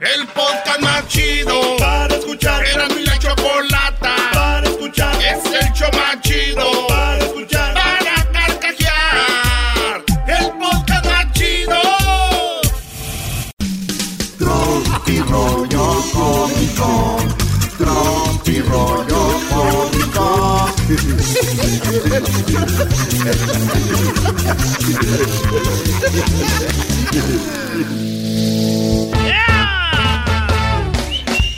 El podcast más chido para escuchar. Era mi la chocolata para escuchar. Es el show más chido para escuchar. Para carcajear. El podcast más chido. Tropi rollo cómico. Tropi rollo cómico.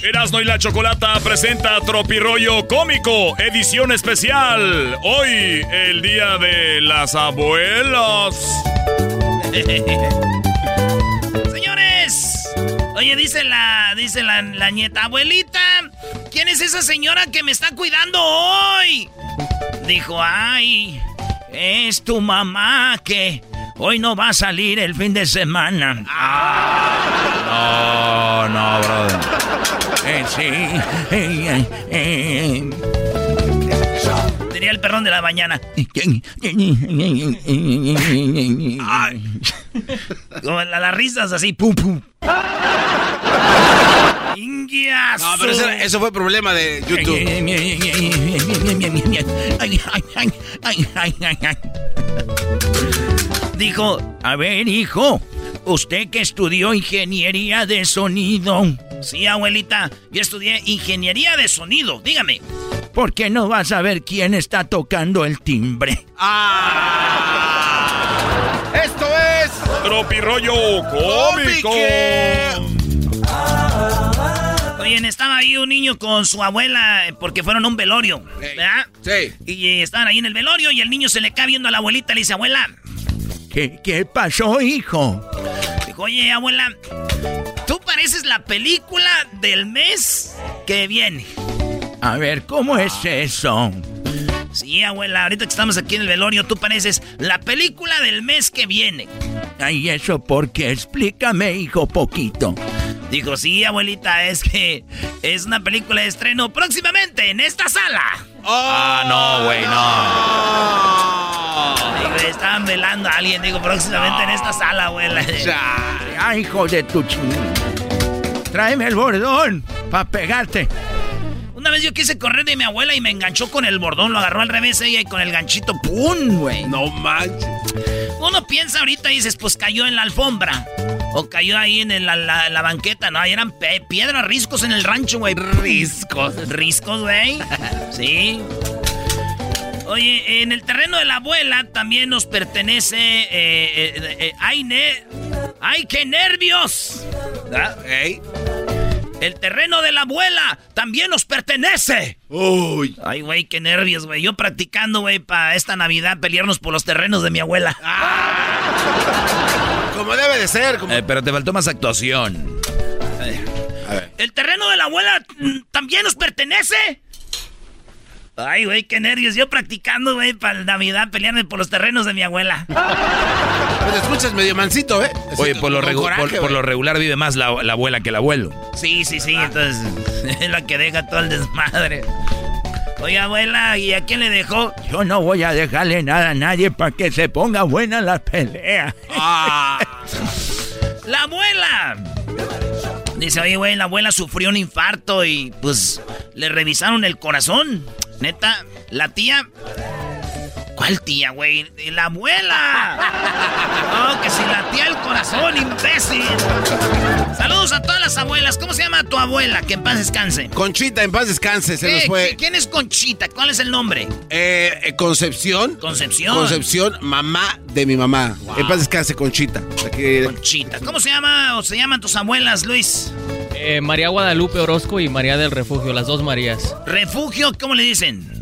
Erasmo y la Chocolata presenta Tropirollo Cómico, edición especial. Hoy, el día de las abuelas. Señores, oye, dice la, dice la, la nieta, abuelita, ¿quién es esa señora que me está cuidando hoy? Dijo, ay, es tu mamá que hoy no va a salir el fin de semana. No, no, brother. Eh, sí. Eh, eh, eh. Tenía el perrón de la mañana. Como la- las risas así, pum, pum. No, pero eso, eso fue problema de YouTube. Dijo, a ver, hijo, usted que estudió ingeniería de sonido. Sí, abuelita, yo estudié ingeniería de sonido, dígame. ¿Por qué no vas a ver quién está tocando el timbre? Ah. Esto es Tropirollo Cómico. Oye, estaba ahí un niño con su abuela eh, porque fueron a un velorio, ¿verdad? Sí. Y eh, estaban ahí en el velorio y el niño se le cae viendo a la abuelita y le dice, abuela. ¿Qué, qué pasó, hijo? Dijo, oye, abuela, tú pareces la película del mes que viene. A ver, ¿cómo es eso? Sí, abuela, ahorita que estamos aquí en el velorio, tú pareces la película del mes que viene. Ay, ¿eso por qué? Explícame, hijo, poquito. Dijo, sí, abuelita, es que es una película de estreno próximamente en esta sala. Ah, no, güey, no. Digo, estaban velando a alguien, digo, próximamente en esta sala, abuela. Ay, hijo de tu. Tráeme el bordón para pegarte. Una vez yo quise correr de mi abuela y me enganchó con el bordón, lo agarró al revés ella y con el ganchito, ¡pum, güey! No manches. Uno piensa ahorita y dices, pues cayó en la alfombra. O cayó ahí en el- la, la- la banqueta, ¿no? Ahí eran piedras, riscos en el rancho, güey. Riscos. Riscos, güey. Sí. Oye, en el terreno de la abuela también nos pertenece... eh, eh, eh, ¡Ay, ne- ¡Ay, qué nervios! ¿Verdad? El terreno de la abuela también nos pertenece. Uy. Ay, güey, qué nervios, güey. Yo practicando, güey, para esta Navidad pelearnos por los terrenos de mi abuela. Como debe de ser. Como... Eh, pero te faltó más actuación. ¿El terreno de la abuela mm, también nos pertenece? Ay, güey, qué nervios. Yo practicando, güey, para Navidad pelearme por los terrenos de mi abuela. Pues te escuchas medio mansito, ¿eh? Oye, por lo, Con regu- coraje, por- por güey. lo regular vive más la, la abuela que el abuelo. Sí, sí, sí, entonces es la que deja todo el desmadre. Oye, abuela, ¿y a quién le dejó? Yo no voy a dejarle nada a nadie para que se ponga buena la pelea. Ah. ¡La abuela! Dice, oye, güey, la abuela sufrió un infarto y pues le revisaron el corazón. Neta, la tía ¿Cuál tía, güey? La abuela. Oh, que si latía el corazón, imbécil. Saludos a todas las abuelas. ¿Cómo se llama tu abuela? Que en paz descanse. Conchita, en paz descanse, se nos fue. ¿Quién es Conchita? ¿Cuál es el nombre? Eh, eh, Concepción. Concepción. Concepción, mamá de mi mamá. En paz descanse, Conchita. Aquí- Conchita. ¿Cómo se llama o se llaman tus abuelas, Luis? Eh, María Guadalupe Orozco y María del Refugio, las dos Marías. Refugio, ¿cómo le dicen?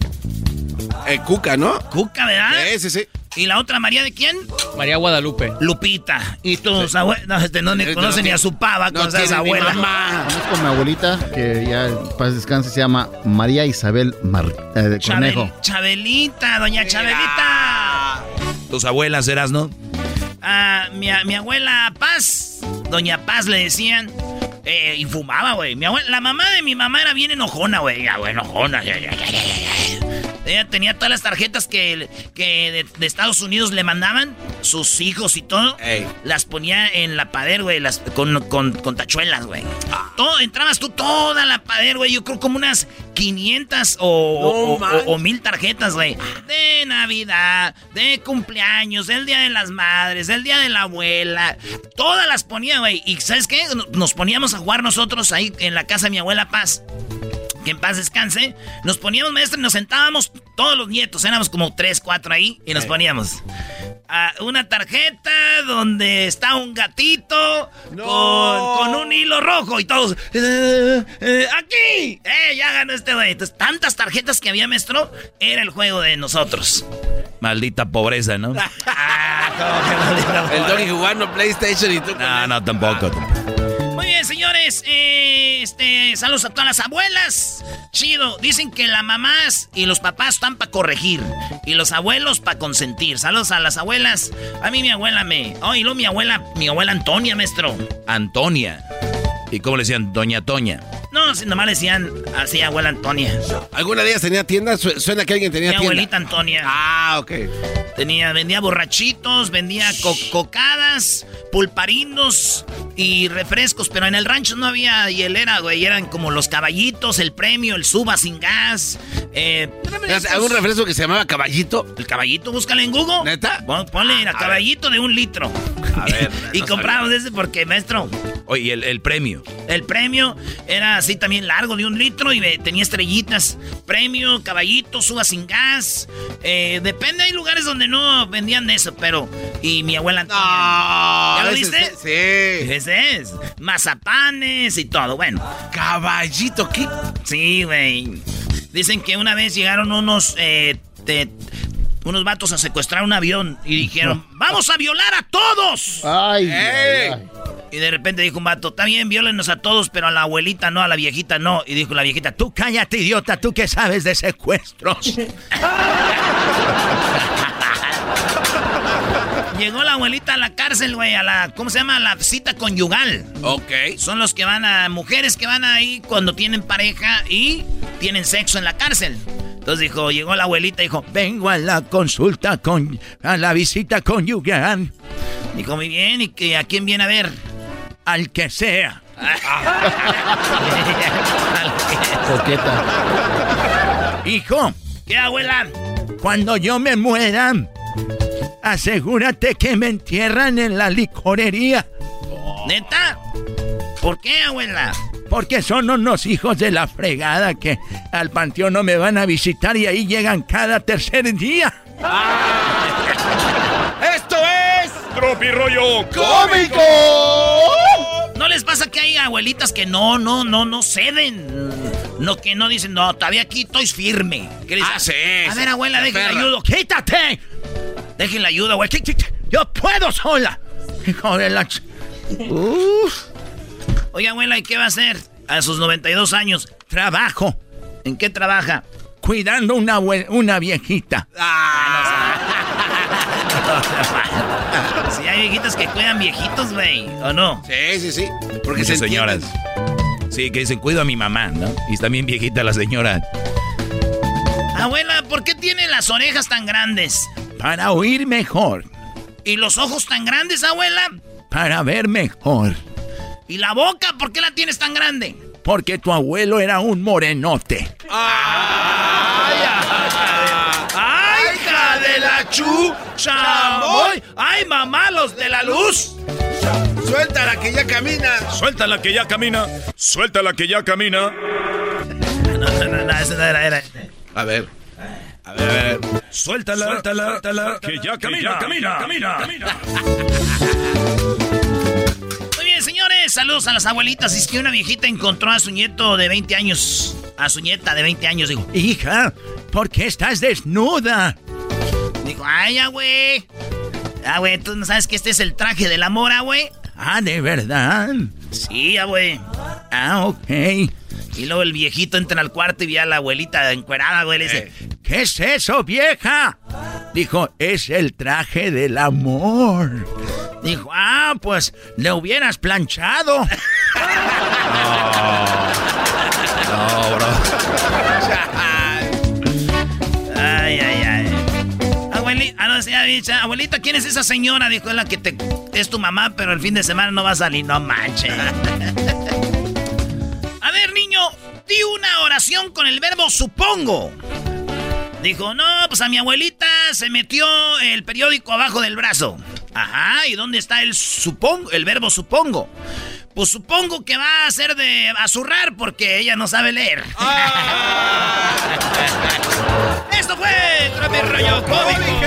Eh, Cuca, ¿no? Cuca, ¿verdad? Sí, sí, sí. ¿Y la otra María de quién? María Guadalupe. Lupita. ¿Y tus abuelas? No, este no ni Este conocen no ni a su pava no con esa tiene ni abuela. mamá. Conozco a mi abuelita, que ya paz descanse, se llama María Isabel Mar eh, de Chabel- Cornejo. Chabelita, doña Chabelita. Tus abuelas eras, ¿no? Ah, mi, mi abuela Paz, doña Paz le decían, eh, y fumaba, güey. Mi abuela, la mamá de mi mamá era bien enojona, güey. Ya, güey, enojona. ya, ya, ya, ya, ya. Ella tenía todas las tarjetas que, que de, de Estados Unidos le mandaban, sus hijos y todo. Ey. Las ponía en la pader, güey, las, con, con, con tachuelas, güey. Todo, entrabas tú toda la pader, güey. Yo creo como unas 500 o, o- o- manches. o mil tarjetas, güey. De Navidad, de cumpleaños, del Día de las Madres, del Día de la Abuela. Todas las ponía, güey. Y ¿sabes qué? Nos poníamos a jugar nosotros ahí en la casa de mi abuela Paz. Que en paz descanse. Nos poníamos, maestro, y nos sentábamos todos los nietos. Éramos como tres, cuatro ahí. Y nos poníamos. a una tarjeta donde está un gatito con, con un hilo rojo y todos. "Eh, eh, ¡Aquí! ¡Eh! Ya ganó este güey. Entonces, tantas tarjetas que había, maestro, era el juego de nosotros. Maldita pobreza, ¿no? Ah, ¿cómo que maldita El madre? Doggy jugando PlayStation y tú No, no, tampoco. Bien, señores. eh, este, saludos a todas las abuelas. Chido. Dicen que las mamás y los papás están para corregir. Y los abuelos para consentir. Saludos a las abuelas. A mí mi abuela me. Oh, y luego mi abuela, mi abuela Antonia, maestro. Antonia. ¿Y cómo le decían? Doña Toña. No, si nomás le decían así, abuela Antonia. ¿Alguna de ellas tenía tienda? Su- Suena que alguien tenía Mi tienda. abuelita Antonia. Ah, ok. Tenía, vendía borrachitos, vendía co- cocadas, pulparinos y refrescos, pero en el rancho no había hielera, güey. Eran como los caballitos, el premio, el suba sin gas. Eh, ¿Algún refresco que se llamaba caballito? el caballito, búscale en Google. ¿Neta? Pon- Ponle el a caballito de un litro. A ver, y no compramos ese porque, maestro, Oye, ¿y el, el premio. El premio era así también largo de un litro y tenía estrellitas. Premio, caballito, suba sin gas. Eh, depende, hay lugares donde no vendían eso, pero. Y mi abuela. No. ¿Ya lo viste? Sí. Ese es. Mazapanes y todo. Bueno, Caballito, ¿qué? sí, güey. Dicen que una vez llegaron unos. eh, te- unos vatos a secuestrar un avión y dijeron: ¡Vamos a violar a todos! Ay, ¡Ey! ay, ay. Y de repente dijo un vato, está bien, violenos a todos, pero a la abuelita no, a la viejita no. Y dijo la viejita, tú cállate, idiota, tú que sabes de secuestros. Llegó la abuelita a la cárcel, güey, a la, ¿cómo se llama? A la cita conyugal. Ok. Son los que van a, mujeres que van ahí cuando tienen pareja y tienen sexo en la cárcel. Entonces dijo, llegó la abuelita y dijo, Vengo a la consulta con. a la visita conyugal. dijo, muy bien, ¿y que, a quién viene a ver? Al que sea. Coqueta. Hijo, ¿Qué, abuela? cuando yo me muera, asegúrate que me entierran en la licorería. ¿Neta? ¿Por qué, abuela? Porque son unos hijos de la fregada que al panteón no me van a visitar y ahí llegan cada tercer día. ¡Esto es Tropi rollo cómico! ¿No les pasa que hay abuelitas que no, no, no, no ceden? No, que no dicen, no, todavía aquí estoy firme. ¿Qué les Ah, sí, A sí, ver, abuela, la déjenla perra. ayudo. ¡Quítate! Déjenla ayuda, güey. Yo puedo sola. Hijo de la... ch- Uf. Oye, abuela, ¿y qué va a hacer a sus 92 años? Trabajo ¿En qué trabaja? cuidando una, una viejita. Si hay viejitas que cuidan viejitos, güey, ¿o no? Sí, sí, sí. Porque Muchas se señoras. Sí, que dicen, cuido a mi mamá, ¿no? Y está bien viejita la señora. Abuela, ¿por qué tiene las orejas tan grandes? Para oír mejor, ¿Y los ojos tan grandes, abuela? para ver mejor. ¿Y la boca? ¿Por qué la tienes tan grande? Porque tu abuelo era un morenote. ¡Ay, hija de la Chu, chamoy. Ay, mamá, los de la luz. Suéltala que ya camina. Suéltala que ya camina. Suéltala que ya camina. No, no, no, no, ese no era, era. A ver. A ver, a ver. Suéltala, suéltala, suéltala, que ya camina, camina, camina, camina. Saludos a las abuelitas. Es que una viejita encontró a su nieto de 20 años. A su nieta de 20 años, digo. Hija, ¿por qué estás desnuda? Dijo, ay, güey. Ah, güey, ¿tú no sabes que este es el traje del amor, ah, güey? Ah, ¿de verdad? Sí, güey. Ah, ok. Y luego el viejito entra al cuarto y ve a la abuelita encuerada, güey. Le dice, ¿qué es eso, vieja? Dijo, es el traje del amor. Dijo, ah, pues le hubieras planchado. No, bro. ay, ay, ay. Abuelita, ah, no, dicho, abuelita, ¿quién es esa señora? Dijo, es la que te, es tu mamá, pero el fin de semana no va a salir. No manches. a ver, niño, di una oración con el verbo supongo. Dijo, no, pues a mi abuelita se metió el periódico abajo del brazo. Ajá, ¿y dónde está el supongo, el verbo supongo? Pues supongo que va a ser de azurrar porque ella no sabe leer. Esto fue Trapi Rollo Cómico.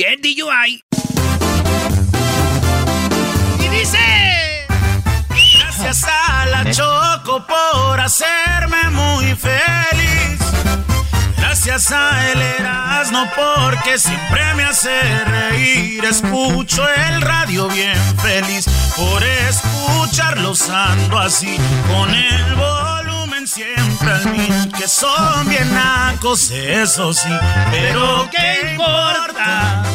get DUI. Y dice... Gracias a la Choco por hacerme muy feliz. Gracias a el Erasmo porque siempre me hace reír. Escucho el radio bien feliz por escucharlos ando así con el volumen siempre al mil. Que son bien nacos, eso sí, pero ¿qué importa?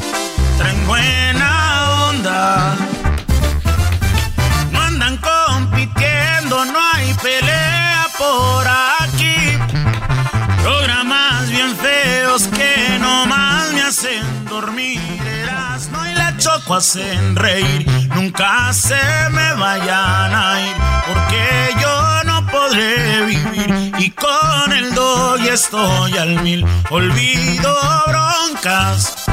Choco hacen reír. Nunca se me vayan a ir, porque yo no podré vivir. Y con el doy estoy al mil. Olvido broncas,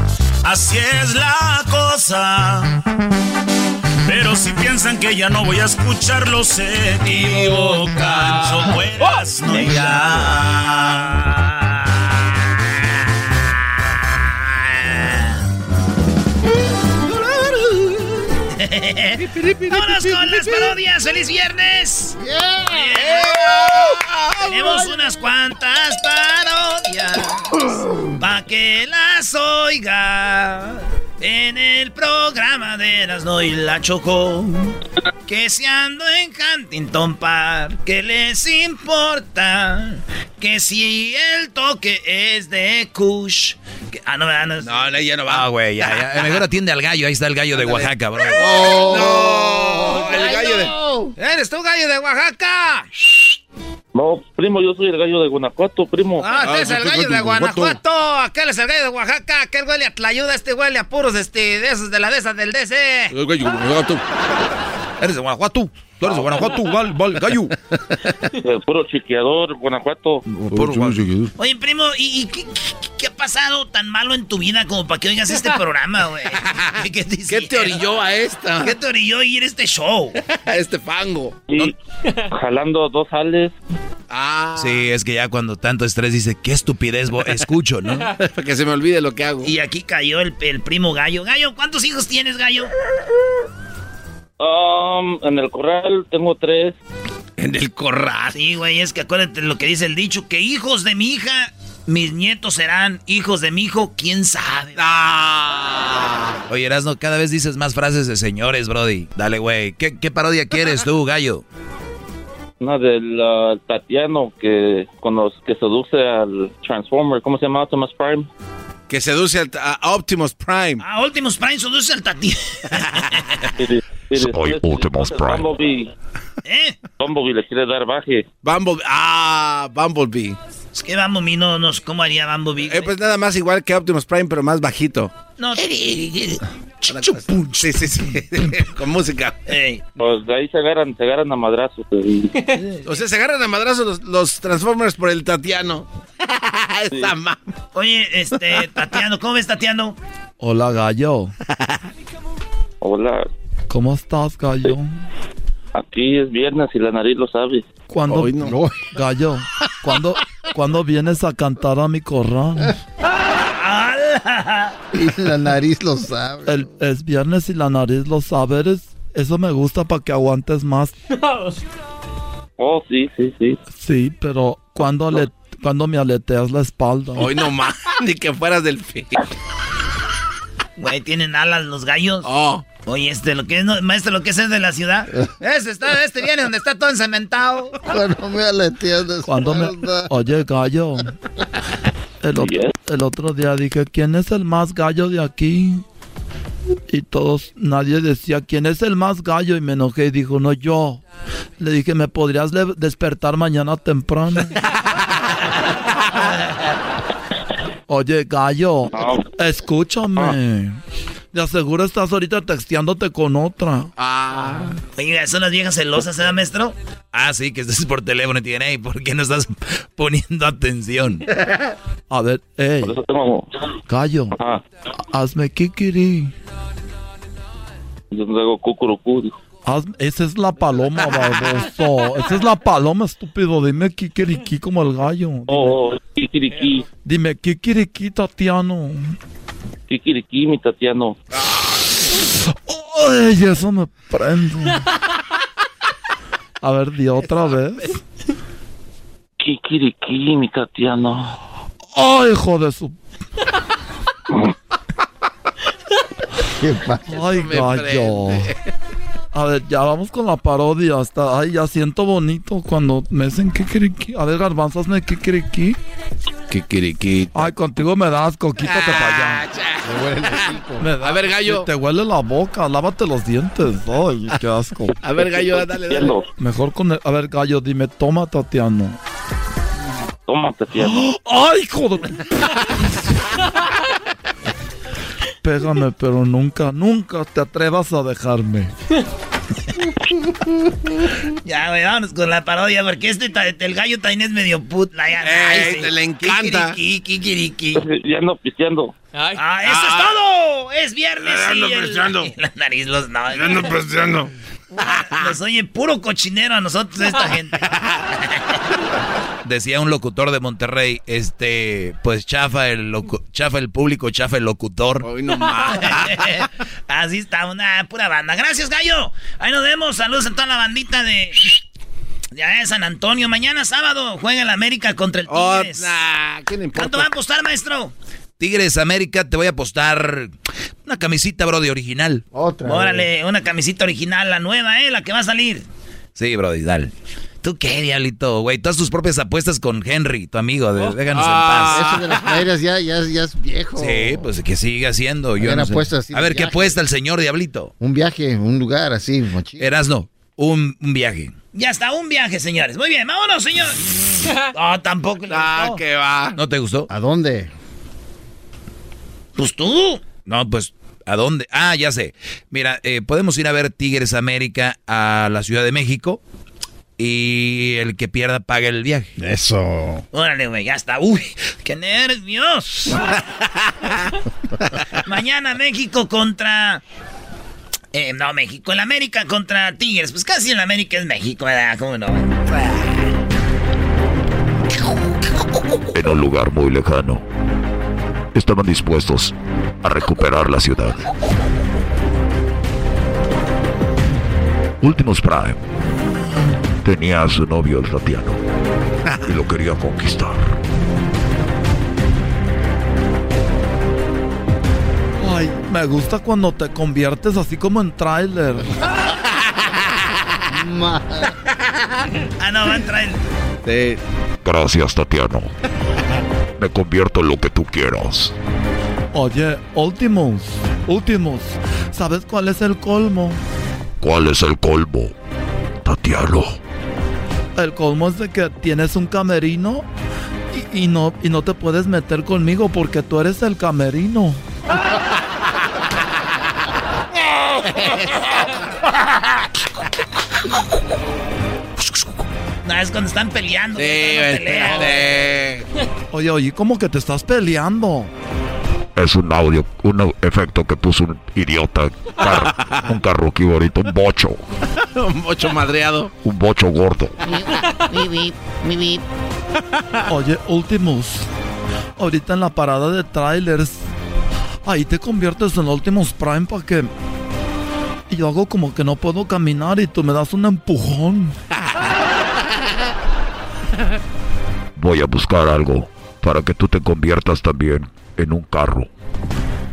así es la cosa. Pero si piensan que ya no voy a escucharlo, se equivocan. Son buenas, no ¡Vámonos con las parodias! ¡Feliz viernes! Tenemos unas cuantas parodias pa' que las oiga en el programa de Erasmo y la Chocó. Que si ando en Huntington Park, ¿qué les importa? Que si el toque es de Kush. que- ah, no, no, No, no, ya no va. Ah, güey, ya, ya. Mejor atiende al gallo. Ahí está el gallo de Oaxaca, bro. No, el gallo de. ¡Eres tú, gallo de Oaxaca! No, primo, yo soy el gallo de Guanajuato, primo. Ah, este es Ah, el sí, gallo de Guanajuato. Aquel es el gallo de Oaxaca. Aquel huele a tlayuda. Este huele a puros este, de esos de la de esas del DC. El gallo de Guanajuato. Eres de Guanajuato. Tú eres de Guanajuato, val, val, gallo. El puro chiqueador, Guanajuato. Puro Guanajuato. Oye, primo, ¿y, y qué, qué- qué ha pasado tan malo en tu vida como para que oigas este programa, güey? ¿Qué, te ¿Qué te orilló a esta? ¿Qué te orilló a ir a este show? A este fango. Jalando dos sales. Ah. Sí, es que ya cuando tanto estrés dice, qué estupidez bo- escucho, ¿no? Para que se me olvide lo que hago. Y aquí cayó el, el primo Gallo. Gallo, ¿cuántos hijos tienes, Gallo? Um, en el corral tengo tres. En el corral. Sí, güey, es que acuérdate lo que dice el dicho, que hijos de mi hija, mis nietos serán hijos de mi hijo, quién sabe. Ah. Oye, Erasno, cada vez dices más frases de señores, Brody. Dale, güey. ¿Qué, qué parodia quieres tú, gallo? Una del uh, Tatiano que, con los, que seduce al Transformer. ¿Cómo se llama? Optimus Prime. Que seduce al, a Optimus Prime. Ah, Optimus Prime seduce al Tatiano. Soy Optimus Prime. Bumblebee. ¿Eh? Bumblebee le quiere dar baje. Bumblebee. Ah, Bumblebee. Es que Bumblebee no nos... ¿Cómo haría Bumblebee? Eh, pues nada más igual que Optimus Prime, pero más bajito. No. Sí, sí, sí. Con música. Pues de ahí se agarran, se agarran a madrazos. o sea, se agarran a madrazos los, los Transformers por el Tatiano. Esa mamá. Oye, este, Tatiano, ¿cómo ves, Tatiano? Hola, gallo. Hola. ¿Cómo estás, gallo? Aquí es viernes y la nariz lo sabe. ¿Cuándo, gallo, ¿cuándo, ¿cuándo vienes a cantar a mi corral? y la nariz lo sabe. El, es viernes y la nariz lo sabe. Eres, eso me gusta para que aguantes más. Oh, sí, sí, sí. Sí, pero cuando, le, cuando me aleteas la espalda. Hoy no más, ni que fueras del fin. Güey, ¿tienen alas los gallos? Oh. Oye, este, lo que es, maestro, lo que es, es de la ciudad. Este, está, este viene donde está todo encementado. Cuando me de Cuando me... Oye, gallo. El otro, el otro día dije, ¿quién es el más gallo de aquí? Y todos, nadie decía, ¿quién es el más gallo? Y me enojé y dijo, no, yo. Le dije, ¿me podrías despertar mañana temprano? Oye, gallo, escúchame. De aseguro estás ahorita texteándote con otra. Ah. Oiga, ¿son las viejas celosas, ¿eh, maestro? Ah, sí, que estás por teléfono y tienen, ¿por qué no estás poniendo atención? A ver, ey. Gallo, hazme kikiri. Yo no hago cucurucú, esa es la paloma, baboso. Esa es la paloma, estúpido. Dime kikiriki como el gallo. Dime, oh, kikiriki. Dime kikiriki, Tatiano. Kikiriki, mi Tatiano. Ay, eso me prende. A ver, di otra vez. Kikiriki, mi Tatiano. Ay, hijo de su... ¿Qué pasa? Ay, gallo. A ver, ya vamos con la parodia. Hasta, ay, ya siento bonito cuando me dicen kikiriki. A ver, garbanzo, hazme kikiriki. Kikiriki. Ay, contigo me das asco, quítate para allá. Me huele A ver, gallo. Te huele la boca, lávate los dientes. Ay, qué asco. A ver, gallo, dale, dale. Mejor con el... A ver, gallo, dime, toma, Tatiano. Toma, Tatiano. ¡Ay, joder! Pégame, pero nunca, nunca te atrevas a dejarme. ya, güey, vámonos con la parodia, porque este el gallo también es medio put. La, ay, te le encanta. Kikiriki, Ya ando pisteando. Ah, eso es todo. Es viernes. Ya ando pisteando. La nariz los no. Ya ando pisteando. Nos oye puro cochinero a nosotros esta gente. Decía un locutor de Monterrey, este, pues chafa el chafa el público, chafa el locutor. Hoy no más. Así está, una pura banda. Gracias, gallo. Ahí nos vemos. Saludos a toda la bandita de ya es San Antonio. Mañana sábado juega el América contra el Tigres. ¿Cuánto va a apostar, maestro? Tigres América, te voy a apostar una camisita, bro, de original. Otra. Órale, una camisita original, la nueva, ¿eh? La que va a salir. Sí, bro, dale. ¿Tú qué, diablito, güey? Todas tus propias apuestas con Henry, tu amigo. De, déjanos en Ah, paz. Eso de las playas ya, ya, ya es viejo. Sí, pues que siga haciendo. Yo no apuestas así A ver, ¿qué apuesta el señor Diablito? Un viaje, un lugar así, mochila. Erasno, un, un viaje. Ya está, un viaje, señores. Muy bien, vámonos, señor. No, tampoco. le Ah, que va. ¿No te gustó? ¿A dónde? Pues tú. No, pues, ¿a dónde? Ah, ya sé. Mira, eh, podemos ir a ver Tigres América a la Ciudad de México y el que pierda paga el viaje. Eso. Órale, güey, ya está. Uy, qué nervios. Mañana México contra... Eh, no, México, el América contra Tigres. Pues casi el América es México, ¿verdad? ¿Cómo no? En un lugar muy lejano, estaban dispuestos a recuperar la ciudad. Últimos Prime tenía a su novio el Tatiano y lo quería conquistar. Ay, me gusta cuando te conviertes así como en tráiler. ah, no, va a entrar. Sí. Gracias, Tatiano. Me convierto en lo que tú quieras. Oye, Ultimus, Ultimus, ¿sabes cuál es el colmo? ¿Cuál es el colmo, Tatiano? El colmo es de que tienes un camerino y, no, y no te puedes meter conmigo porque tú eres el camerino. No, es cuando están peleando. Sí, Oye, oye, ¿cómo que te estás peleando? Es un audio, un efecto que puso un idiota. un carro ahorita, un bocho. un bocho madreado. Un bocho gordo. Mi mi Oye, Ultimus. Ahorita en la parada de trailers. Ahí te conviertes en Ultimus Prime para que. Y yo hago como que no puedo caminar y tú me das un empujón. Voy a buscar algo para que tú te conviertas también en un carro.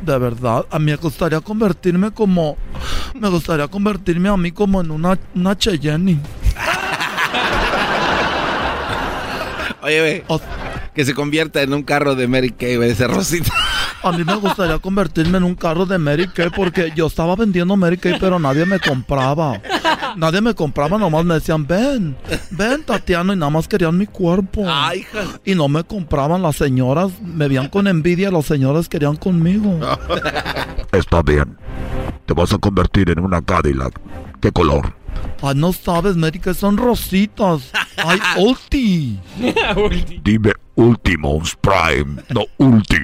De verdad, a mí me gustaría convertirme como. Me gustaría convertirme a mí como en una, una Cheyenne. Oye, ve, que se convierta en un carro de Mary Kay, ese Rosita. A mí me gustaría convertirme en un carro de Mary Kay porque yo estaba vendiendo Mary Kay, pero nadie me compraba. Nadie me compraba, nomás me decían, ven, ven, Tatiano, y nada más querían mi cuerpo. Ay, y no me compraban las señoras, me veían con envidia, los señores querían conmigo. Está bien. Te vas a convertir en una Cadillac. ¿Qué color? Ay, no sabes, Mary Kay, son rositas. Ay, ulti. Dime Ultimos Prime, no Ulti.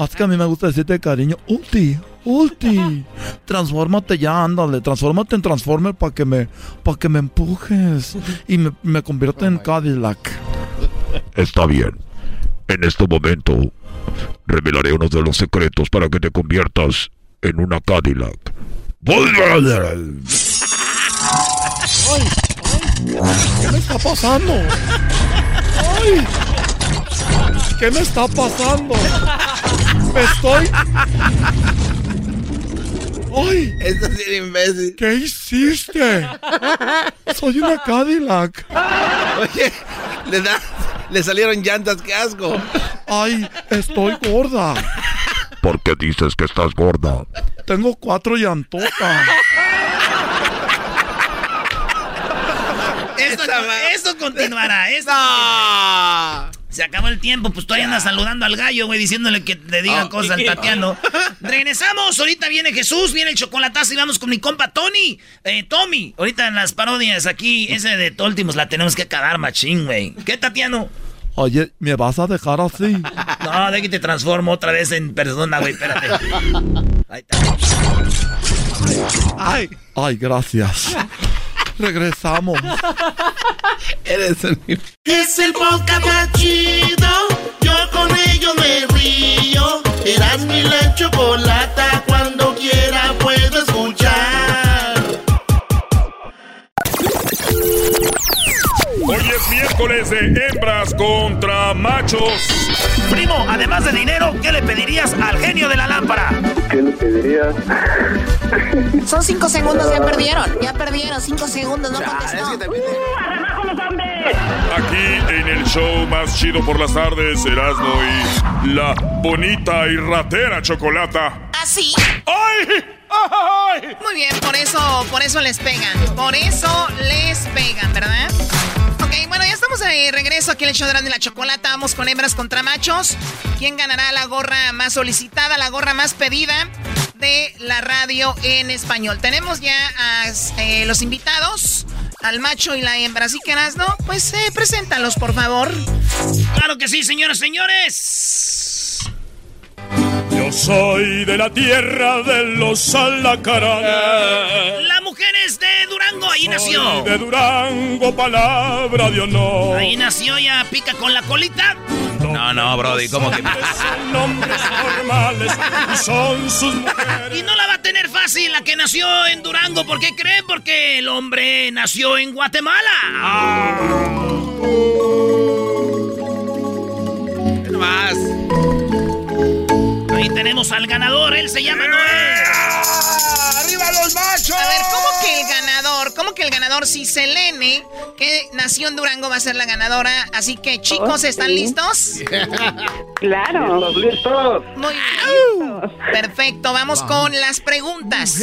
Es que a mí me gusta decirte cariño, Ulti, Ulti. Transfórmate ya, ándale, transfórmate en Transformer para que me para que me empujes y me, me convierta en Cadillac. Está bien. En este momento revelaré uno de los secretos para que te conviertas en una Cadillac. ¿Qué me está pasando? ¡Ay! ¿Qué me está pasando? Me estoy. ¡Ay! Esto es imbécil. ¿Qué hiciste? Soy una Cadillac. Oye, le, da, le salieron llantas, qué asco. ¡Ay! Estoy gorda. ¿Por qué dices que estás gorda? Tengo cuatro llantotas. Esto, continuará. Se acabó el tiempo, pues todavía anda saludando al gallo, güey, diciéndole que le diga oh, cosas al Tatiano. Regresamos, ahorita viene Jesús, viene el chocolatazo y vamos con mi compa Tony, eh, Tommy. Ahorita en las parodias aquí, ese de Toltimos la tenemos que acabar, machín, güey. ¿Qué, Tatiano? Oye, ¿me vas a dejar así? No, de que te transformo otra vez en persona, güey, espérate. Ahí está. Ay, ay, gracias. Regresamos. Eres el... Es el podcast más chido. Yo con ello me río. Eras mi la chocolata. Cuando quiera Hoy es miércoles de hembras contra machos. Primo, además de dinero, ¿qué le pedirías al genio de la lámpara? ¿Qué le pedirías? Son cinco segundos, ya perdieron. Ya perdieron, cinco segundos, no contestó. Aquí en el show más chido por las tardes, Erasmo y la bonita y ratera chocolata. ¿Ah, sí? ¡Ay! Muy bien, por eso, por eso les pegan. Por eso les pegan, ¿verdad? bueno, ya estamos de regreso aquí en el show de la chocolata. Vamos con hembras contra machos. ¿Quién ganará la gorra más solicitada, la gorra más pedida de la radio en español? Tenemos ya a eh, los invitados, al macho y la hembra. Así que, ¿no? Pues eh, preséntalos, por favor. Claro que sí, señoras, señores. Yo soy de la tierra de los alacaranes. La mujer es de Durango, ahí nació. De Durango, palabra de honor. Ahí nació, ya pica con la colita. No, no, Brody, ¿cómo que Son nombres normales y son sus mujeres. Y no la va a tener fácil la que nació en Durango. ¿Por qué creen? Porque el hombre nació en Guatemala. Ah. ¿Qué más? Tenemos al ganador, él se llama Noé. ¡Arriba los machos! A ver, ¿cómo que el ganador? ¿cómo que el ganador? Si Selene, que nació en Durango, va a ser la ganadora. Así que, chicos, ¿están listos? claro. listos. Muy bien. Perfecto, vamos con las preguntas.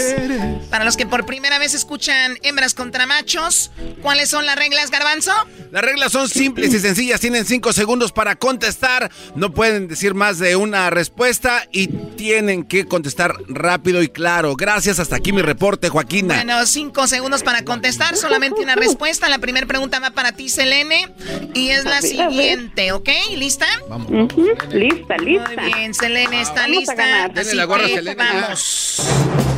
Para los que por primera vez escuchan hembras contra machos, ¿cuáles son las reglas, Garbanzo? Las reglas son simples y sencillas. Tienen cinco segundos para contestar. No pueden decir más de una respuesta y tienen que contestar rápido y claro. Gracias. Hasta aquí mi reporte, Joaquina. Bueno, cinco segundos para contestar. Solamente una respuesta. La primera pregunta va para ti, Selene. Y es la siguiente, ¿ok? ¿Lista? Vamos. Lista, lista. Muy bien, Selene está lista. Así la gorra, que Selene. vamos.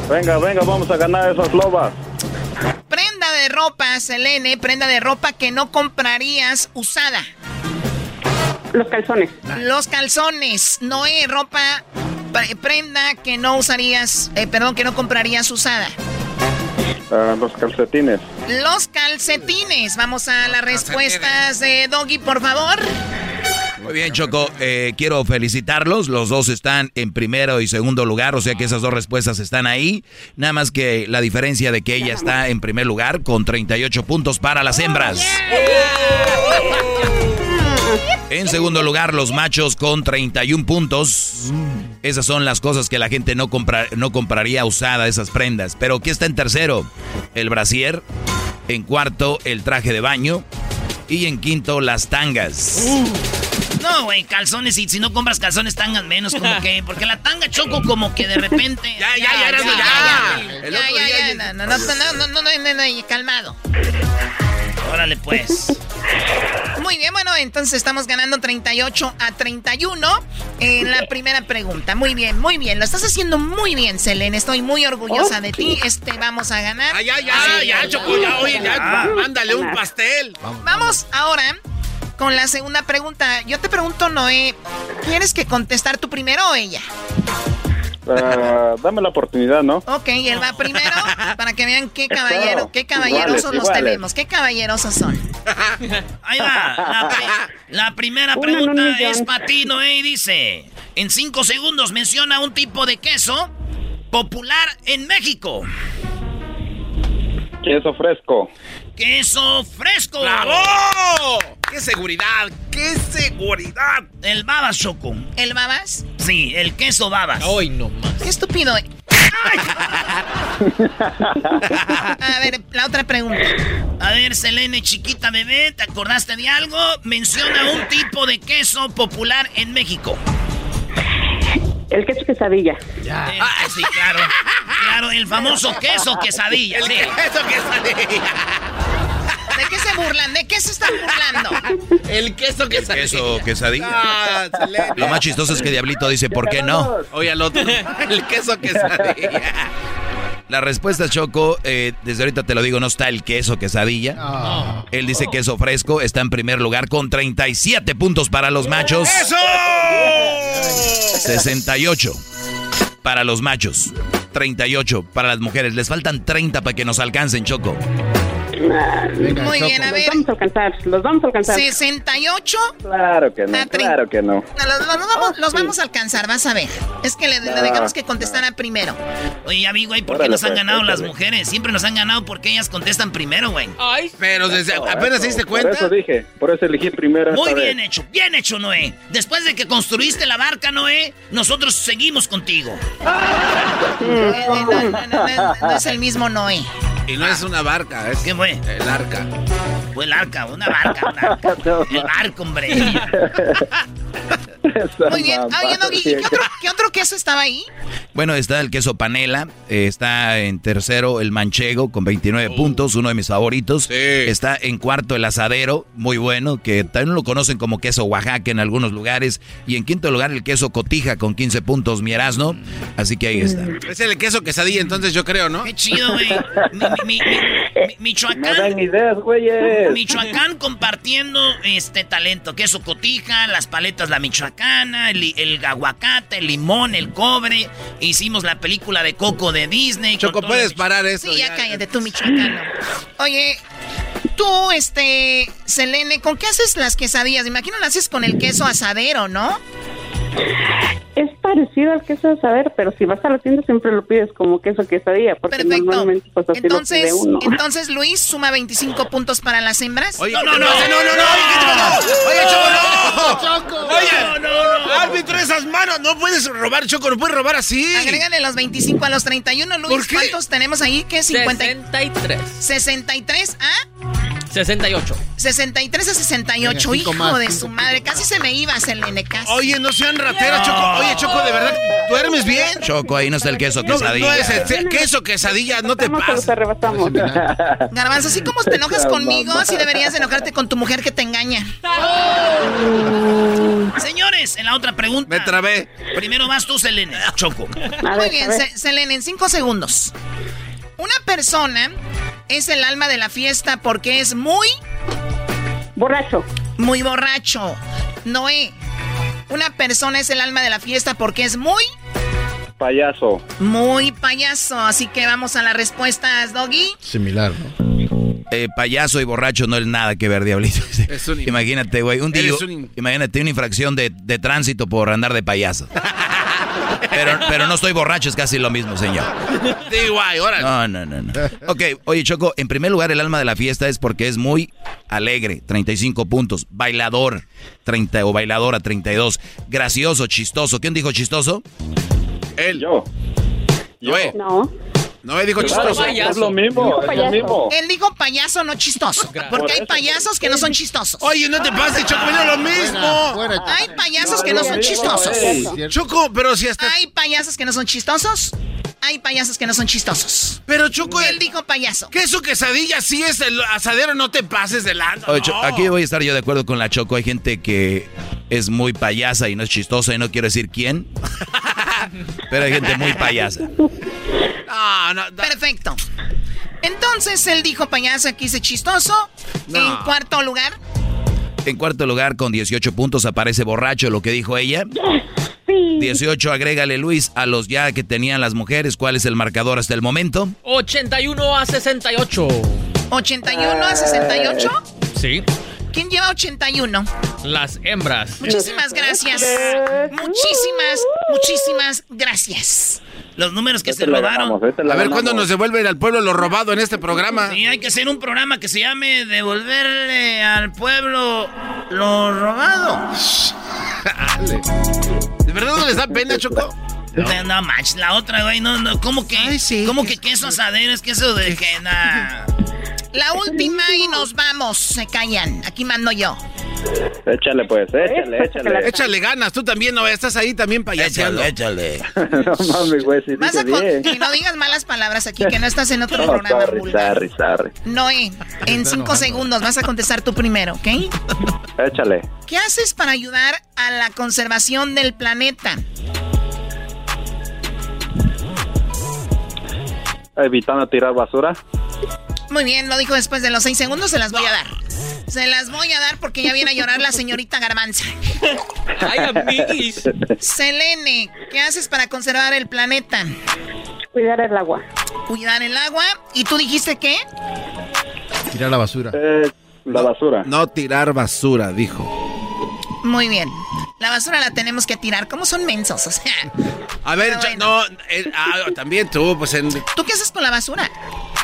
Venga, venga, vamos a ganar esas lobas. Prenda de ropa, Selene, prenda de ropa que no comprarías usada. Los calzones. Los calzones, Noé, ropa, pre- prenda que no usarías, eh, perdón, que no comprarías usada. Ah, los calcetines. Los calcetines. Vamos a las respuestas de Doggy, por favor. Muy bien, Choco. eh, quiero felicitarlos. Los dos están en primero y segundo lugar, o sea que esas dos respuestas están ahí. Nada más que la diferencia de que ella está en primer lugar con 38 puntos para las hembras. En segundo lugar, los machos con 31 puntos. Esas son las cosas que la gente no, compra- no compraría usada, esas prendas. Pero ¿qué está en tercero? El brasier. En cuarto, el traje de baño. Y en quinto, las tangas. No, güey, calzones. Y si no compras calzones, tangas menos. Como que. Porque la tanga choco como que de repente. ya, ya, ya, ya. Ya, ya, ya. ya, No, no, no, no, no, calmado. Órale, pues. Muy bien, bueno, entonces estamos ganando 38 a 31 en la primera pregunta. Muy bien, muy bien. Lo estás haciendo muy bien, Selene. Estoy muy orgullosa de ti. Este vamos a ganar. Ay, ay, ay, ya, ya, ya, ya, Choco, ya, oye, ya, mándale un pastel. Vamos ahora con la segunda pregunta. Yo te pregunto, Noé, ¿tienes que contestar tú primero o ella? Ah, dame la oportunidad, ¿no? Ok, él va primero para que vean qué caballero, qué caballerosos Iguales, los iguales. tenemos, qué caballerosos son. Ahí va. La, pri- la primera pregunta es para ti, Noé, y dice: En cinco segundos menciona un tipo de queso popular en México. Queso fresco. Queso fresco. ¡Bravo! ¡Qué seguridad! ¡Qué seguridad! El babas, Choco. ¿El babas? Sí, el queso babas. Hoy no más. Qué estúpido. A ver, la otra pregunta. A ver, Selene, chiquita bebé, ¿te acordaste de algo? Menciona un tipo de queso popular en México. El queso quesadilla. Eh, sí, claro. Claro, el famoso queso quesadilla. sí. Eso que sale. ¿De qué se burlan? ¿De qué se están burlando? El queso que sale. Queso quesadilla. Ah. Lo más chistoso es que Diablito dice, ¿por qué no? Oye, al otro. El queso que sale. La respuesta, Choco, eh, desde ahorita te lo digo, no está el queso quesadilla. Él dice queso fresco, está en primer lugar con 37 puntos para los machos. ¡Eso! 68 para los machos. 38 para las mujeres. Les faltan 30 para que nos alcancen, Choco. Venga, Muy bien, a Los ver. vamos a alcanzar, los vamos a alcanzar. 68. Claro que no, Ah, claro que no. No, los, los vamos, los vamos a alcanzar, vas a ver. Es que le, le Ah, dejamos que contestara primero. Oye, amigo, ¿y por qué nos han pues, ganado las mujeres? Siempre nos han ganado porque ellas contestan primero, güey. Pero desde apenas se diste Por cuenta. eso dije, por eso elegí primero Muy bien vez. hecho, bien hecho, Noé. Después de que construiste la barca, Noé, nosotros seguimos contigo. Eh, no, no, no, no, no, no es el mismo Noé. Y no es una barca, es ¿Qué fue? el arca. Fue el arca, una barca, una arca. El barco, hombre. Muy bien. Oye, Doggy, ¿y sí. qué otro, qué otro queso estaba ahí? Bueno, está el queso panela, eh, está en tercero el manchego con 29 puntos, uno de mis favoritos. Sí. Está en cuarto el asadero, muy bueno, que también lo conocen como queso Oaxaca en algunos lugares. Y en quinto lugar el queso cotija con 15 puntos, mi Erasmo. Así que ahí está. Es el queso quesadilla, entonces yo creo, ¿no? Qué chido, güey. Mi- mi- mi- mi- mi- No Michoacán. dan ideas, güeyes. Michoacán compartiendo este talento, queso cotija, las paletas la michoacana, el, el aguacate, el limón, el cobre. Hicimos la película de Coco de Disney. Choco, puedes parar eso. Sí, ya cállate tú, michoacano. Oye, tú, este, Selene, ¿con qué haces las quesadillas? Me imagino las haces con el queso asadero, ¿no? Esto parecido al queso de saber, pero si vas a la tienda siempre lo pides como queso quesadilla, porque normalmente pues así Entonces, lo pide uno. entonces Luis suma 25 puntos para las hembras. Oye, No, no, no, no, no, no, Oye, Choco, Choco, no. Oye, no, no, no. árbitro, esas manos, no puedes robar, Choco, no puedes robar así. Agrégale los 25 a los 31, Luis. ¿Por qué? ¿Cuántos tenemos ahí? ¿Qué? 50. 63. 63 a 68. 63 a 68. Venga, Hijo más, de su madre. Casi se me iba, Selene, casi. Oye, no sean rateras, Choco. Oye, Choco, de verdad, ¿duermes bien? Choco, ahí no está el queso No, quesadilla. no es el queso quesadilla, no te pases. te rebasamos. Garbanzo, así como te enojas conmigo, así deberías enojarte con tu mujer que te engaña. Señores, en la otra pregunta. Me trabé. Primero vas tú, Selene. Choco. A Muy bien, Selene, en 5 segundos. Una persona es el alma de la fiesta porque es muy, Borracho. muy borracho. Noé. Una persona es el alma de la fiesta porque es muy, Payaso. muy payaso. Así que vamos a las respuestas, Doggy. Similar, ¿no? Eh, payaso y borracho no es nada que ver, diablito. Es un- Imagínate, güey, un día, un imagínate una infracción de, de tránsito por andar de payaso. Pero, pero no estoy borracho, es casi lo mismo, señor. Guay, órale. No, no, no, no. Ok, oye, Choco, en primer lugar, el alma de la fiesta es porque es muy alegre, 35 puntos. Bailador, 30 o bailadora, 32. Gracioso, chistoso. ¿Quién dijo chistoso? Él. Yo. Noé. No. Noé dijo Claro, chistoso. payaso. Es lo mismo, es lo mismo. Él dijo payaso, no chistoso. Porque hay payasos que no son chistosos. Oye, no te pases, Choco, mira lo mismo. Hay payasos que no son chistosos. Choco, pero si hasta... Hay payasos que no son chistosos. Hay payasos que no son chistosos. Pero Choco, Él dijo payaso. queso quesadilla sí es el asadero, no te pases de lado. Oye, no. aquí voy a estar yo de acuerdo con la Choco. Hay gente que es muy payasa y no es chistosa y no quiero decir quién. Pero hay gente muy payasa. No, no, no. Perfecto. Entonces él dijo payaso, aquí dice chistoso. No. En cuarto lugar, En cuarto lugar, con 18 puntos, aparece borracho, lo que dijo ella. Sí. 18, agrégale Luis a los ya que tenían las mujeres. ¿Cuál es el marcador hasta el momento? 81 a 68. 81 a 68. Sí. ¿Quién lleva 81? Las hembras. Muchísimas gracias. Muchísimas, muchísimas gracias. Los números que Este se robaron. ganamos, este A ver, ganamos. ¿cuándo nos devuelven al pueblo lo robado en este programa? Sí, hay que hacer un programa que se llame Devolverle al pueblo lo robado. ¿De verdad no les da pena, Choco? No, no manches, la otra, güey, no, no, ¿cómo que? Ay, sí, ¿Cómo que- que queso asadero? Es queso de que nada. La última y nos vamos. Se callan. Aquí mando yo. Échale, pues, échale, échale. Échale ganas, tú también, no estás ahí también payaseando. échale. no mames, güey, si Vas a bien. y no digas malas palabras aquí, que no estás en otro No, programa. sorry, vulgar. sorry, sorry. Noé, en cinco segundos vas a contestar tú primero, ¿ok? Échale. ¿Qué haces para ayudar a la conservación del planeta? Evitando tirar basura. Muy bien, lo dijo después de los seis segundos, se las voy a dar. Se las voy a dar porque ya viene a llorar la señorita Garbanza. Ay, amiguis. Selene, ¿qué haces para conservar el planeta? Cuidar el agua. Cuidar el agua. ¿Y tú dijiste qué? Tirar la basura. Eh, la basura. No tirar basura, dijo. Muy bien. La basura la tenemos que tirar. ¿Cómo son mensos? O sea, A ver, bueno. no, eh, ah, también tú, pues, en, ¿tú qué haces con la basura?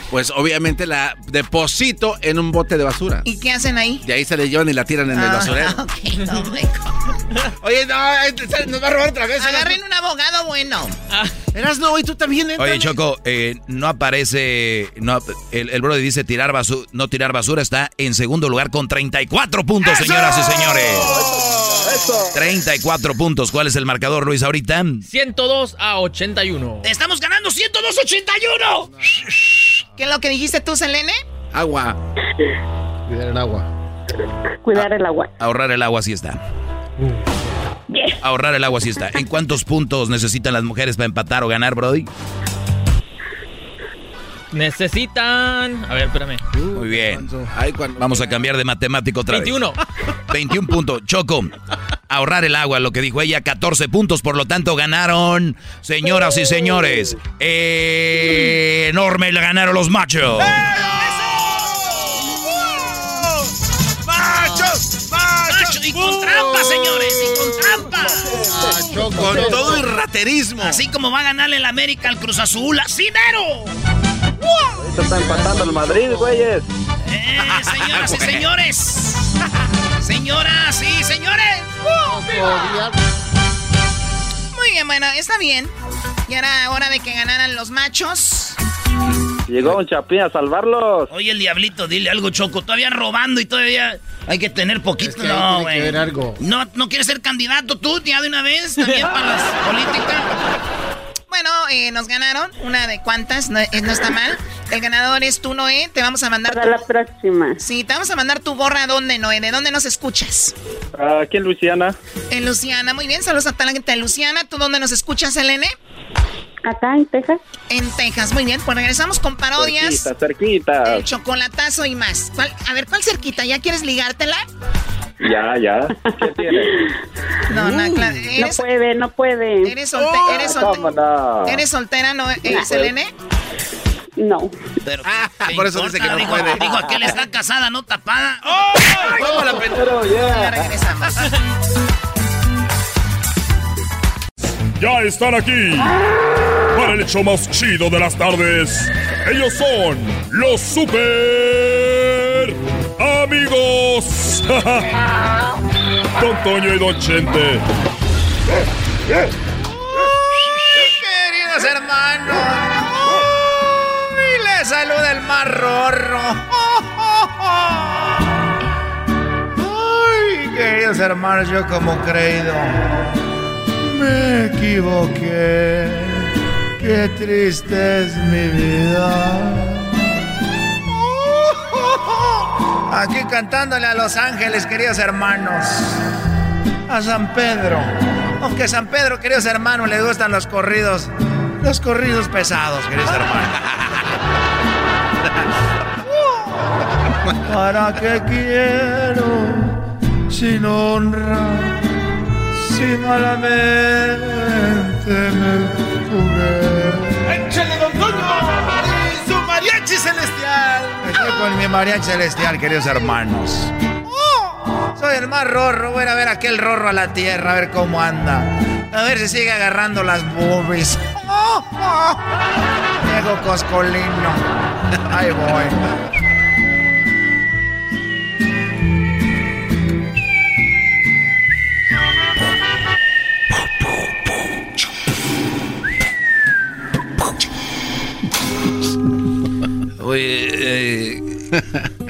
Pues obviamente la deposito en un bote de basura. ¿Y qué hacen ahí? De ahí se le llevan y la tiran en el Ah, basurero. ok, no. Oye, no, eh, nos va a robar otra vez. Agarren un abogado bueno. Eras no, y tú también, eh, Oye. Choco, eh, no aparece. No, el, el brother dice tirar basura, no tirar basura. Está en segundo lugar con 34 puntos, señoras y señores. 34 puntos. ¿Cuál es el marcador, Luis, ahorita? 102 a 81. ¡Estamos ganando 102.81! ¿Qué es lo que dijiste tú, Selene? Agua. Cuidar el agua. Cuidar el agua. Ahorrar el agua, sí está. Ahorrar el agua, sí está. ¿En cuántos puntos necesitan las mujeres para empatar o ganar, Brody? Necesitan. A ver, espérame. Muy bien. Vamos a cambiar de matemático otra vez. 21. 21 puntos. Choco, ahorrar el agua, lo que dijo ella, 14 puntos, por lo tanto ganaron, señoras y señores, eh, enorme le ganaron los machos. ¡Machos! ¡Machos! y con trampa, señores, y con trampa. Ah, con todo el raterismo. Así como va a ganarle el América al Cruz Azul, así mero. Ahorita está empatando el Madrid, güeyes. Eh, señoras y señores. Señoras y señores. Muy bien, bueno, está bien. Y era hora de que ganaran los machos. Llegó un chapín a salvarlos. Oye, el diablito, dile algo, Choco. Todavía robando y todavía hay que tener poquito. no, güey. No, no quieres ser candidato tú, ya de una vez, también para las políticas. Bueno, eh, nos ganaron. Una de cuantas, no, eh, no, está mal. El ganador es tú, Noé. Te vamos a mandar. Para la próxima. Sí, te vamos a mandar tu gorra. ¿Dónde, Noé? ¿De dónde nos escuchas? Aquí en Luciana. En Luciana, muy bien. Saludos a toda la gente de Luciana. ¿Tú dónde nos escuchas, Elene? Acá en Texas. En Texas, muy bien. Pues regresamos con parodias. Cerquita, cerquita. El chocolatazo y más. ¿Cuál, a ver, ¿cuál cerquita? ¿Ya quieres ligártela? Ya, ya. ¿Qué tienes? No, no, claro. Eres, no puede, no puede. ¿Eres, solte oh, eres, solte no. ¿Eres soltera, no? ¿Eres Selene? No. Pero, ah, por eso dice que no digo, puede. Digo, aquel está casada, no tapada. ¡Oh! oh la pero, yeah. Ya regresamos. Ya están aquí para el hecho más chido de las tardes. Ellos son los super amigos. Don Toño y Don Chente. Queridos hermanos. Uy, les saluda el más rorro. Ay, queridos hermanos, yo como creído me equivoqué. Qué triste es mi vida. Aquí cantándole a Los Ángeles, queridos hermanos. A San Pedro. Aunque a San Pedro, queridos hermanos, le gustan los corridos. Los corridos pesados, queridos hermanos. ¿Para qué quiero sin honra? Si malamente me jugué. Con mi mariachi celestial, queridos hermanos. Oh, soy el más rorro. Voy a ver aquel rorro a la tierra, a ver cómo anda. A ver si sigue agarrando las boobies. Oh, oh. Diego Coscolino. Ahí voy.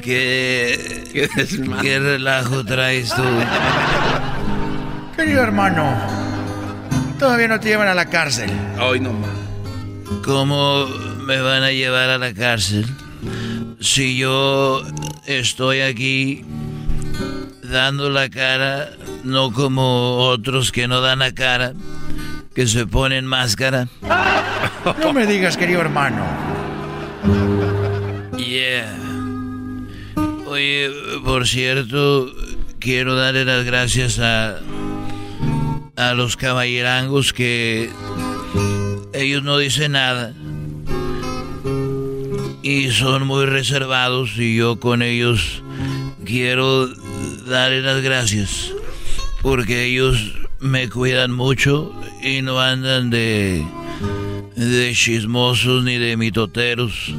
¿Qué, ¿qué, relajo traes tú? Querido hermano, todavía no te llevan a la cárcel. Hoy no ¿Cómo me van a llevar a la cárcel? Si yo estoy aquí dando la cara, no como otros que no dan la cara, que se ponen máscara. No me digas, querido hermano. Yeah. Oye, por cierto, quiero darle las gracias a, a los caballerangos que ellos no dicen nada. Y son muy reservados y yo con ellos quiero darle las gracias. Porque ellos me cuidan mucho y no andan de, de chismosos ni de mitoteros.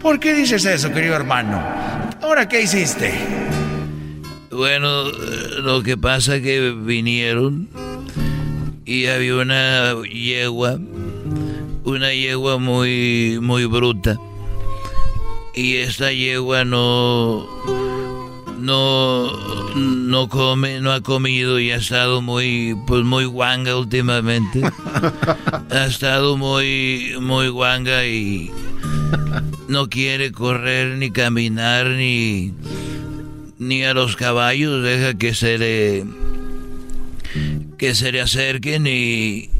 ¿Por qué dices eso, querido hermano? ¿Ahora qué hiciste? Bueno, lo que pasa que vinieron y había una yegua, una yegua muy, muy bruta. Y esta yegua no, no, no come, no ha comido y ha estado muy, pues muy guanga últimamente. ha estado muy, muy guanga y no quiere correr ni caminar ni ni a los caballos deja que se le que se le acerquen y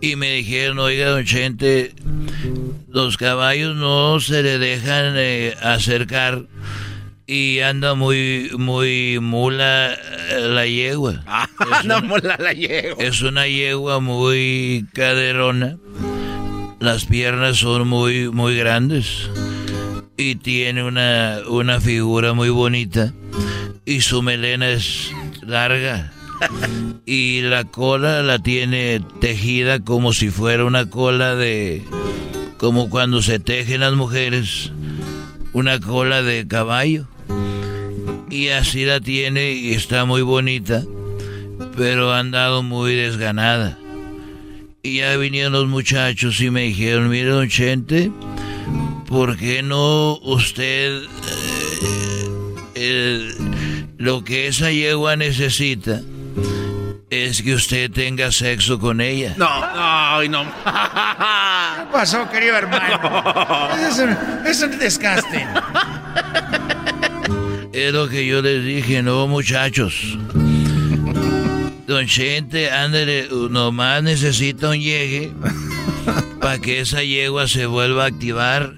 y me dijeron oiga don Chente los caballos no se le dejan eh, acercar y anda muy muy mula eh, la yegua ah, no mula la yegua. es una yegua muy caderona las piernas son muy, muy grandes y tiene una, una figura muy bonita y su melena es larga. Y la cola la tiene tejida como si fuera una cola de... Como cuando se tejen las mujeres. Una cola de caballo. Y así la tiene y está muy bonita. Pero ha andado muy desganada. Y ya vinieron los muchachos y me dijeron, mire don Chente, ¿por qué no usted eh, lo que esa yegua necesita es que usted tenga sexo con ella? No, no, no. ¿Qué pasó, querido hermano? Es un, es un desgaste. Es lo que yo les dije, no muchachos. Don Chente, ándale, nomás necesita un llegue para que esa yegua se vuelva a activar.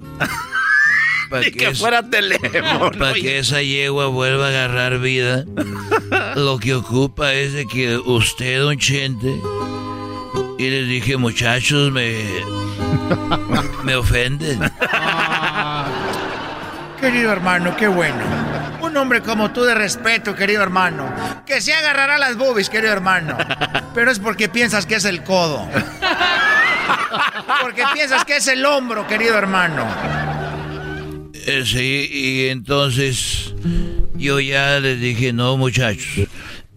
Para que, fuera teléfono. Para que esa yegua vuelva a agarrar vida. Lo que ocupa es de que usted, don Chente, y les dije, muchachos, me, me ofenden. Querido hermano, qué bueno. Un hombre como tú de respeto, querido hermano. Que se agarrará las boobies, querido hermano. Pero es porque piensas que es el codo. Porque piensas que es el hombro, querido hermano. Eh, sí, y entonces yo ya les dije, no muchachos,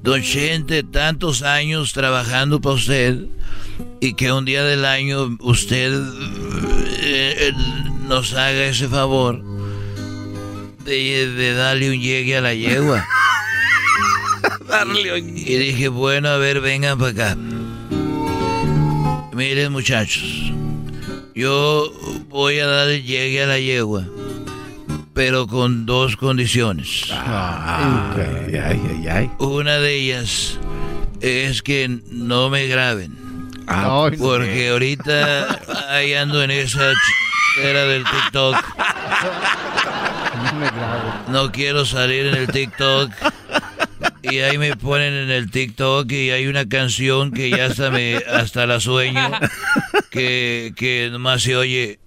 don Chente, tantos años trabajando para usted y que un día del año usted eh, eh, nos haga ese favor de, de darle un llegue a la yegua. Darle un- Y dije, bueno, a ver, vengan para acá. Miren muchachos, yo voy a darle llegue a la yegua, pero con dos condiciones. Una de ellas es que no me graben. Ah, porque ahorita ahí ando en esa era del TikTok. No quiero salir en el TikTok. Y ahí me ponen en el TikTok y hay una canción que ya hasta me hasta la sueño que, que nomás se oye.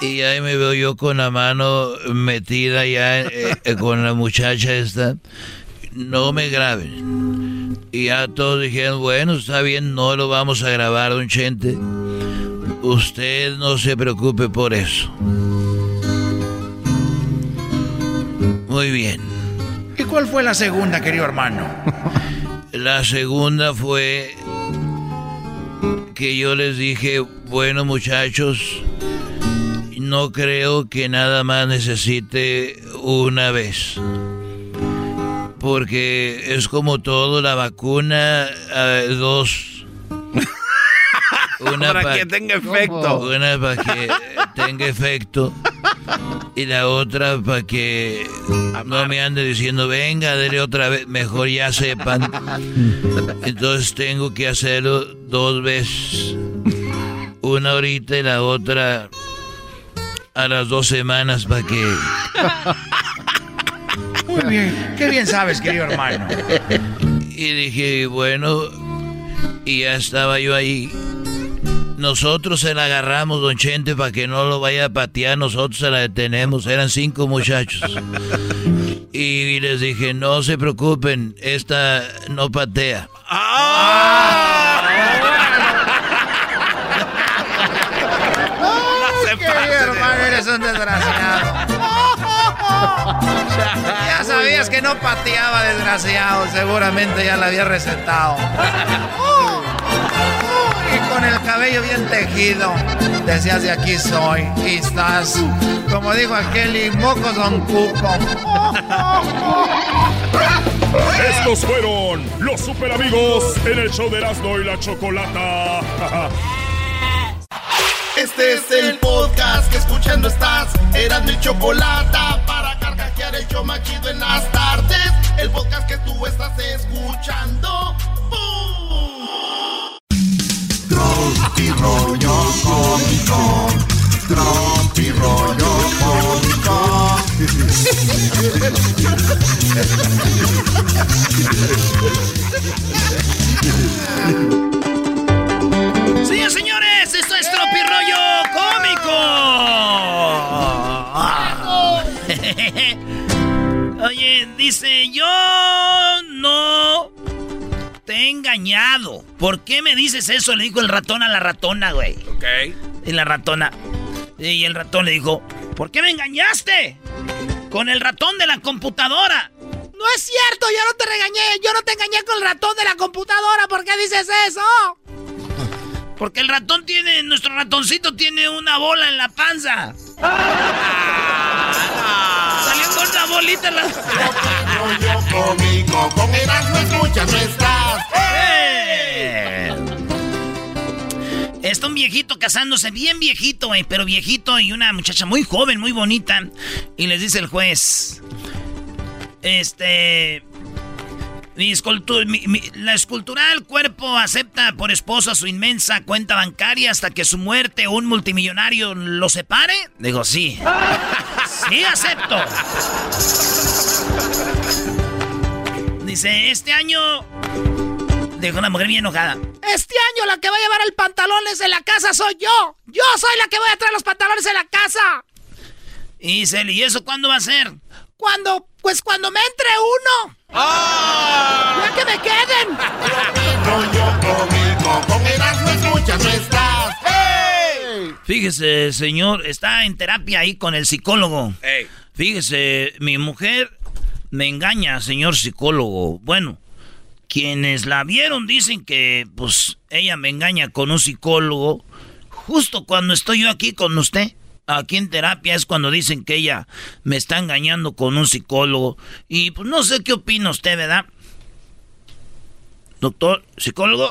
Y ahí me veo yo con la mano metida ya eh, eh, con la muchacha esta. No me graben. Y ya todos dijeron, bueno, está bien, no lo vamos a grabar, don Chente. Usted no se preocupe por eso. Muy bien. ¿Y cuál fue la segunda, querido hermano? La segunda fue que yo les dije, bueno muchachos, no creo que nada más necesite una vez. Porque es como todo, la vacuna, eh, dos. Para pa- que tenga efecto. Una para que tenga efecto. Y la otra para que no me ande diciendo, venga, dele otra vez. Mejor ya sepan. Entonces tengo que hacerlo dos veces. Una ahorita y la otra a las dos semanas para que... Muy bien. Qué bien sabes, querido hermano. Y dije, bueno, y ya estaba yo ahí. Nosotros se la agarramos, don Chente, para que no lo vaya a patear. Nosotros se la detenemos. Eran cinco muchachos. Y les dije, no se preocupen, esta no patea. Querido hermano, eres un desgraciado. Sabías que no pateaba, desgraciado. Seguramente ya la había recetado. Y con el cabello bien tejido. Decías de aquí soy. Y estás, como dijo aquel, y mocos don cuco. Estos fueron los super amigos en el show de Erasmo y la Chocolata. Este es el podcast que escuchando estás. Eran mi chocolate para carcajear el show machido en las tardes. El podcast que tú estás escuchando. ¡Bum! Tropi rollo cómico. Tropi rollo cómico. Señores, señores, esto es Tropi Rollo Cómico. Oye, dice, yo no te he engañado. ¿Por qué me dices eso? Le dijo el ratón a la ratona, güey. Ok. Y la ratona. Y el ratón le dijo, ¿por qué me engañaste? Con el ratón de la computadora. No es cierto, yo no te regañé. Yo no te engañé con el ratón de la computadora. ¿Por qué dices eso? Porque el ratón tiene, nuestro ratoncito tiene una bola en la panza. Salió con una bolita en la... Yo con Erasmo escuchas no estás. Está un viejito casándose, bien viejito, güey, pero viejito y una muchacha muy joven, muy bonita. Y les dice el juez, este... Mi escultura, la escultural cuerpo acepta por esposa su inmensa cuenta bancaria hasta que su muerte o un multimillonario lo separe. Digo, sí. sí, acepto. Dice, este año... Dijo una mujer bien enojada. Este año la que va a llevar el pantalones de la casa soy yo. Yo soy la que voy a traer los pantalones de la casa. Y dice, ¿y eso cuándo va a ser? Cuando, pues cuando me entre uno. ¡Ah! ¡Ya que me queden! Fíjese, señor, está en terapia ahí con el psicólogo. Fíjese, mi mujer me engaña, señor psicólogo. Bueno, quienes la vieron dicen que, pues, ella me engaña con un psicólogo justo cuando estoy yo aquí con usted aquí en terapia es cuando dicen que ella me está engañando con un psicólogo. Y pues no sé qué opina usted, ¿verdad? Doctor, psicólogo.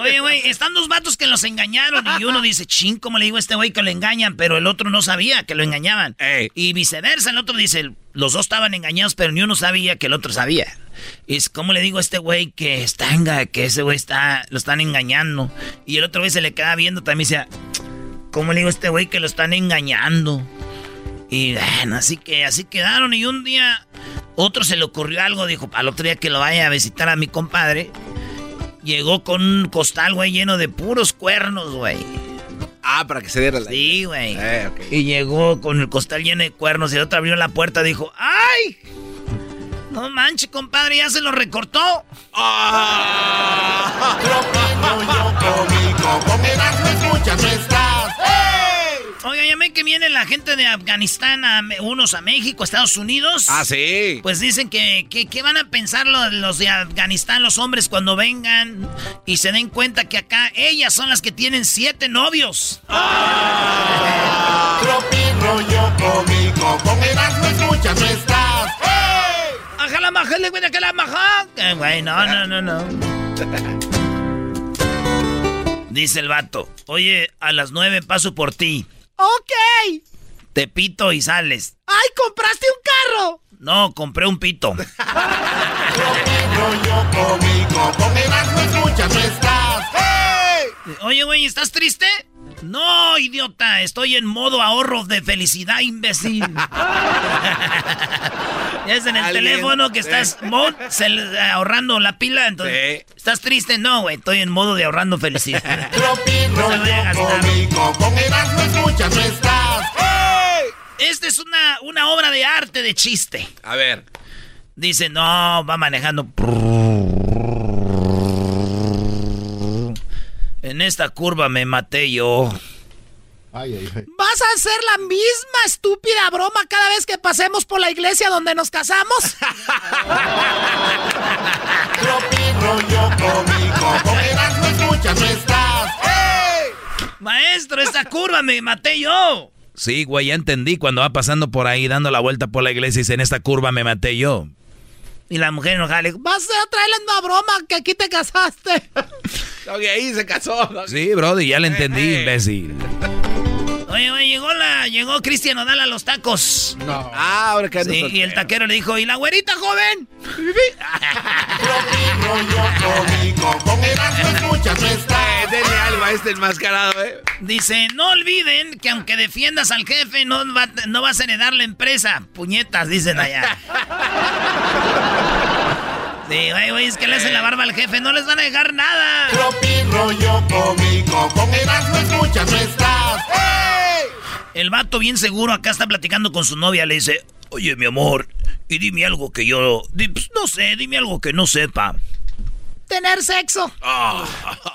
Oye, güey, están dos vatos que los engañaron y uno dice, ching, ¿cómo le digo a este güey que lo engañan? Pero el otro no sabía que lo engañaban. Y viceversa, el otro dice, los dos estaban engañados, pero ni uno sabía que el otro sabía. Y es, ¿cómo le digo a este güey que está, que ese güey está, lo están engañando? Y el otro güey se le queda viendo también y dice, ¿cómo le digo a este güey que lo están engañando? Y bueno, así que así quedaron y un día otro se le ocurrió algo, dijo, al otro día que lo vaya a visitar a mi compadre. Llegó con un costal, güey, lleno de puros cuernos, güey. Ah, para que se diera la. Sí, güey. Eh, y llegó con el costal lleno de cuernos y el otro abrió la puerta y dijo: ¡Ay! No manches, compadre, ya se lo recortó. ¡Ah! Oiga, ya ven que viene la gente de Afganistán, a, unos a México, Estados Unidos. Ah, sí. Pues dicen que, que, van a pensar los, de Afganistán, los hombres, cuando vengan y se den cuenta que acá ellas son las que tienen siete novios. Ah, rollo cómico, con no escuchas, no estás. ¡Hey! ¡Ajala, majale, güey, que la maja! Güey, no, no, no, no. Dice el vato, oye, a las nueve paso por ti. Ok. Te pito y sales. ¡Ay, compraste un carro! No, compré un pito. Oye, güey, ¿estás triste? No, idiota, estoy en modo ahorro de felicidad, imbécil. es en el teléfono que estás ahorrando la pila, entonces estás triste, no, güey, estoy en modo de ahorrando felicidad. Esta es una, una obra de arte de chiste. A ver. Dice, no, va manejando. En esta curva me maté yo. ¿Vas a hacer la misma estúpida broma cada vez que pasemos por la iglesia donde nos casamos? Maestro, esta curva me maté yo. Sí, güey, ya entendí. Cuando va pasando por ahí dando la vuelta por la iglesia y dice, en esta curva me maté yo. Y la mujer enojada le vas a traerle una broma que aquí te casaste. ok, ahí se casó. Sí, brody, ya le entendí, imbécil. Oye, oye, llegó la, llegó Cristian Odal a los tacos. No. Ah, ahora que Sí, y el taquero le dijo, ¿y la güerita, joven? Denle algo a este enmascarado, eh. Dice, no olviden que aunque defiendas al jefe, no, no vas a heredar la empresa. Puñetas, dicen allá. Sí, güey, güey, es que le hacen la barba al jefe, no les van a dejar nada. Tropi rollo cómico, con Erasmo escuchas, no estás. El vato bien seguro acá está platicando con su novia, le dice, oye, mi amor, y dime algo que yo, pues, no sé, dime algo que no sepa. Tener sexo. Oh.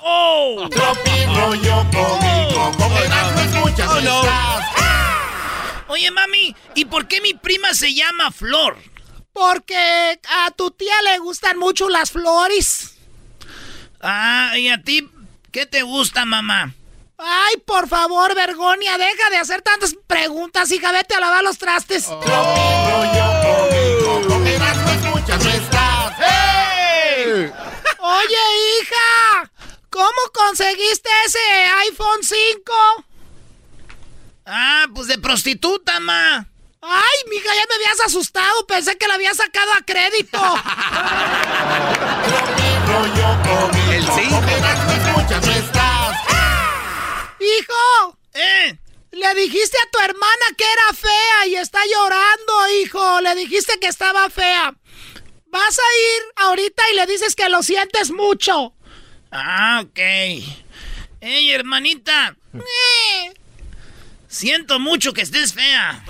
oh. rollo cómico, con Erasmo escuchas, no estás. Oye, mami, ¿y por qué mi prima se llama Flor? Porque a tu tía le gustan mucho las flores. Ah, ¿y a ti qué te gusta, mamá? Ay, por favor, Vergonia, deja de hacer tantas preguntas, hija, vete a lavar los trastes. Oh. ¡Hey! Oye, hija, ¿cómo conseguiste ese iPhone 5? Ah, pues de prostituta, ma. Ay, mija, ya me habías asustado. Pensé que la había sacado a crédito. El 5. Hijo. ¿Eh? Le dijiste a tu hermana que era fea y está llorando, hijo. Le dijiste que estaba fea. Vas a ir ahorita y le dices que lo sientes mucho. Ah, ok. Ey, hermanita. Eh. Siento mucho que estés fea.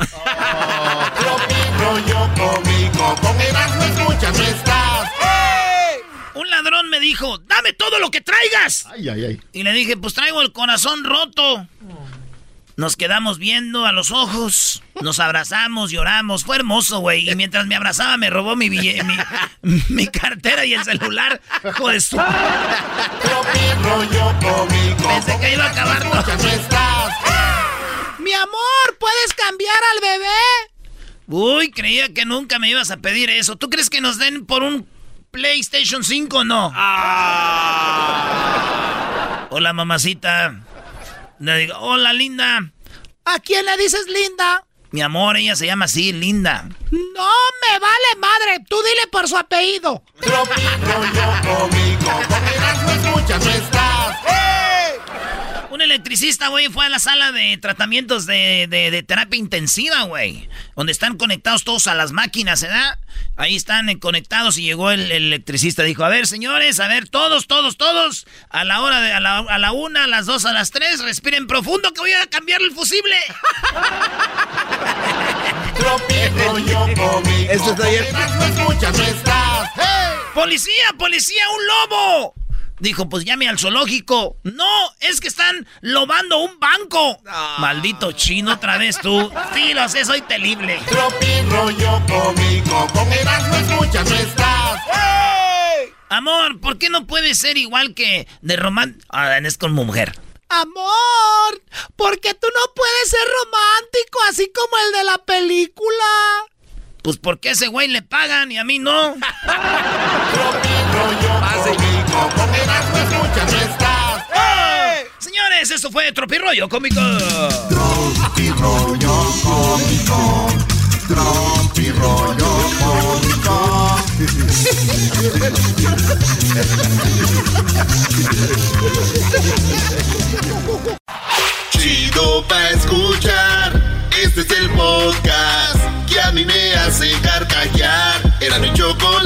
Un ladrón me dijo, dame todo lo que traigas. Ay, ay, ay. Y le dije, pues traigo el corazón roto. Nos quedamos viendo a los ojos, nos abrazamos, lloramos, fue hermoso, güey. Y mientras me abrazaba me robó mi, mi, cartera y el celular. Joder, su... Pensé que iba a acabar todo. Mi amor, ¿puedes cambiar al bebé? Uy, creía que nunca me ibas a pedir eso. ¿Tú crees que nos den por un PlayStation 5 o no? Ah. Hola, mamacita. Le digo, hola, linda. ¿A quién le dices linda? Mi amor, ella se llama así, linda. No me vale madre, tú dile por su apellido. Un electricista, güey, fue a la sala de tratamientos de, terapia intensiva, güey. Donde están conectados todos a las máquinas, ¿verdad? Ahí están conectados y llegó el, electricista. Dijo, a ver, señores, a ver, todos, todos, todos. A la hora de, a la, a la una, a las dos, a las tres, respiren profundo que voy a cambiar el fusible. Esto está bien. ¡Policía, policía, un lobo! Dijo, pues llame al zoológico. No, es que están lobando un banco. Maldito chino, otra vez tú. Sí, lo sé, soy terrible. Amor, ¿por qué no puede ser igual que de román... Ah, es con mujer. Amor, ¿por qué tú no puedes ser romántico así como el de la película? Pues porque a ese güey le pagan y a mí no. Erasmo, con Erasmo escuchas estás. ¡Hey! Señores, esto fue Tropirollo Cómico. Tropirollo Cómico. Tropirollo Cómico. Chido pa' escuchar. Este es el podcast que a mí me hace carcajear. Era mi chocolate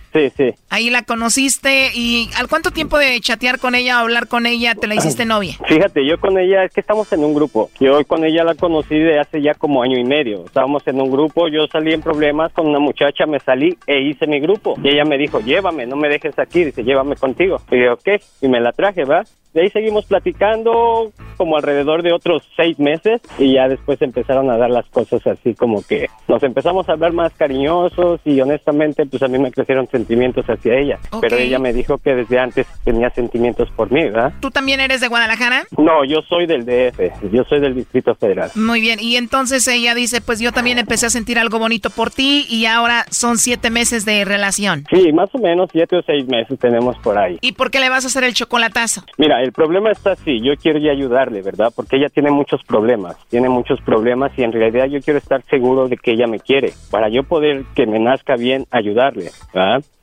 Sí, sí. Ahí la conociste y ¿al cuánto tiempo de chatear con ella hablar con ella te la hiciste novia? Fíjate, yo con ella, es que estamos en un grupo. Yo con ella la conocí de hace ya como año y medio. Estábamos en un grupo, yo salí en problemas con una muchacha, me salí e hice mi grupo. Y ella me dijo, llévame, no me dejes aquí, dice, llévame contigo. Y yo, ok, y me la traje, ¿va? De ahí seguimos platicando como alrededor de otros seis meses y ya después empezaron a dar las cosas así como que nos empezamos a hablar más cariñosos y honestamente pues a mí me crecieron sentimientos hacia ella. Pero ella me dijo que desde antes tenía sentimientos por mí, ¿verdad? ¿Tú también eres de Guadalajara? No, yo soy del DF, yo soy del Distrito Federal. Muy bien, y entonces ella dice, pues yo también empecé a sentir algo bonito por ti y ahora son siete meses de relación. Sí, más o menos siete o seis meses tenemos por ahí. ¿Y por qué le vas a hacer el chocolatazo? Mira, el problema está así, yo quiero ya ayudarle, ¿verdad? Porque ella tiene muchos problemas, tiene muchos problemas y en realidad yo quiero estar seguro de que ella me quiere, para yo poder que me nazca bien ayudarle, ¿verdad?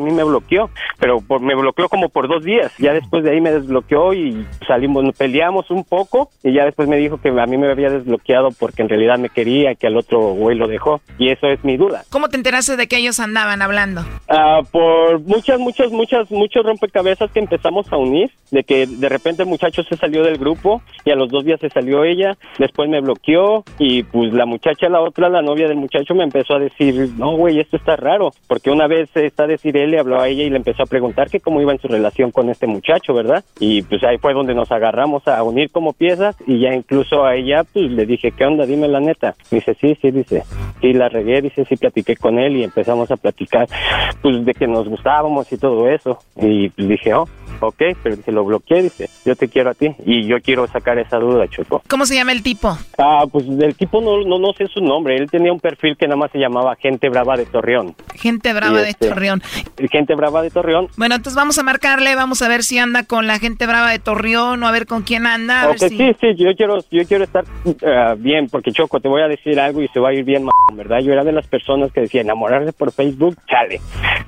a mí me bloqueó, pero por, me bloqueó como por dos días. Ya después de ahí me desbloqueó y salimos, peleamos un poco y ya después me dijo que a mí me había desbloqueado porque en realidad me quería, que al otro güey lo dejó. Y eso es mi duda. ¿Cómo te enteraste de que ellos andaban hablando? Uh, por muchas, muchas, muchas, muchos rompecabezas que empezamos a unir, de que de repente el muchacho se salió del grupo y a los dos días se salió ella, después me bloqueó y pues la muchacha, la otra, la novia del muchacho me empezó a decir, no güey, esto está raro, porque una vez está a decir él le habló a ella y le empezó a preguntar que cómo iba en su relación con este muchacho, ¿verdad? Y pues ahí fue donde nos agarramos a unir como piezas y ya incluso a ella pues le dije, ¿qué onda? Dime la neta. dice, sí, sí, dice, sí, la regué, dice, sí, platiqué con él y empezamos a platicar pues de que nos gustábamos y todo eso. Y pues dije, oh, ok, pero se lo bloqueé, dice, yo te quiero a ti y yo quiero sacar esa duda, Choco. ¿Cómo se llama el tipo? Ah, pues el tipo no, no, no sé su nombre, él tenía un perfil que nada más se llamaba Gente Brava de Torreón. Gente Brava este, de Torreón. Gente Brava de Torreón. Bueno, entonces vamos a marcarle, vamos a ver si anda con la Gente Brava de Torreón o a ver con quién anda. Okay, si... Sí, sí, yo quiero, yo quiero estar uh, bien, porque Choco, te voy a decir algo y se va a ir bien, ¿verdad? Yo era de las personas que decía enamorarse por Facebook, chale.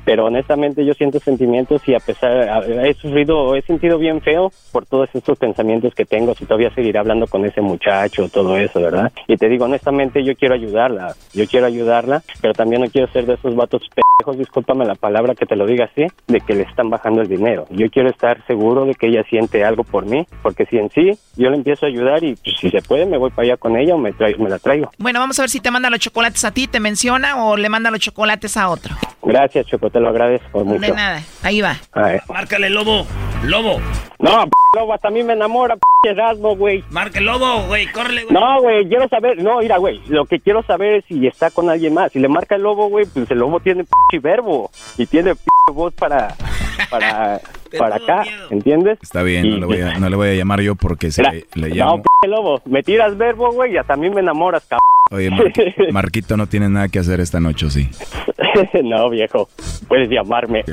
Pero honestamente yo siento sentimientos y a pesar, he sufrido, he sentido bien feo por todos estos pensamientos que tengo, si todavía seguiré hablando con ese muchacho, todo eso, ¿verdad? Y te digo, honestamente, yo quiero ayudarla, yo quiero ayudarla, pero también no quiero ser de esos vatos pendejos, discúlpame la palabra que te lo diga así, de que le están bajando el dinero. Yo quiero estar seguro de que ella siente algo por mí, porque si en sí yo le empiezo a ayudar y pues, si se puede me voy para allá con ella o me, traigo, me la traigo. Bueno, vamos a ver si te manda los chocolates a ti, te menciona o le manda los chocolates a otro. Gracias, Choco, te lo agradezco mucho. De nada, ahí va. A ver. Márcale, lobo. Lobo. No, p lobo, hasta a mí me enamora, p Erasmo, güey. Marca el lobo, güey, córrele, güey. No, güey, quiero saber, no, mira, güey, lo que quiero saber es si está con alguien más. Si le marca el lobo, güey, pues el lobo tiene p verbo y tiene p voz para, para, para acá, ¿entiendes? Está bien, no le, voy a, no le voy a llamar yo porque se le, le llamo. No, p lobo, me tiras verbo, güey, y hasta a mí me enamoras, cabrón. Oye, Mar Marquito no tiene nada que hacer esta noche, ¿o sí? no, viejo, puedes llamarme.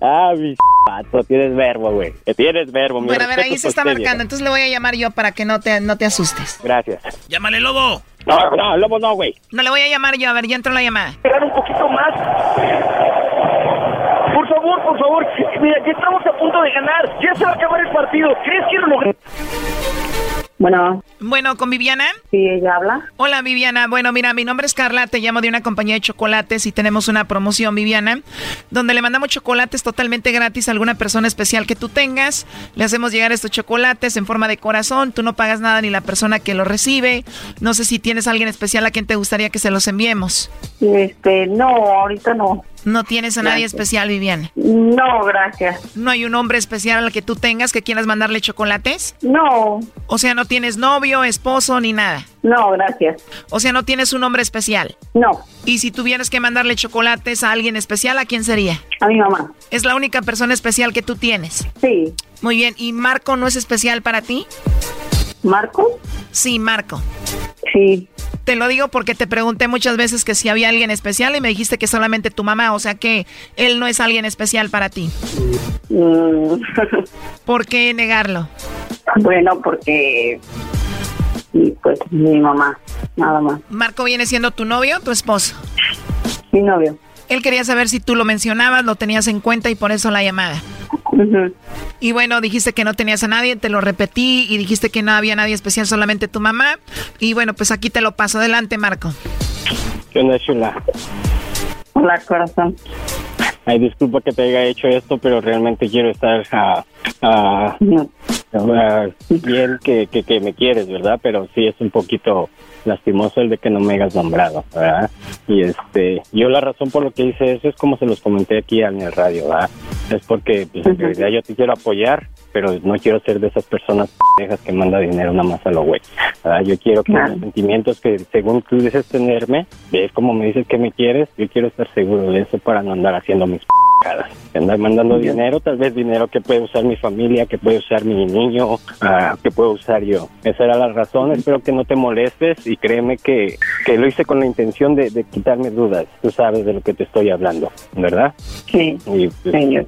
ah, mi pato, tienes verbo, güey. Tienes verbo, mi Bueno, a ver, ahí se está marcando, entonces le voy a llamar yo para que no te, no te asustes. Gracias. Llámale, lobo. No, no, lobo no, güey. No le voy a llamar yo, a ver, ya entró la llamada. Esperar un poquito más. Por favor, por favor. Mira, ya estamos a punto de ganar. Ya se va a acabar el partido. ¿Crees que lo? Bueno. Bueno, ¿con Viviana? Sí, ella habla. Hola, Viviana. Bueno, mira, mi nombre es Carla, te llamo de una compañía de chocolates y tenemos una promoción, Viviana, donde le mandamos chocolates totalmente gratis a alguna persona especial que tú tengas. Le hacemos llegar estos chocolates en forma de corazón, tú no pagas nada ni la persona que lo recibe. No sé si tienes a alguien especial a quien te gustaría que se los enviemos. Este, no, ahorita no. ¿No tienes a nadie especial, Viviana? No, gracias. ¿No hay un hombre especial al que tú tengas que quieras mandarle chocolates? No. O sea, ¿no tienes novio, esposo ni nada? No, gracias. O sea, ¿no tienes un hombre especial? No. ¿Y si tuvieras que mandarle chocolates a alguien especial, a quién sería? A mi mamá. ¿Es la única persona especial que tú tienes? Sí. Muy bien. ¿Y Marco no es especial para ti? ¿Marco? Sí, Marco. Sí. Te lo digo porque te pregunté muchas veces que si había alguien especial y me dijiste que solamente tu mamá, o sea que él no es alguien especial para ti. Mm. ¿Por qué negarlo? Bueno, porque pues mi mamá, nada más. ¿Marco viene siendo tu novio o tu esposo? Mi novio. Él quería saber si tú lo mencionabas, lo tenías en cuenta y por eso la llamada. Y bueno, dijiste que no tenías a nadie, te lo repetí y dijiste que no había nadie especial, solamente tu mamá. Y bueno, pues aquí te lo paso. Adelante, Marco. ¿Qué onda, Chula? Hola, corazón. Ay, disculpa que te haya hecho esto, pero realmente quiero estar a, a, a, bien que, que, que me quieres, ¿verdad? Pero sí es un poquito lastimoso el de que no me hayas nombrado, ¿verdad? Y este, yo la razón por lo que hice eso es como se los comenté aquí en el radio, ¿verdad? Es porque pues, en realidad yo te quiero apoyar, pero no quiero ser de esas personas pendejas que manda dinero nada más a lo güey. ¿verdad? Yo quiero que los sentimientos que según tú dices tenerme, es como me dices que me quieres, yo quiero estar seguro de eso para no andar haciendo mis pendejadas. Andar mandando dinero, tal vez dinero que puede usar mi familia, que puede usar mi niño, ah, que puedo usar yo. Esa era la razón, espero que no te molestes y créeme que, que lo hice con la intención de, de quitarme dudas. Tú sabes de lo que te estoy hablando, ¿verdad? Sí. Y pues,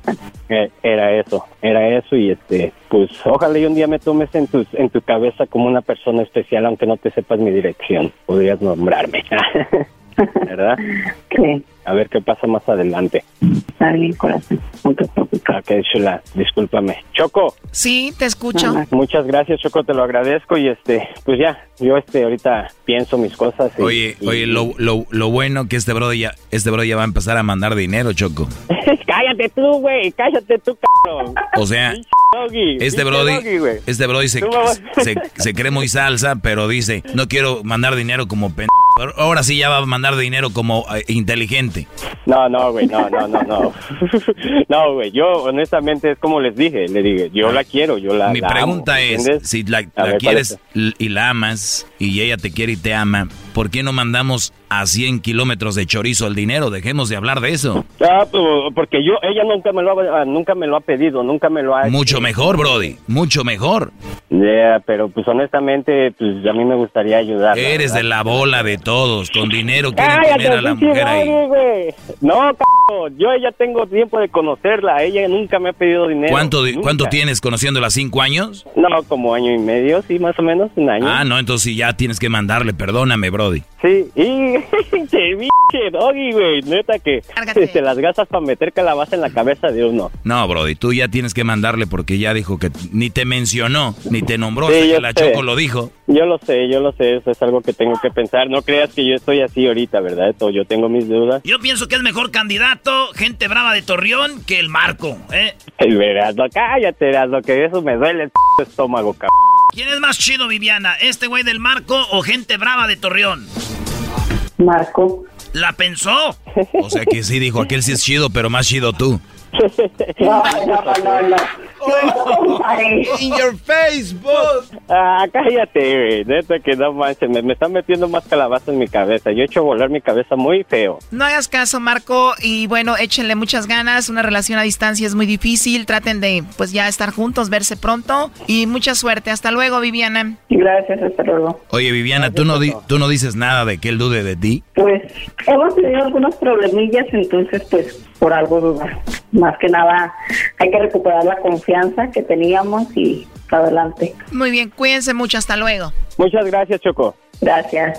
eh, era eso, era eso y este, pues ojalá y un día me tomes en tu, en tu cabeza como una persona especial aunque no te sepas mi dirección. Podrías nombrarme. ¿Verdad? Sí. A ver qué pasa más adelante. Está bien, corazón. No te preocupes. Ok, chula, discúlpame. Choco. Sí, te escucho. Muchas gracias, Choco, te lo agradezco y este, pues ya, yo este ahorita pienso mis cosas. y- Oye, y- oye, lo, lo, lo bueno que este bro ya, este bro ya va a empezar a mandar dinero, Choco. cállate tú, güey, cállate tú, cabrón. O sea, Doggy, este pinche brody, doggy, este brody se, se, se cree muy salsa, pero dice, no quiero mandar dinero como pen... Ahora sí ya va a mandar dinero como eh, inteligente. No, no, güey, no, no, no, no. No, güey, yo honestamente es como les dije, le dije, yo la quiero, yo la Mi la pregunta amo, es, si la, A la ver, ¿cuál quieres y la amas y ella te quiere y te ama, ¿por qué no mandamos a 100 kilómetros de chorizo el dinero? Dejemos de hablar de eso. Ah, pues, porque yo, ella nunca me lo ha, ah, nunca me lo ha pedido, nunca me lo ha Mucho mejor, Brody, mucho mejor. Yeah, pero pues honestamente, pues a mí me gustaría ayudar. Eres de la bola de todos, con dinero quieren Cállate, tener a la mujer ahí. No, c yo ya tengo tiempo de conocerla, ella nunca me ha pedido dinero. ¿Cuánto, nunca. ¿Cuánto tienes conociéndola? ¿Cinco años? No, como año y medio, sí, más o menos, un año. Ah, no, entonces sí, ya tienes que mandarle, perdóname, Brody. Sí, y che, doggy, güey, neta que te las gastas para meter calabaza en la cabeza de uno. No, Brody, tú ya tienes que mandarle porque ya dijo que ni te mencionó, ni te nombró, Sí, hasta que la sé. Choco lo dijo. Yo lo sé, yo lo sé, eso es algo que tengo que pensar. No creas que yo estoy así ahorita, ¿verdad? Esto, yo tengo mis dudas. Yo pienso que es mejor candidato, gente brava de Torreón, que el Marco, ¿eh? El verás, no, cállate, lo que eso me duele el p estómago, cabrón. ¿Quién es más chido, Viviana? ¿Este güey del Marco o gente brava de Torreón? Marco. ¿La pensó? O sea que sí dijo, aquel sí es chido, pero más chido tú. No, no, no, no. In your Facebook. Ah, cállate, güey. Neta que no manches. Me, me están metiendo más calabaza en mi cabeza. Yo he hecho volar mi cabeza muy feo. No hagas caso, Marco, y bueno, échenle muchas ganas. Una relación a distancia es muy difícil. Traten de, pues ya estar juntos, verse pronto. Y mucha suerte. Hasta luego, Viviana. Gracias, hasta luego. Oye, Viviana, ¿tú no, di- ¿tú no dices nada de que él dude de ti? Pues hemos tenido algunos problemillas, entonces pues por algo duda. Más que nada hay que recuperar la confianza que teníamos y para adelante. Muy bien, cuídense mucho. Hasta luego. Muchas gracias, Choco. Gracias.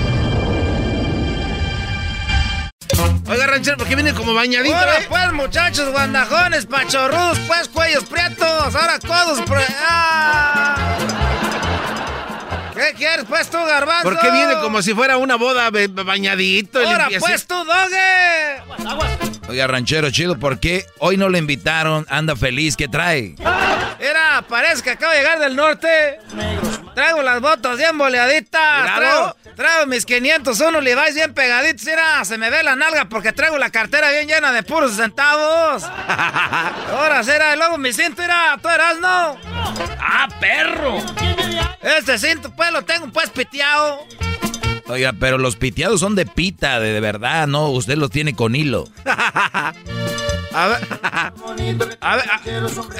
Oiga, ranchero, ¿por qué viene como bañadito? Ahora eh? pues, muchachos, guandajones, pachorrudos, pues, cuellos prietos, ahora codos pre... ¡Ah! ¿Qué quieres, pues, tú, garbanzo? ¿Por qué viene como si fuera una boda bañadito? Ahora pues, tú, doge. Oiga, ranchero chido, ¿por qué hoy no le invitaron? Anda feliz, ¿qué trae? Mira, parece que acabo de llegar del norte. Traigo las botas bien boleaditas. Traigo, traigo mis 501 Levi's bien pegaditos. Mira, se me ve la nalga porque traigo la cartera bien llena de puros centavos. Ahora será, y luego mi cinto, mira, tú eras, ¿no? ¡Ah, perro! Este cinto, pues, lo tengo, pues, piteado. Oiga, pero los piteados son de pita, de, de verdad, ¿no? Usted los tiene con hilo. A ver, a ver, a-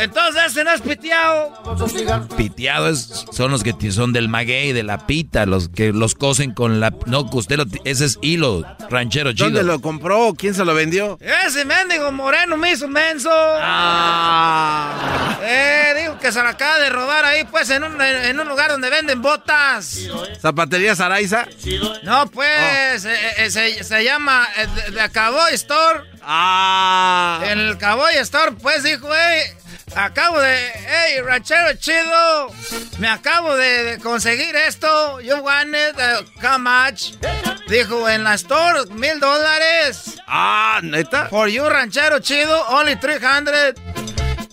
entonces ese no es piteado. Piteados son los que son del maguey, de la pita, los que los cosen con la... No, que usted lo... Ese es hilo, ranchero chido. ¿Dónde lo compró? ¿Quién se lo vendió? Ese mendigo moreno me hizo menso. Ah. Eh, digo que se la acaba de robar ahí, pues, en un, en, en un lugar donde venden botas. ¿Zapatería Saraiza? No, pues, eh, eh, se, se llama eh, de, de Cowboy Store. Ah. En el Cowboy Store, pues, dijo, hey, acabo de, hey, ranchero chido, me acabo de, de conseguir esto. You want it, uh, how much? Dijo, en la store, mil dólares. Ah, ¿neta? For you, ranchero chido, only 300.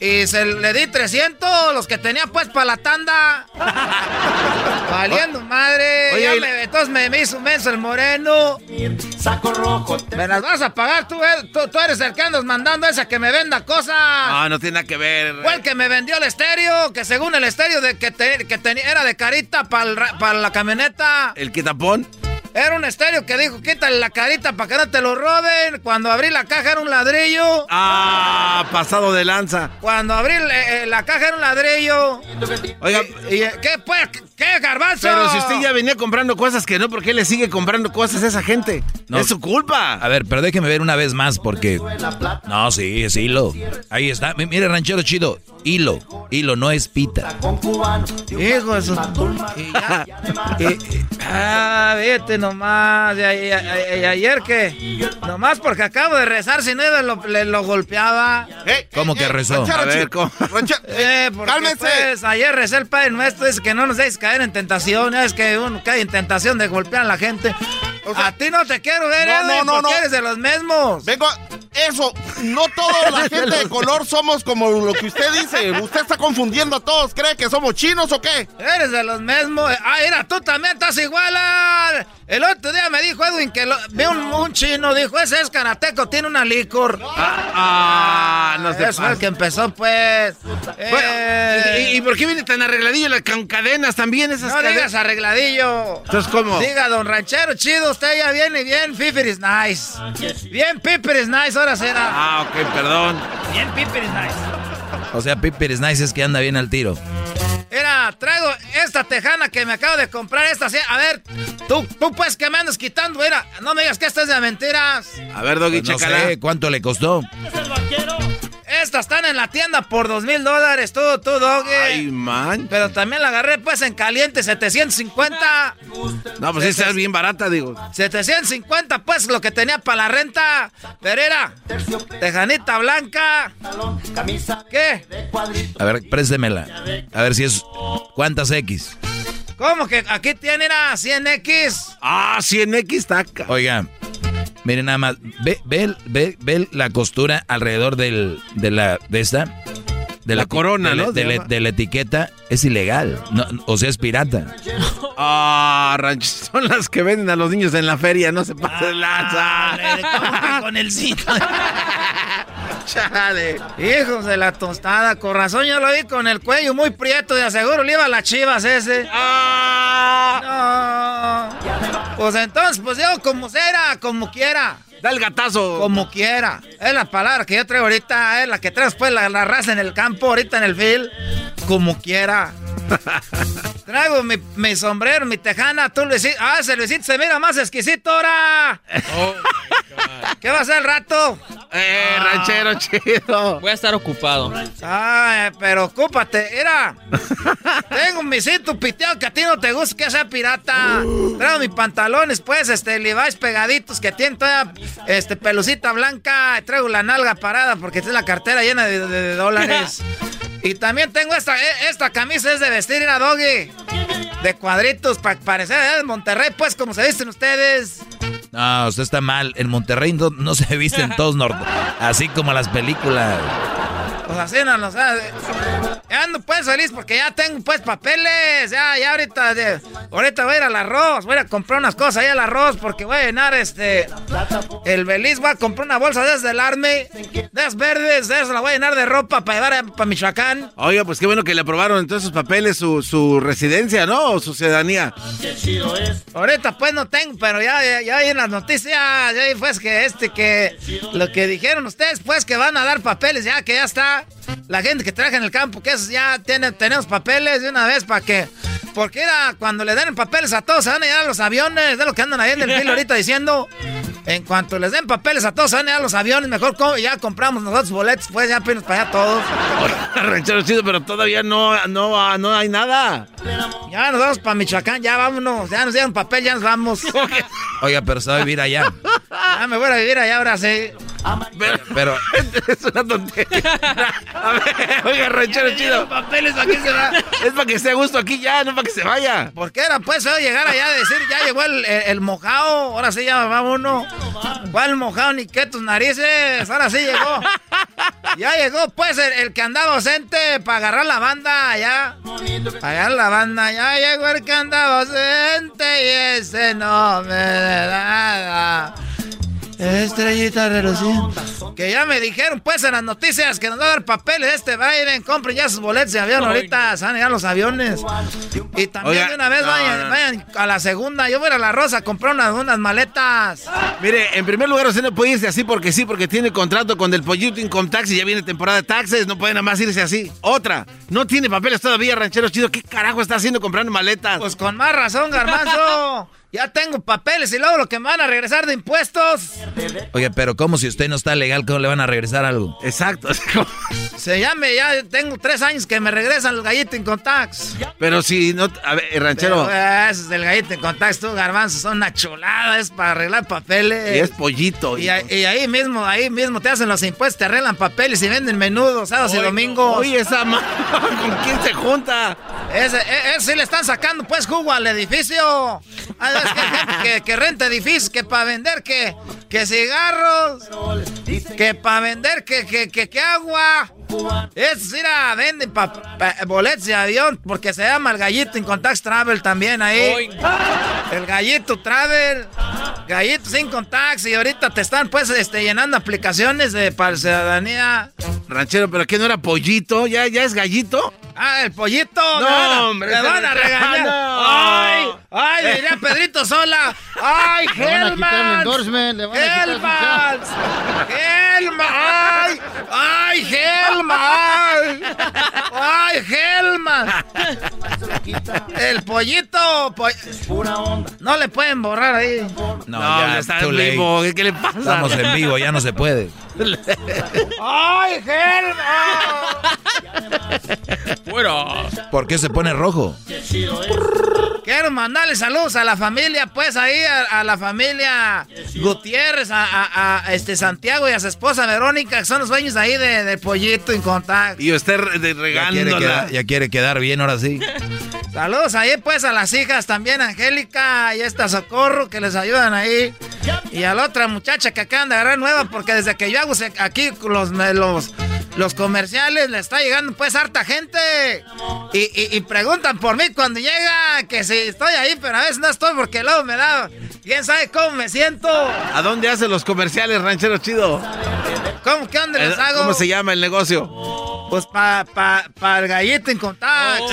Y se le di 300, los que tenía pues para la tanda. Valiendo madre. Oye, Ya me- entonces me, me hizo menso el moreno. Saco rojo. Me las vas a pagar tú, eh. tú, tú eres el que andas mandando esa que me venda cosas. Ah, no tiene nada que ver. Fue el que me vendió el estéreo, que según el estéreo de que, te- que tenía era de carita para la camioneta. ¿El quitapón? Era un estéreo que dijo, quítale la carita para que no te lo roben. Cuando abrí la caja era un ladrillo. Ah, pasado de lanza. Cuando abrí eh, eh, la caja era un ladrillo. Oiga, ¿Y, y, qué pues? ¿Qué garbanzo? pero si usted ya venía comprando cosas que no, ¿por qué le sigue comprando cosas a esa gente? No. Es su culpa. A ver, pero déjeme ver una vez más porque... No, sí, es hilo. Ahí está. Mire, ranchero chido. Hilo. Hilo, no es pita. Hijo de su- Y ya- y- ah, vete nomás. Y, y- y- y ayer que. Nomás porque acabo de rezar, si no iba, lo, le, lo golpeaba. ¿Cómo que rezó? A ver, ¿cómo? Eh, porque Cálmese. pues, ayer recé el Padre Nuestro, dice que no nos dejes caer en tentación. Es que uno cae en tentación de golpear a la gente. A ti no te quiero ver, No, Edwin, no, no, eres de los mismos. Vengo, eso, no toda la gente de color somos como lo que usted dice. Usted está confundiendo a todos. ¿Cree que somos chinos o qué? Eres de los mismos. Ah, mira, tú también estás igual. al- El otro día me dijo Edwin que lo- vi un, un chino, dijo, ese es karateco, tiene una licor. Ah, no se Ese fue el que empezó, pues. Bueno, Eh, ¿y, y por qué viene tan arregladillo la- con cadenas también esas no cadenas? digas arregladillo. Entonces, ¿cómo? Diga, don ranchero chido, usted ya viene bien, Piper is nice. Bien, Piper is nice, ahora será. Ah, ok, perdón. Bien, Piper is nice. O sea, Piper es nice es que anda bien al tiro. Mira, traigo esta tejana que me acabo de comprar. Esta, sí. A ver, tú, tú pues que me andas quitando. Mira, no me digas que esta es de mentiras. A ver, Doggy, Pues no sé cuánto le costó. Estas están en la tienda por dos mil dólares, tú, tú, doggy. Ay, man. Pero también la agarré pues en caliente, 750. No, pues esa es bien barata, digo. 750 pues lo que tenía para la renta. Pero era tejanita blanca. ¿Qué? A ver, préstemela. A ver si es... ¿Cuántas X? ¿Cómo que aquí tiene era 100X? Ah, 100X taca. Oiga, miren nada más. Ve, ve, ve, ve la costura alrededor del, de la... De esta... De La corona, de ¿no? De, llama. de la etiqueta es ilegal. No, o sea, es pirata. Ah, son las que venden a los niños en la feria, no se de lanza. ¿cómo que con el cinto? Chale. Hijos de la tostada, con razón yo lo vi con el cuello muy prieto, de aseguro le iba a las chivas ese. Ah. No. Pues entonces, pues yo como será, como quiera. Da el gatazo. Como quiera. Es la palabra que yo traigo ahorita, es la que traes pues la, la raza en el campo, ahorita en el field. Como quiera. Traigo mi, mi, sombrero, mi tejana, tú Luisito. Ah, ese Luisito se mira más exquisito ahora. Oh ¿Qué va a hacer el rato? Eh, ranchero chido. Voy a estar ocupado. Ay, pero ocúpate, mira. Tengo un misito piteado que a ti no te gusta que sea pirata. Traigo mis pantalones, pues, este, Levi's pegaditos que tienen toda, este, pelucita blanca. Traigo la nalga parada porque tiene la cartera llena de, dólares. Y también tengo esta, e, esta camisa es de vestir, a doggy. De cuadritos, para parecer de Monterrey, pues, como se visten ustedes. No, usted está mal. En Monterrey no, se visten todos norte, así como las películas. Pues así no, o sea, ya ando pues feliz porque ya tengo pues papeles, ya, ya ahorita, ahorita voy a ir al arroz, voy a comprar unas cosas ahí al arroz porque voy a llenar este, el beliz, voy a comprar una bolsa desde el arme, de esas verdes, de esas la voy a llenar de ropa para llevar para Michoacán. Oiga, pues qué bueno que le aprobaron entonces sus papeles, su, su residencia, ¿no? O su ciudadanía. Ahorita pues no tengo, pero ya, ya, ya en las noticias, ya pues que este, que lo que dijeron ustedes pues que van a dar papeles, ya que ya está la gente que trabaja en el campo, que es, ya tiene, tenemos papeles de una vez para que. Porque era cuando le den papeles a todos, se van a llegar los aviones, de lo que andan ahí en el filo ahorita diciendo. En cuanto les den papeles a todos, se van a llegar los aviones, mejor ya compramos nosotros boletos, pues ya pinos para allá todos. Ranchero chido, pero todavía no, no, no hay nada. Ya nos vamos para Michoacán, ya vámonos, ya nos dieron papel, ya nos vamos. Oiga, pero se va a vivir allá. Ya me voy a vivir allá ahora sí. Pero, es una tontería. A ver, oiga, ranchero chido. papeles para se va. Es para que esté a gusto aquí ya, no para que se vaya. ¿Por qué era pues llegar allá a decir, ya llegó el, el, mojado, ahora sí ya va uno. ¿Cuál mojado ni qué tus narices? Ahora sí llegó. Ya llegó pues el, que andaba ausente para agarrar la banda allá. Allá la banda, ya llegó el que andaba y ese no me da nada. Estrellita reluciente. Que ya me dijeron, pues, en las noticias que nos va a dar papeles este Biden. Compren ya sus boletos de avión ahorita. Se van a los aviones. Y también de una vez vayan, a la segunda. Yo voy a la Rosa a comprar unas, unas maletas. Mire, en primer lugar, usted no puede irse así porque sí, porque tiene contrato con el Pollito Income Tax y ya viene temporada de taxes. No puede nada más irse así. Otra, no tiene papeles todavía, ranchero chido. ¿Qué carajo está haciendo comprando maletas? Pues con más razón, garbanzo. Ya tengo papeles y luego lo que me van a regresar de impuestos. Oye, pero ¿cómo si usted no está legal, cómo le van a regresar algo? Exacto. Se llame, ya tengo tres años que me regresan los gallitos con tax. Pero si no, a ver, ranchero. Pero, es el gallito con tax, tú, garbanzo, son una chulada, es para arreglar papeles. Y es pollito. Y, ahí mismo, ahí mismo te hacen los impuestos, te arreglan papeles y venden menudos sábados y domingos. Oye, esa ma ¿con quién se junta? Ese, ese, e, sí le están sacando pues jugo al edificio. Que, que, renta edificios, que para vender que, que cigarros, que para vender que, que, que, agua. Es ir a venden boletos de avión porque se llama el gallito en Contact Travel también ahí. El gallito Travel, gallito sin contacts y ahorita te están pues este, llenando aplicaciones de para ciudadanía. Ranchero, pero que no era pollito, ya, ya es gallito. Ah, el pollito. No, hombre. Me van a regañar. Ay, ay, diría Pedrito Sola. Ay, Helmans. Helmans. Helmans. Ay, ay, Helmans. Ay, Helmans. El pollito. No le pueden borrar ahí. No, ya está en vivo. ¿Qué le pasa? Estamos en vivo, ya no se puede. ¡Ay, Helmans! Bueno. ¿Por qué se pone rojo? Quiero mandarle saludos a la familia, pues ahí, a, la familia Gutiérrez, a, este Santiago y a su esposa Verónica, que son los dueños ahí de, Pollito en contacto. Y usted regando. Ya, quiere quedar bien, ahora sí. Saludos ahí, pues, a las hijas también, Angélica y esta Socorro, que les ayudan ahí. Y a la otra muchacha que acaban de agarrar nueva, porque desde que yo hago aquí los, los, comerciales, le está llegando, pues, harta gente. Y, preguntan por mí cuando llega, que si estoy ahí, pero a veces no estoy porque luego me da. ¿Quién sabe cómo me siento? ¿A dónde hacen los comerciales, ranchero chido? ¿Cómo? ¿Qué dónde les eh, hago? ¿Cómo se llama el negocio? Pues para pa, pa el gallito en contacto.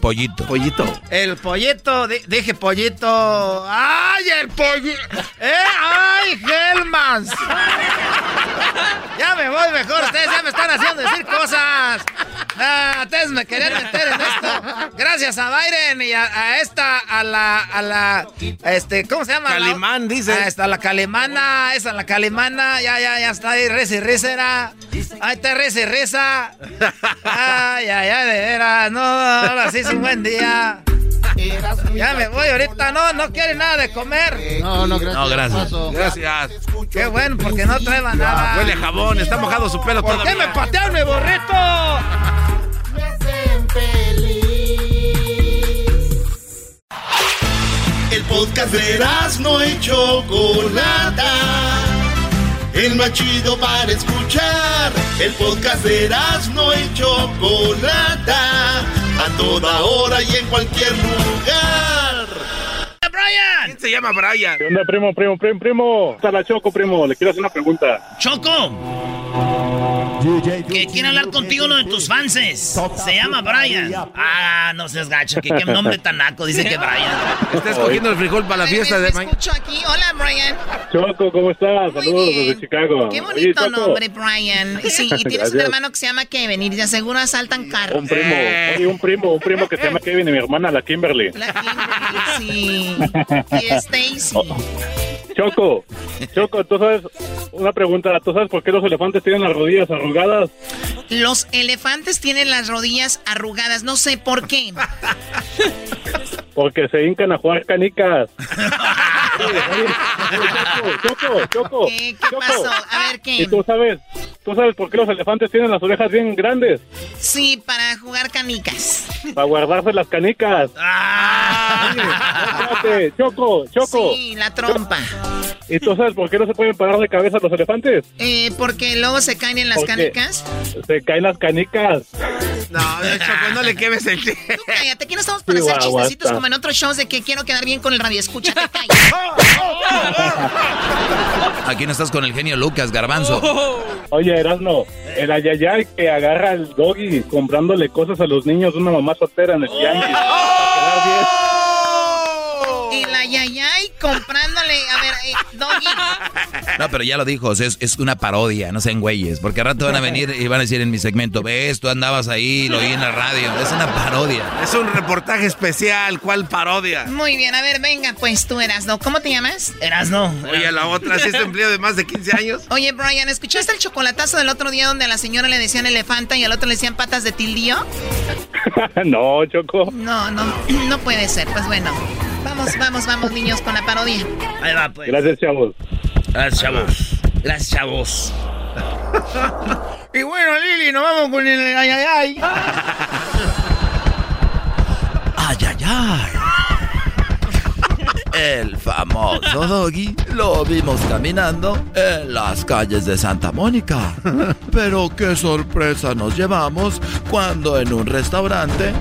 pollito. Pollito. El pollito, dije pollito. ¡Ay, el pollito! ¡Eh! ¡Ay, Helmans! ya me voy mejor, ustedes ya me están haciendo decir cosas. Ah, ustedes me querían meter en esto. Gracias a Byron y a, esta, a la, a la, este, ¿cómo se llama? Calimán, dice. Ah, está la calimana, esa la calimana, ya, ya, ya está ahí, reza y reza era. Ahí está reza y reza. Ay, ay, ay, de veras, no, ahora sí es un buen día. Ya me voy ahorita, no, no quiere nada de comer. No, no, gracias. No, gracias. Gracias. Qué bueno, porque no traeba nada. Huele a jabón, está mojado su pelo ¿Por qué todavía. me patearon mi burrito? Podcast de no y Chocolata. El más chido para escuchar. El podcast de no y Chocolata. A toda hora y en cualquier lugar. ¡Brian! ¿Quién se llama Brian? ¿Qué onda, primo, primo, primo, primo? Está la Choco, primo. Le quiero hacer una pregunta. ¡Choco! Que quiere hablar contigo uno de tus fanses. Se llama Brian. Ah, no seas gacho, que qué nombre tan naco. Dice que Brian. Está escogiendo el frijol para la fiesta de mañana. Escucho aquí. Hola, Brian. Choco, ¿cómo estás? Saludos desde Chicago. Qué bonito nombre, Brian. Sí, y tienes un hermano que se llama Kevin y de seguro asaltan carros. Un primo, oye, un primo, un primo que se llama Kevin y mi hermana, la Kimberly. Sí. Y Stacy. Choco, Choco, tú sabes, una pregunta, ¿tú sabes por qué los elefantes tienen las rodillas arrugadas? Los elefantes tienen las rodillas arrugadas. No sé por qué. Porque se hincan a jugar canicas. Choco, Choco, ¿Qué, qué pasó? A ver, ¿Y ¿qué? tú sabes, tú sabes por qué los elefantes tienen las orejas bien grandes? Sí, para jugar canicas. Para guardarse las canicas. Oye, espérate, Choco, Choco. Sí, la trompa. ¿Y tú sabes por qué no se pueden parar de cabeza los elefantes? Eh, porque luego se caen en las canicas. Se caen las canicas. No, Choco, no le quemes el Tú cállate, aquí no estamos para Sí, hacer guau, chistecitos como en otros shows de que quiero quedar bien con el radio. Escúchate, calles. Aquí no estás con el genio Lucas, garbanzo. Oye, Erasmo, el ayayay que agarra al doggy comprándole cosas a los niños de una mamá soltera en el tianguis. Bien. El ayayay comprándole. A ver, eh, Doggy. No, pero ya lo dijo, es, es una parodia, no sean güeyes. Porque al rato van a venir y van a decir en mi segmento, ves, tú andabas ahí, lo oí en la radio. Es una parodia. Es un reportaje especial, ¿cuál parodia? Muy bien, a ver, venga, pues tú, Erasno. ¿Cómo te llamas? Erasno. Oye, la otra, si es empleo de más de 15 años. Oye, Brian, ¿escuchaste el chocolatazo del otro día donde a la señora le decían elefanta y al otro le decían patas de tildío? no, Choco. No, no, no puede ser. Pues bueno, vamos, vamos, vamos, niños, con la parodia. Ahí va, pues. Gracias, chavos. Gracias, chavos. Gracias, chavos. y bueno, Lili, nos vamos con el ay, ay, ay. Ay, ay, ay. El famoso Doggy lo vimos caminando en las calles de Santa Mónica. Pero qué sorpresa nos llevamos cuando en un restaurante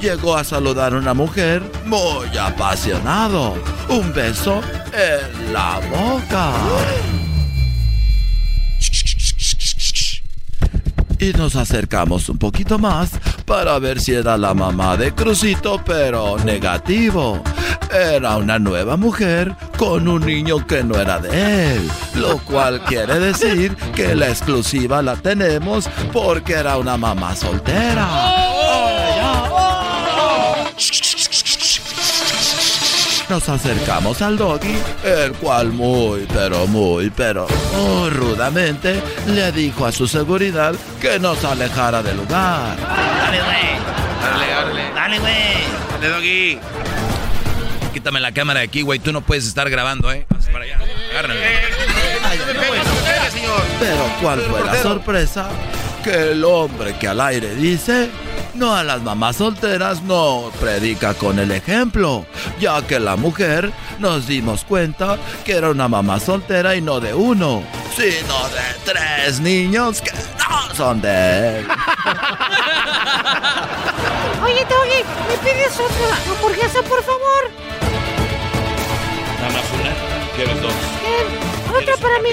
llegó a saludar a una mujer muy apasionado. Un beso en la boca. Y nos acercamos un poquito más para ver si era la mamá de Crucito, pero negativo. Era una nueva mujer con un niño que no era de él, lo cual quiere decir que la exclusiva la tenemos porque era una mamá soltera. Nos acercamos al doggy, el cual muy, pero muy, pero muy rudamente le dijo a su seguridad que nos alejara del lugar. Dale, güey. Dale, dale. Dale, güey. Dale, Doggy. Quítame la cámara de aquí, güey. Tú no puedes estar grabando, ¿eh? Vamos para allá. Agárrame. Pero ¿cuál fue la sorpresa? Que el hombre que al aire dice, no a las mamás solteras no predica con el ejemplo, ya que la mujer nos dimos cuenta que era una mamá soltera y no de uno, sino de tres niños que no son de él. Oye, Doggy, ¿me pides otra hamburguesa, por favor? Quieres dos. Bien, otra para mí.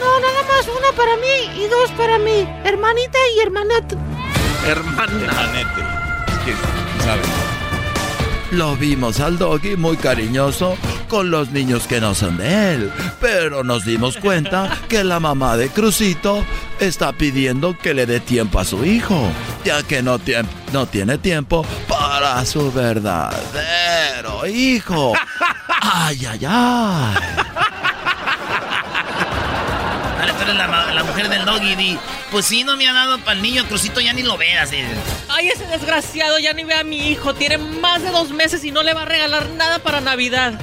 No, nada más una para mí y dos para mi hermanita y hermanato. Hermana. ¿Quién sabe? Lo vimos al doggy muy cariñoso con los niños que no son de él, pero nos dimos cuenta que la mamá de Crucito está pidiendo que le dé tiempo a su hijo, ya que no, no tiene tiempo para su verdadero hijo. ¡Ay, ay, ay! Dale, tú eres la, mujer del doggy. Di, pues sí, no me ha dado para el niño, Crucito, ya ni lo veas. Ay, ese desgraciado ya ni ve a mi hijo. Tiene más de dos meses y no le va a regalar nada para Navidad.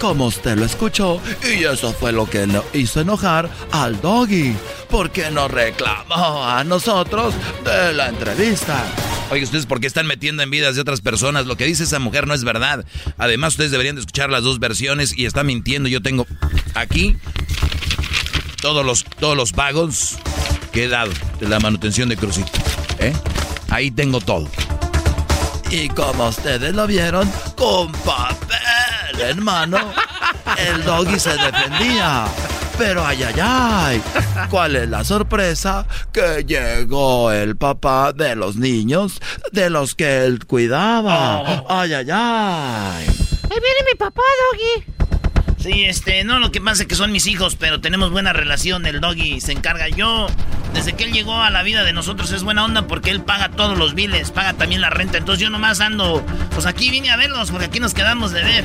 Como usted lo escuchó, y eso fue lo que lo hizo enojar al doggy. Porque nos reclamó a nosotros de la entrevista. Oye, ustedes por qué están metiendo en vidas de otras personas. Lo que dice esa mujer no es verdad. Además, ustedes deberían de escuchar las dos versiones y está mintiendo. Yo tengo aquí todos los, todos los que he dado de la manutención de Crucito. ¿eh? Ahí tengo todo. Y como ustedes lo vieron, con papel, hermano, el doggy se defendía. Pero ay, ay, ay, ¿cuál es la sorpresa? Que llegó el papá de los niños de los que él cuidaba. Oh. Ay, ay, ay. Ahí viene mi papá, doggy. Sí, este, no, lo que pasa es que son mis hijos, pero tenemos buena relación. El doggy se encarga. Yo, desde que él llegó a la vida de nosotros, es buena onda porque él paga todos los biles, paga también la renta. Entonces yo nomás ando, pues aquí vine a verlos porque aquí nos quedamos de ver.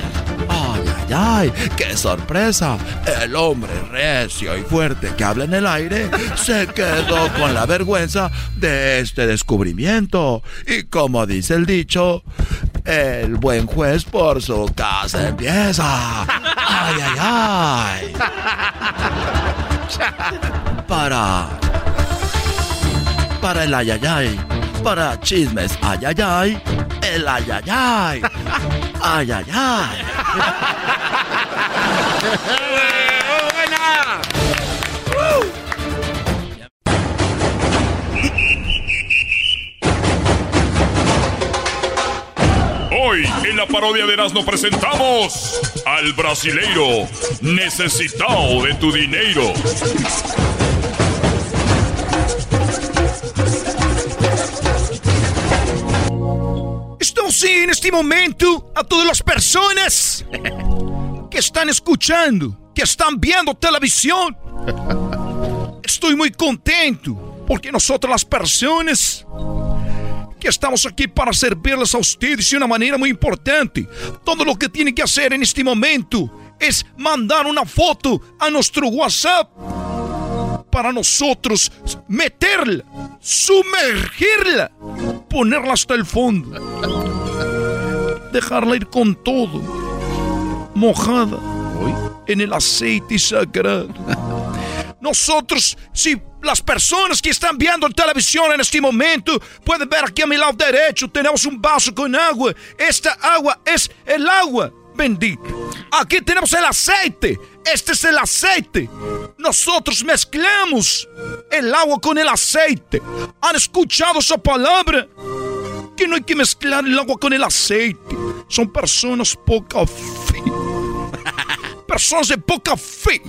Ay, ay, ay, qué sorpresa. El hombre recio y fuerte que habla en el aire se quedó con la vergüenza de este descubrimiento. Y como dice el dicho, el buen juez por su casa empieza. Ay, ay, ay. Para. Para el ayayay. Para chismes ayayay. El ayayay. Ayayay. ¡Buena! Hoy en la parodia de Erasmo presentamos al brasileiro necesitado de tu dinero. Estamos en este momento a todas las personas que están escuchando, que están viendo televisión. Estoy muy contento porque nosotros las personas que estamos aquí para servirles a ustedes de una manera muy importante. Todo lo que tienen que en este momento es mandar una foto a nuestro WhatsApp para nosotros meterla, sumergirla, ponerla hasta el fondo, dejarla ir con todo, mojada en el aceite sagrado. Nosotros, si las personas que están viendo televisión en este momento pueden ver aquí a mi lado derecho, tenemos un vaso con agua. Esta agua es el agua bendita. Aquí tenemos el aceite. Este es el aceite. Nosotros mezclamos el agua con el aceite. ¿Han escuchado esa palabra? Que no hay que mezclar el agua con el aceite. Son personas poca fe. Personas de poca fe.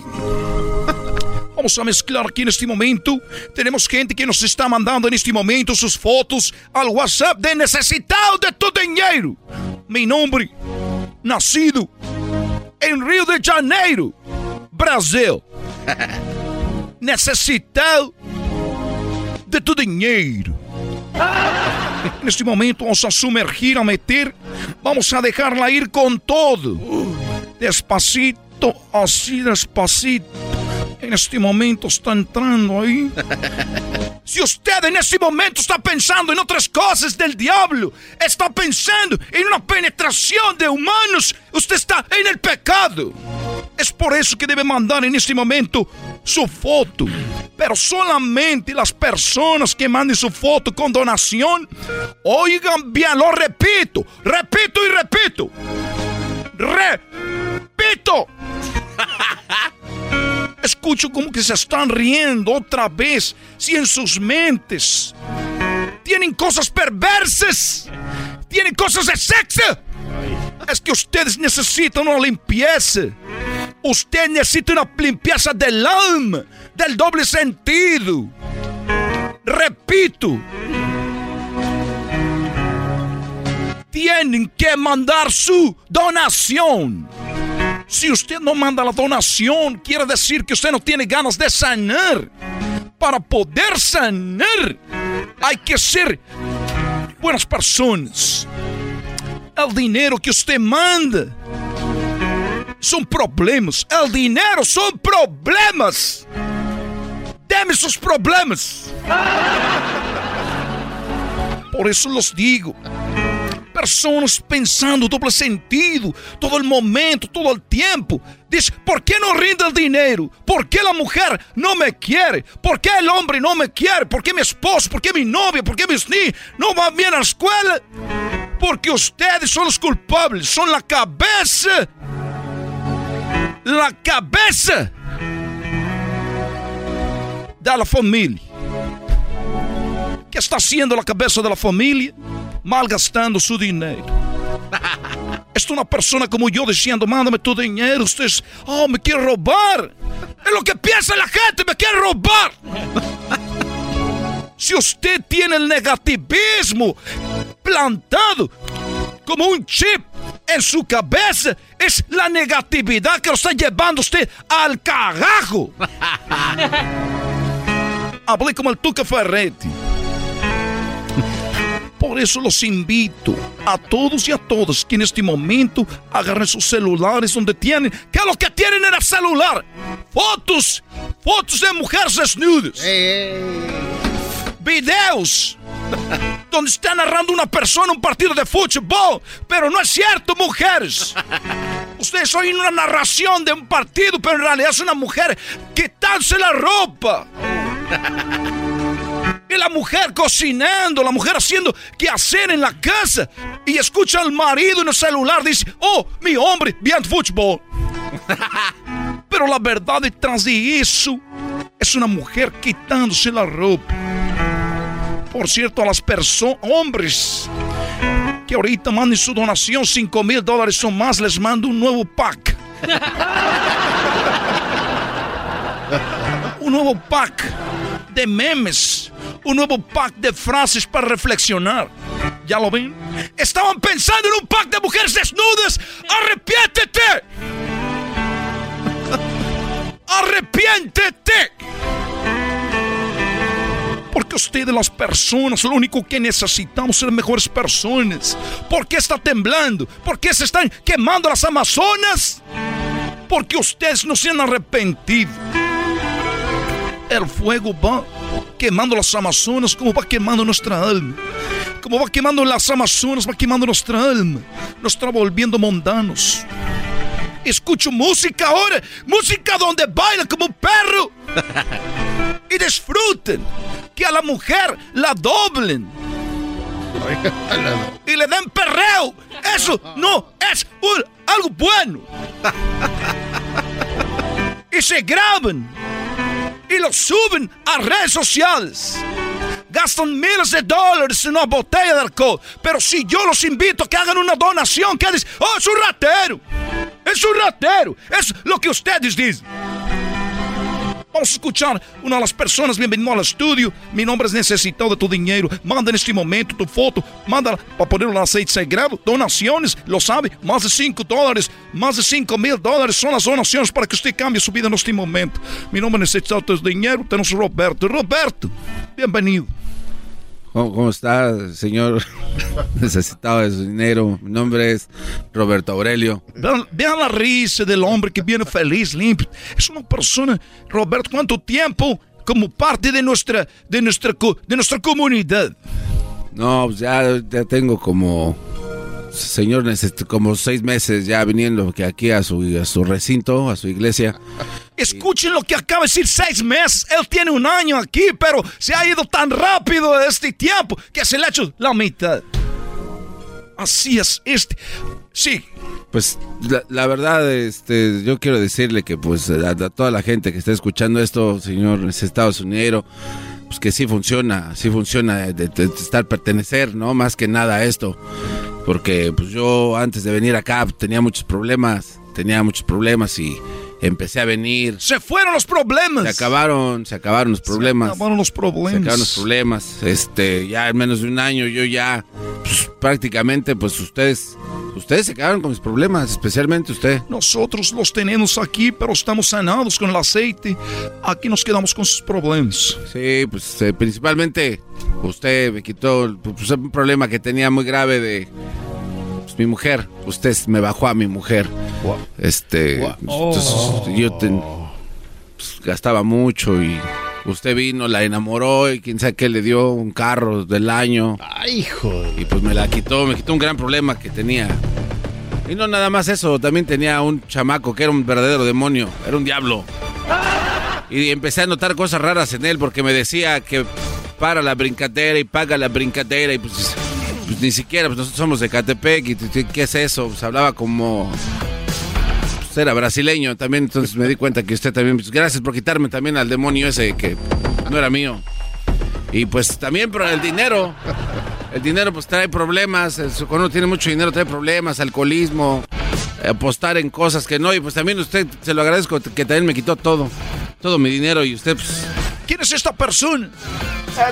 Vamos a mezclar aquí en este momento. Tenemos gente que nos está mandando en este momento sus fotos al WhatsApp de de tu dinero. Mi nombre, nacido en Rio de Janeiro, Brasil. necesitado de tu dinheiro. En este momento vamos a sumergir, a meter, vamos a dejarla ir con todo. Despacito, así despacito en este momento está entrando ahí. Si usted en este momento está pensando en otras cosas del diablo, está pensando en una penetración de humanos, usted está en el pecado. Es por eso que debe mandar en este momento su foto. Pero solamente las personas que manden su foto con donación, oigan bien, lo repito, repito y repito. Repito. Escucho como que se están riendo otra vez. Si en sus mentes tienen cosas perversas, tienen cosas de sexo. Es que ustedes necesitan una limpieza. Usted necesita una limpieza del alma, del doble sentido. Repito. Tienen que mandar su donación. Si usted no manda la donación, quiere decir que usted no tiene ganas de sanar. Para poder sanar, Hay que ser buenas personas. El dinero que usted manda son problemas. El dinero son problemas. Deme sus problemas. Por eso los digo. Personas pensando doble sentido todo el momento, todo el tiempo. Dice, ¿por qué no rinde el dinero? ¿Por qué la mujer no me quiere? ¿Por qué el hombre no me quiere? ¿Por qué mi esposo? ¿Por qué mi novia? ¿Por qué mis niños no van bien a la escuela? Porque ustedes son los culpables, son la cabeza. La cabeza de la familia. ¿Qué está haciendo la cabeza de la familia? Malgastando su dinero. Es una persona como yo diciendo, mándame tu dinero. Ustedes, oh, me quiere robar. Es lo que piensa la gente, me quiere robar. Si usted tiene el negativismo plantado como un chip en su cabeza, es la negatividad que lo está llevando usted al carajo. Hablé como el Tuca Ferretti. Por eso los invito a todos y a todas que en este momento agarren sus celulares donde tienen. ¿Qué es lo que tienen en el celular? Fotos. Fotos de mujeres desnudas. Videos. donde está narrando una persona un partido de fútbol. Pero no es cierto, mujeres. Ustedes oyen una narración de un partido, pero en realidad es una mujer quitándose la ropa. Y la mujer cocinando, la mujer haciendo qué hacer en la casa. Y escucha al marido en el celular, dice, oh, mi hombre, bien fútbol. Pero la verdad detrás de eso es una mujer quitándose la ropa. Por cierto, a las personas, hombres, que ahorita manden su donación, 5 mil dólares o más, les mando un nuevo pack. un nuevo pack de memes, un nuevo pack de frases para reflexionar. ¿Ya lo ven? Estaban pensando en un pack de mujeres desnudas. ¡Arrepiéntete! ¡Arrepiéntete! Porque ustedes las personas, lo único que necesitamos ser mejores personas. ¿Por qué está temblando? ¿Por qué se están quemando las Amazonas? Porque ustedes no se han arrepentido. El fuego va quemando las Amazonas como va quemando nuestra alma. Como va quemando las Amazonas, va quemando nuestra alma. Nos está volviendo mundanos. Escucho música ahora, música donde baila como un perro. y disfruten. Que a la mujer la doblen. y le den perreo. Eso no es un, algo bueno. y se graban y lo suben a redes sociales. Gastan miles de dólares en una botella de alcohol. Pero si yo los invito a que hagan una donación, que dicen, oh, es un ratero. Es un ratero. Es lo que ustedes dicen. Vamos escuchar una de las personas. Bienvenido al estudio. Mi nombre es Necesitado de tu dinero. Manda en este momento tu foto. Manda para ponerlo en aceite sagrado. Donaciones, lo sabe. Más de 5 dólares. Más de 5 mil dólares son las donaciones para que usted cambie su vida en este momento. Mi nombre es Necesitado de tu dinero. Tenemos Roberto. Roberto, bienvenido. ¿Cómo, cómo está, señor? Necesitado de su dinero. Mi nombre es Roberto Aurelio. Vean, vean la risa del hombre que viene feliz, limpio. Es una persona, Roberto, ¿cuánto tiempo como parte de nuestra, de nuestra, co- de nuestra comunidad? No, pues ya, ya tengo como, señor, necesito como seis meses ya viniendo que aquí a su, a su recinto, a su iglesia. Escuchen lo que acaba de decir seis meses. Él tiene un año aquí, pero se ha ido tan rápido este tiempo que se le ha hecho la mitad. Así es, este. Sí, Pues la, la verdad, este, yo quiero decirle que pues a, a toda la gente que está escuchando esto, señor, Estados Unidos, pues que sí funciona, sí funciona de, de- de estar pertenecer, ¿no? Más que nada a esto. Porque pues yo antes de venir acá tenía muchos problemas, tenía muchos problemas y empecé a venir. Se fueron los problemas. Se acabaron, se acabaron los problemas. acabaron los problemas. Se acabaron los problemas. Este, ya en menos de un año yo ya pues, prácticamente pues ustedes ustedes se acabaron con mis problemas, especialmente usted. nosotros los tenemos aquí, pero estamos sanados con el aceite. Aquí nos quedamos con sus problemas. Sí, pues eh, principalmente usted me quitó pues, un problema que tenía muy grave de pues, mi mujer. Usted me bajó a mi mujer. Este, entonces, yo te- pues, gastaba mucho y usted vino, la enamoró y quién sabe qué le dio un carro del año. Ay, hijo. Y pues me la quitó, me quitó un gran problema que tenía. Y no nada más eso, también tenía un chamaco que era un verdadero demonio, era un diablo. Y empecé a notar cosas raras en él porque me decía que para la brincadera y paga la brincadera y pues, pues ni siquiera, pues nosotros somos de Catepec y ¿qué es eso? Pues hablaba como... pues, era brasileño también, entonces me di cuenta que usted también... pues, gracias por quitarme también al demonio ese que no era mío. Y pues también por el dinero. El dinero pues trae problemas. Cuando uno tiene mucho dinero trae problemas, alcoholismo, apostar en cosas que no. Y pues también usted, se lo agradezco, que también me quitó todo. Todo mi dinero y usted pues... ¿Quién es esta persona?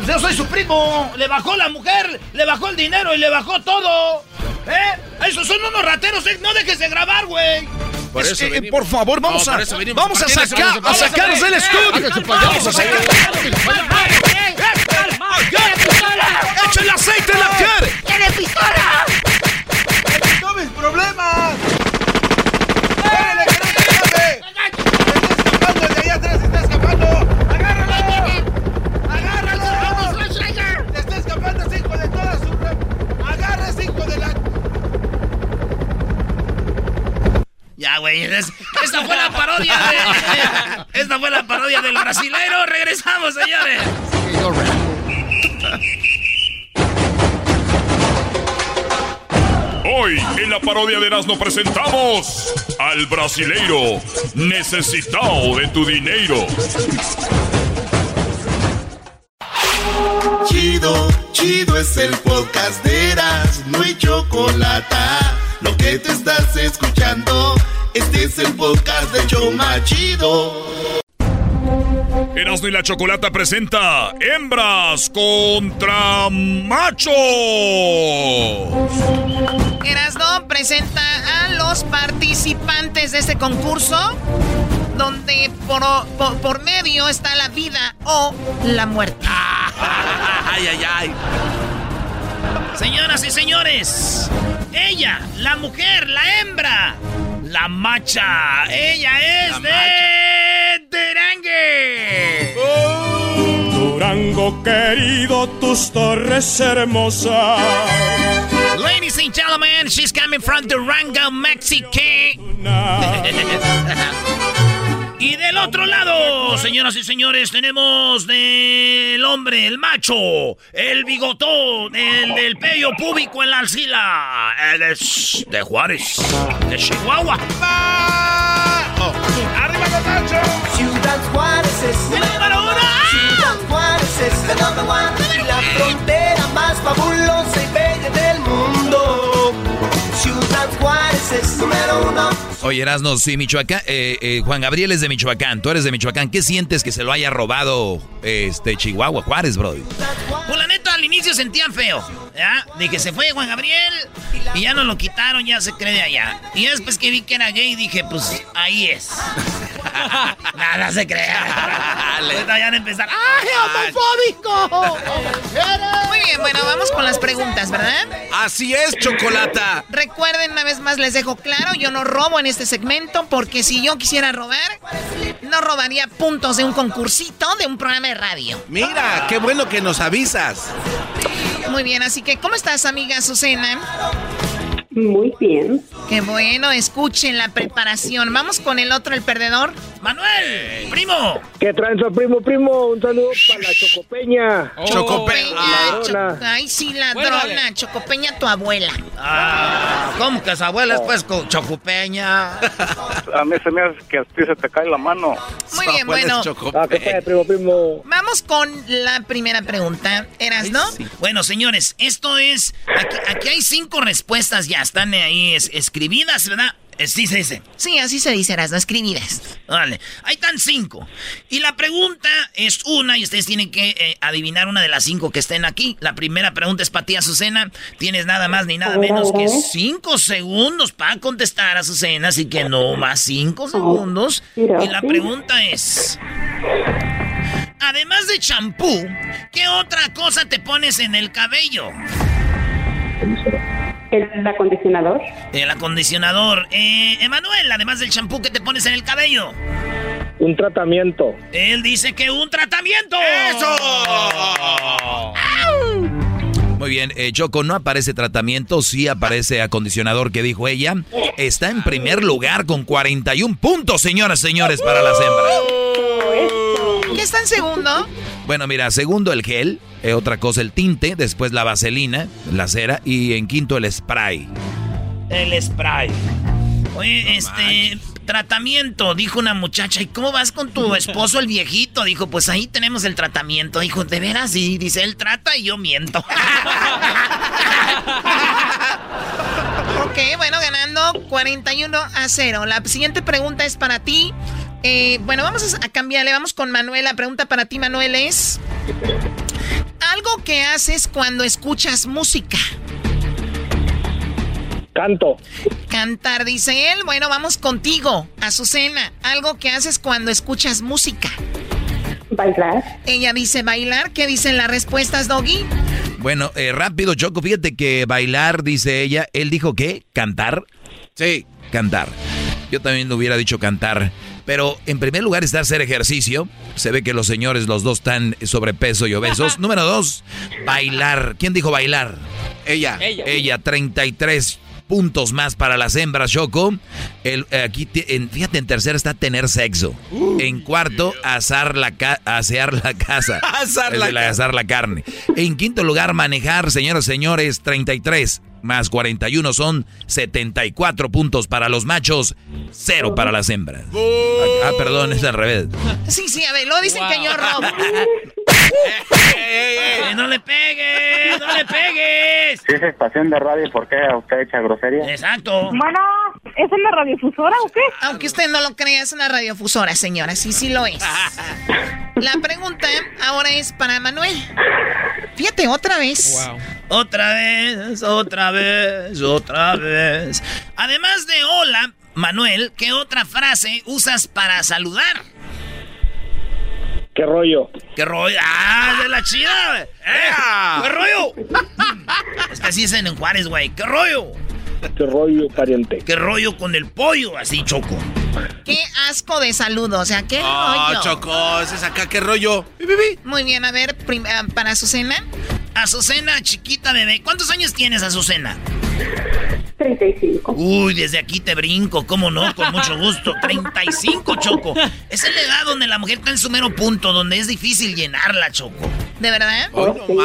Yo soy su primo. Le bajó la mujer, le bajó el dinero y le bajó todo. ¿Eh? Esos son unos rateros. eh. No dejes de grabar, güey. Por Es eso que, venimos. por favor, vamos No, a, vamos a ¿Por qué no se sacar, van a sacarlos del estudio. Vamos a sacar. ¡Echa el aceite en la cara! ¡Tiene pistola! ¡No mis problemas! ¡Párale, que no se escape! ¡Está escapando! ¡El de allá atrás está escapando! ¡Agárralo! ¡Agárralo! ¡Le está escapando ese hijo de toda su... re- ¡Agarra ese hijo de la... Ya, güey. es- esta fue la parodia de. Esta fue la parodia del brasilero. Regresamos, señores. Hoy en la parodia de Erasmo presentamos al brasileiro necesitado de tu dinero. Chido, chido es el podcast de Eras, no hay chocolate. Lo que te estás escuchando, este es el podcast de Choma Chido. Erasmo y la Chocolata presenta Hembras contra Machos. Erasno presenta a los participantes de este concurso, donde por, por, por medio está la vida o la muerte. Ay, ay, ay. Señoras y señores, ella, la mujer, la hembra, la macha, ella es de Terangue. Durango querido, tus torres hermosas. Ladies and gentlemen, she's coming from Durango, Mexico. Y del otro lado, señoras y señores, tenemos del hombre, el macho, el bigotón, el del pello púbico en la alcila. Él es de Juárez, de Chihuahua. ¡Arriba los machos! Ciudad Juárez es ¡El número uno! Ciudad Juárez es la number one y la frontera más fabulosa y Oye, Erasno, sí, Michoacán, eh, eh, Juan Gabriel es de Michoacán, tú eres de Michoacán. ¿Qué sientes que se lo haya robado este Chihuahua, Juárez, bro? Pues la neta, al inicio sentían feo, ¿ya? De que se fue Juan Gabriel y ya nos lo quitaron, ya se cree de allá. Y después que vi que era gay, dije, pues ahí es. Nada se crea. Ahorita van a empezar. ¡Ay, homofóbico! Muy bien, bueno, vamos con las preguntas, ¿verdad? Así es, Chocolata. Recuerden, una vez más les dejo claro, yo no robo en este segmento porque si yo quisiera robar, no robaría puntos de un concursito de un programa de radio. Mira, qué bueno que nos avisas. Muy bien, así que ¿cómo estás, amiga Azucena? Muy bien. Qué bueno, escuchen la preparación. Vamos con el otro, el perdedor. Manuel, primo. ¿Qué tranza, primo, primo? Un saludo para la Chocopeña. Chocopeña. Ladrona. Cho- Ay, sí, ladrona. Chocopeña, tu abuela. Ah, ¿cómo que su abuela es pues co- chocupeña? A mí se me hace que a ti se te cae la mano. Muy bien, bueno. Ah, ¿qué tal, primo, primo? Vamos con la primera pregunta. ¿Eras, no? Bueno, señores, esto es. Aquí, aquí hay cinco respuestas ya. Están ahí es- escribidas, ¿verdad? Sí se dice. Sí, así se dice, Erasno, escribidas. Vale, ahí están cinco. Y la pregunta es una y ustedes tienen que eh, adivinar una de las cinco que estén aquí. La primera pregunta es para ti, Azucena. Tienes nada más ni nada menos que cinco segundos para contestar, Azucena. Así que no más cinco segundos. Y la pregunta es... Además de champú, ¿qué otra cosa te pones en el cabello? El acondicionador. El acondicionador. Eh, Emanuel, además del champú que te pones en el cabello. Un tratamiento. Él dice que un tratamiento. ¡Eso! Muy bien, eh, Choco, no aparece tratamiento, sí aparece acondicionador que dijo ella. Está en primer lugar con 41 puntos, señoras y señores, para las hembras. ¿Qué está en segundo? Bueno, mira, segundo el gel, eh, otra cosa el tinte, después la vaselina, la cera y en quinto el spray. El spray. Oye, este, tratamiento, dijo una muchacha. ¿Y cómo vas con tu esposo, el viejito? Dijo, pues ahí tenemos el tratamiento. Dijo, ¿de veras? Sí, dice, él trata y yo miento. ok, bueno, ganando 41 a 0. La siguiente pregunta es para ti. Eh, bueno, vamos a cambiarle, vamos con Manuel. La pregunta para ti, Manuel, es... Algo que haces cuando escuchas música. Canto. Cantar, dice él. Bueno, vamos contigo, Azucena. Algo que haces cuando escuchas música. Bailar. Ella dice bailar. ¿Qué dicen las respuestas, Doggy? Bueno, eh, rápido, Choco, fíjate que bailar, dice ella. Él dijo que cantar. Sí. Cantar. Yo también hubiera dicho cantar. Pero en primer lugar está hacer ejercicio. Se ve que los señores, los dos están sobrepeso y obesos. Número dos, bailar. ¿Quién dijo bailar? Ella. Ella. Ella, 33 puntos más para las hembras, Choco. El, eh, aquí, en, fíjate, en tercero está tener sexo. en cuarto, asar la asear la casa. asar, la, la, asar la carne. En quinto lugar, manejar, señoras y señores, 33 más 41 son 74 puntos para los machos, cero para las hembras. Ah, perdón, es al revés. Sí, sí, a ver, lo dicen que yo robo. ¡No le pegues! ¡No le pegues! Si es estación de radio, ¿por qué usted echa grosería? Exacto. Bueno, ¿es una radiofusora o qué? Aunque usted no lo crea, es una radiofusora, señora. Sí, sí lo es. La pregunta ahora es para Manuel. Fíjate, otra vez. Otra vez, otra vez, otra vez. Además de hola, Manuel, ¿qué otra frase usas para saludar? ¿Qué rollo? ¿Qué rollo? ¡Ah, de la chida! ¿Qué rollo? es que así dicen en Juárez, güey. ¿Qué rollo? ¿Qué rollo, pariente? ¿Qué rollo con el pollo? Así, Choco. Qué asco de saludo, o sea, qué oh, rollo. Choco, ese es acá, qué rollo. Muy bien, a ver, ah, para Azucena. Azucena, chiquita bebé. ¿Cuántos años tienes, Azucena? 35. Uy, desde aquí te brinco, ¿cómo no? Con mucho gusto. 35, Choco. Es el edad donde la mujer está en su mero punto, donde es difícil llenarla, Choco. ¿De verdad? Oh, sí,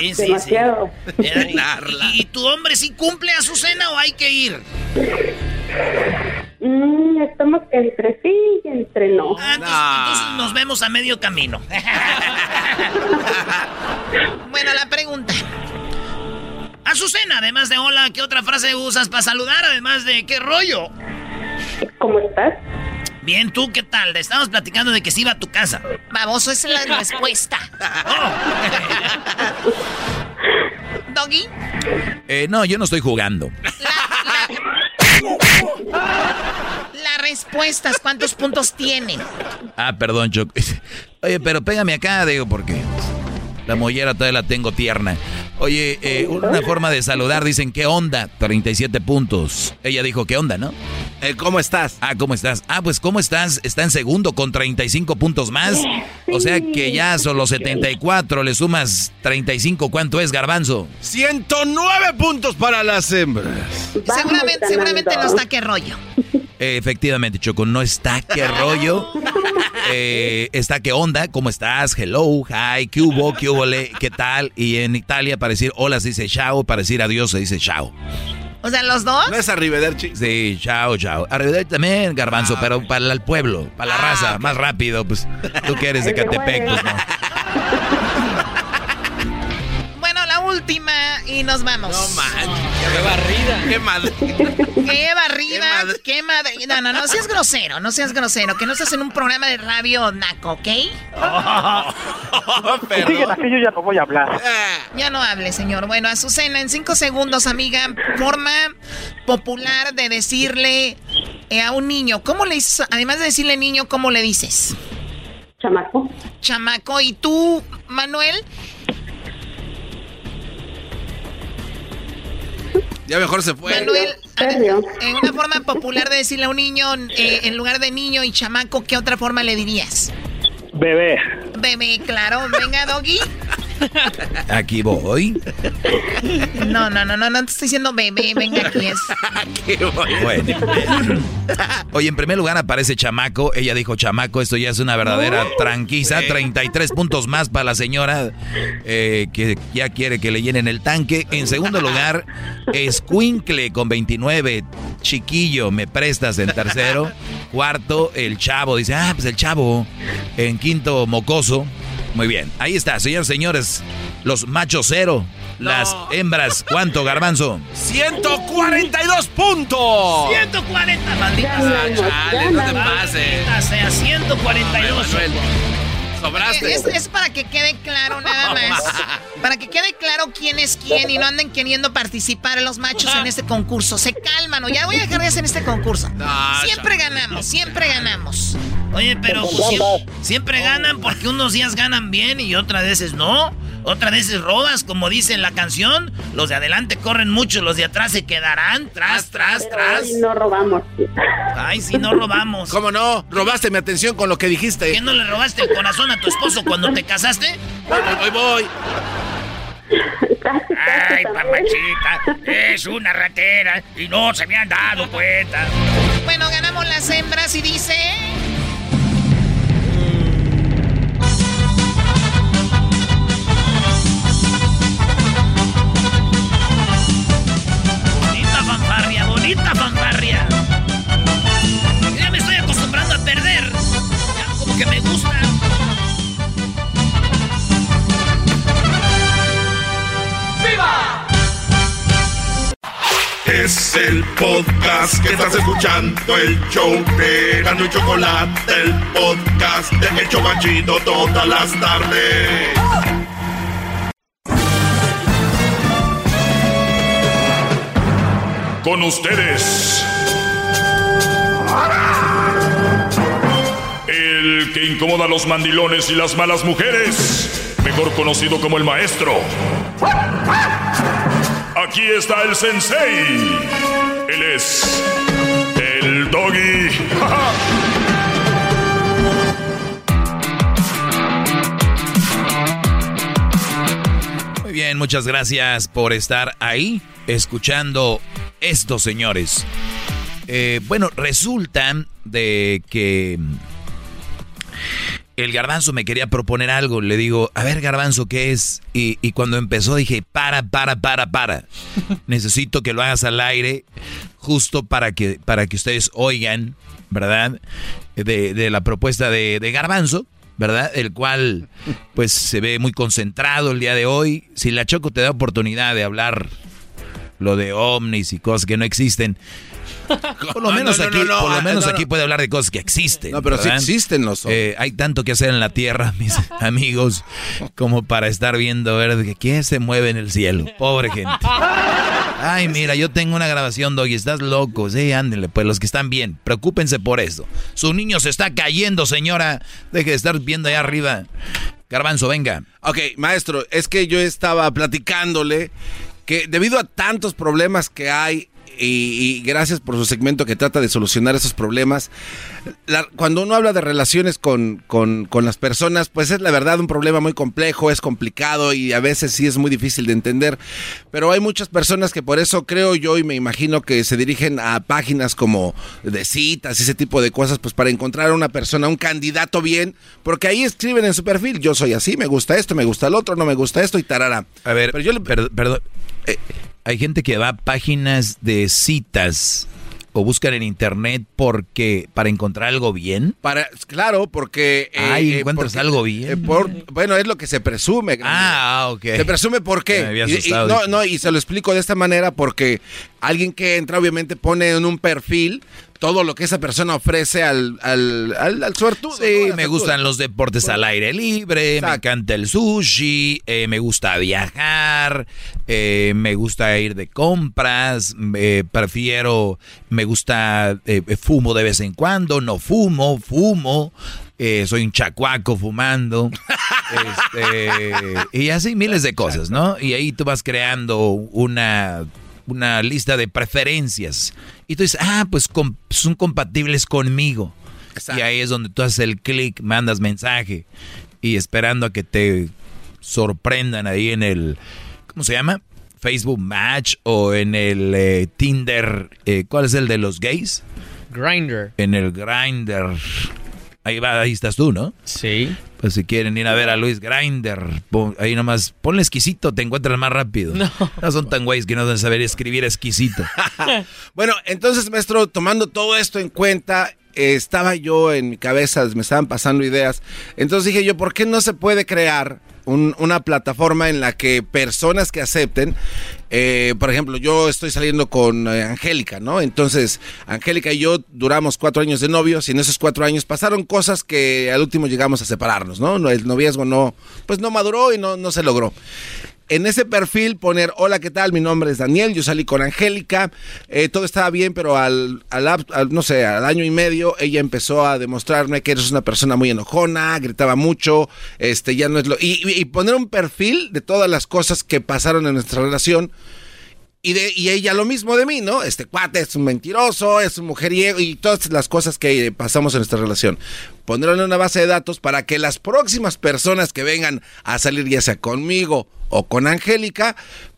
sí, sí, Demasiado. ¿Y, ¿Y, tu hombre sí cumple a su cena o hay que ir? Mm, estamos entre sí y entre no. Ah, entonces, entonces nos vemos a medio camino. bueno, la pregunta. Azucena, además de hola, ¿qué otra frase usas para saludar? Además de qué rollo. ¿Cómo estás? Bien, ¿tú qué tal? Estamos platicando de que se iba a tu casa. Baboso, esa es la respuesta. ¿Doggy? Eh, no, yo no estoy jugando. Las respuestas, ¿cuántos puntos tienen? Ah, perdón, Choco. Oye, pero pégame acá, digo, porque la mollera todavía la tengo tierna. Oye, eh, una forma de saludar, dicen, ¿qué onda? 37 puntos. Ella dijo, ¿qué onda, no? Eh, ¿Cómo estás? Ah, ¿cómo estás? Ah, pues, ¿cómo estás? Está en segundo con 35 puntos más. O sea que ya son los 74, le sumas 35, ¿cuánto es, Garbanzo? 109 puntos para las hembras. Seguramente, seguramente no está qué rollo. Eh, efectivamente, Choco, no está qué rollo. Eh, está qué onda, ¿cómo estás? Hello, hi, qué hubo, qué hubo, qué tal. Y en Italia para decir hola se dice chao, para decir adiós se dice chao. O sea, ¿los dos? ¿No es arrivederci? Sí, chao, chao. Arrivederci también, garbanzo, Ah, pero para el pueblo, para la Ah, raza, más rápido, pues. Tú que eres de Catepec, pues no. Bueno, la última y nos vamos. No manches. Qué barrida. Qué madre. Qué barrida, qué madre. No, no, no seas grosero, no seas grosero, que no estás en un programa de radio naco, ¿ok? Si siguen así, yo ya no voy a hablar. Ya no hable, señor. Bueno, Azucena, en cinco segundos, amiga, forma popular de decirle eh, a un niño, ¿cómo le dices? Además de decirle niño, ¿cómo le dices? Chamaco. Chamaco. ¿Y tú, Manuel? Ya mejor se fue. Manuel, en una forma popular de decirle a un niño, eh, en lugar de niño y chamaco, ¿qué otra forma le dirías? Bebé. Bebé, claro. Venga, Doggy. Aquí voy. No, no, no, no, no te estoy diciendo bebé, venga aquí es. bueno. Oye, en primer lugar aparece chamaco. Ella dijo chamaco, esto ya es una verdadera tranquisa. 33 puntos más para la señora eh, que ya quiere que le llenen el tanque. En segundo lugar, Escuincle con 29. Chiquillo, me prestas en tercero. Cuarto, el chavo. Dice, ah, pues el chavo. En quinto, mocoso. Muy bien, ahí está, señores, señores. Los machos cero. Las hembras, ¿cuánto, garbanzo? 142 puntos. 140, maldita sea. Chale, no te pases. Maldita sea, 142. Sobraste. Es, es para que quede claro nada más. Para que quede claro quién es quién y no anden queriendo participar los machos en este concurso. Se calman o ya voy a dejar de hacer este concurso. Siempre ganamos, siempre ganamos. Oye, pero pues, siempre, siempre ganan porque unos días ganan bien y otras veces no. Otras veces robas, como dice en la canción. Los de adelante corren mucho, los de atrás se quedarán tras, tras, tras. Ay, no robamos. Ay, sí, no robamos. ¿Cómo no? Robaste mi atención con lo que dijiste. ¿Qué no le robaste el corazón a tu esposo cuando te casaste? Voy, voy, voy. Ay, papachita, es una ratera y no se me han dado cuenta. Bueno, ganamos las hembras y dice... bonita fanfarria. Ya me estoy acostumbrando a perder. Ya como que me gusta. ¡Viva! Es el podcast que estás escuchando, el show de Gano y Chocolate, el podcast de El Chobachito todas las tardes. Con ustedes. El que incomoda a los mandilones y las malas mujeres. Mejor conocido como el maestro. Aquí está el sensei. Él es el doggy. Muy bien, muchas gracias por estar ahí escuchando esto, señores. Eh, bueno, resulta de que el garbanzo me quería proponer algo. Le digo, a ver, garbanzo, ¿qué es? Y, y cuando empezó dije, para, para, para, para. Necesito que lo hagas al aire justo para que, para que ustedes oigan, ¿verdad? De, de la propuesta de, de garbanzo. ¿Verdad? El cual, pues, se ve muy concentrado el día de hoy. Si la Choco te da oportunidad de hablar lo de ovnis y cosas que no existen, por lo menos No, no, aquí, no, no, por lo ah, menos no, no. aquí puede hablar de cosas que existen. No, pero sí ¿verdad? existen los Eh, hay tanto que hacer en la tierra, mis amigos, como para estar viendo ver de que quién se mueve en el cielo. Pobre gente. Ay, mira, yo tengo una grabación, Doggy, estás loco. Sí, ándenle, pues los que están bien, preocúpense por eso. Su niño se está cayendo, señora. Deje de estar viendo allá arriba. Garbanzo, venga. Ok, maestro, es que yo estaba platicándole que debido a tantos problemas que hay y, y gracias por su segmento que trata de solucionar esos problemas, la- cuando uno habla de relaciones con, con- con las personas, pues es la verdad un problema muy complejo, es complicado y a veces sí es muy difícil de entender, pero hay muchas personas que por eso creo yo y me imagino que se dirigen a páginas como de citas y ese tipo de cosas, pues para encontrar a una persona, un candidato bien, porque ahí escriben en su perfil, yo soy así, me gusta esto, me gusta el otro, no me gusta esto y tarara. A ver, Pero yo le- per- perdón. Eh, hay gente que va a páginas de citas o buscan en internet porque para encontrar algo bien. Para, claro, porque... eh, Ay, eh, encuentras porque- algo bien. eh, por- bueno, es lo que se presume. Ah, ok. Se presume por qué. Y- y, no, no, y se lo explico de esta manera porque alguien que entra obviamente pone en un perfil todo lo que esa persona ofrece al, al, al, al suertudo. Sí, me gustan los deportes al aire libre, me encanta el sushi, eh, me gusta viajar, eh, me gusta ir de compras, eh, prefiero, me gusta, fumo de vez en cuando, no fumo, fumo, soy un chacuaco fumando, este, y así miles de cosas, ¿no? Y ahí tú vas creando una, una lista de preferencias. Y tú dices, ah, pues son compatibles conmigo. Y ahí es donde tú haces el clic, mandas mensaje y esperando a que te sorprendan ahí en el, ¿cómo se llama? Facebook Match o en el eh, Tinder, eh, ¿cuál es el de los gays? Grinder. En el Grinder. Ahí va, ahí estás tú, ¿no? Sí. Pues si quieren ir a ver a Luis Grinder, ahí nomás, ponle exquisito, te encuentras más rápido. No. No son tan güeyes que no deben saber escribir exquisito. bueno, entonces, maestro, tomando todo esto en cuenta, estaba yo en mi cabeza, me estaban pasando ideas. Entonces dije yo, ¿por qué no se puede crear una plataforma en la que personas que acepten, eh, por ejemplo, yo estoy saliendo con eh, Angélica, ¿no? Entonces, Angélica y yo duramos cuatro años de novios y en esos cuatro años pasaron cosas que al último llegamos a separarnos, ¿no? El noviazgo no, pues no maduró y no, no se logró en ese perfil poner, hola, ¿qué tal? Mi nombre es Daniel, yo salí con Angélica, eh, todo estaba bien, pero al, al, no sé, al año y medio ella empezó a demostrarme que eres una persona muy enojona, gritaba mucho, este, ya no es lo... Y poner un perfil de todas las cosas que pasaron en nuestra relación y, de, y ella lo mismo de mí, ¿no? Este cuate es un mentiroso, es un mujeriego y todas las cosas que pasamos en nuestra relación. Ponerlo en una base de datos para que las próximas personas que vengan a salir, ya sea conmigo o con Angélica,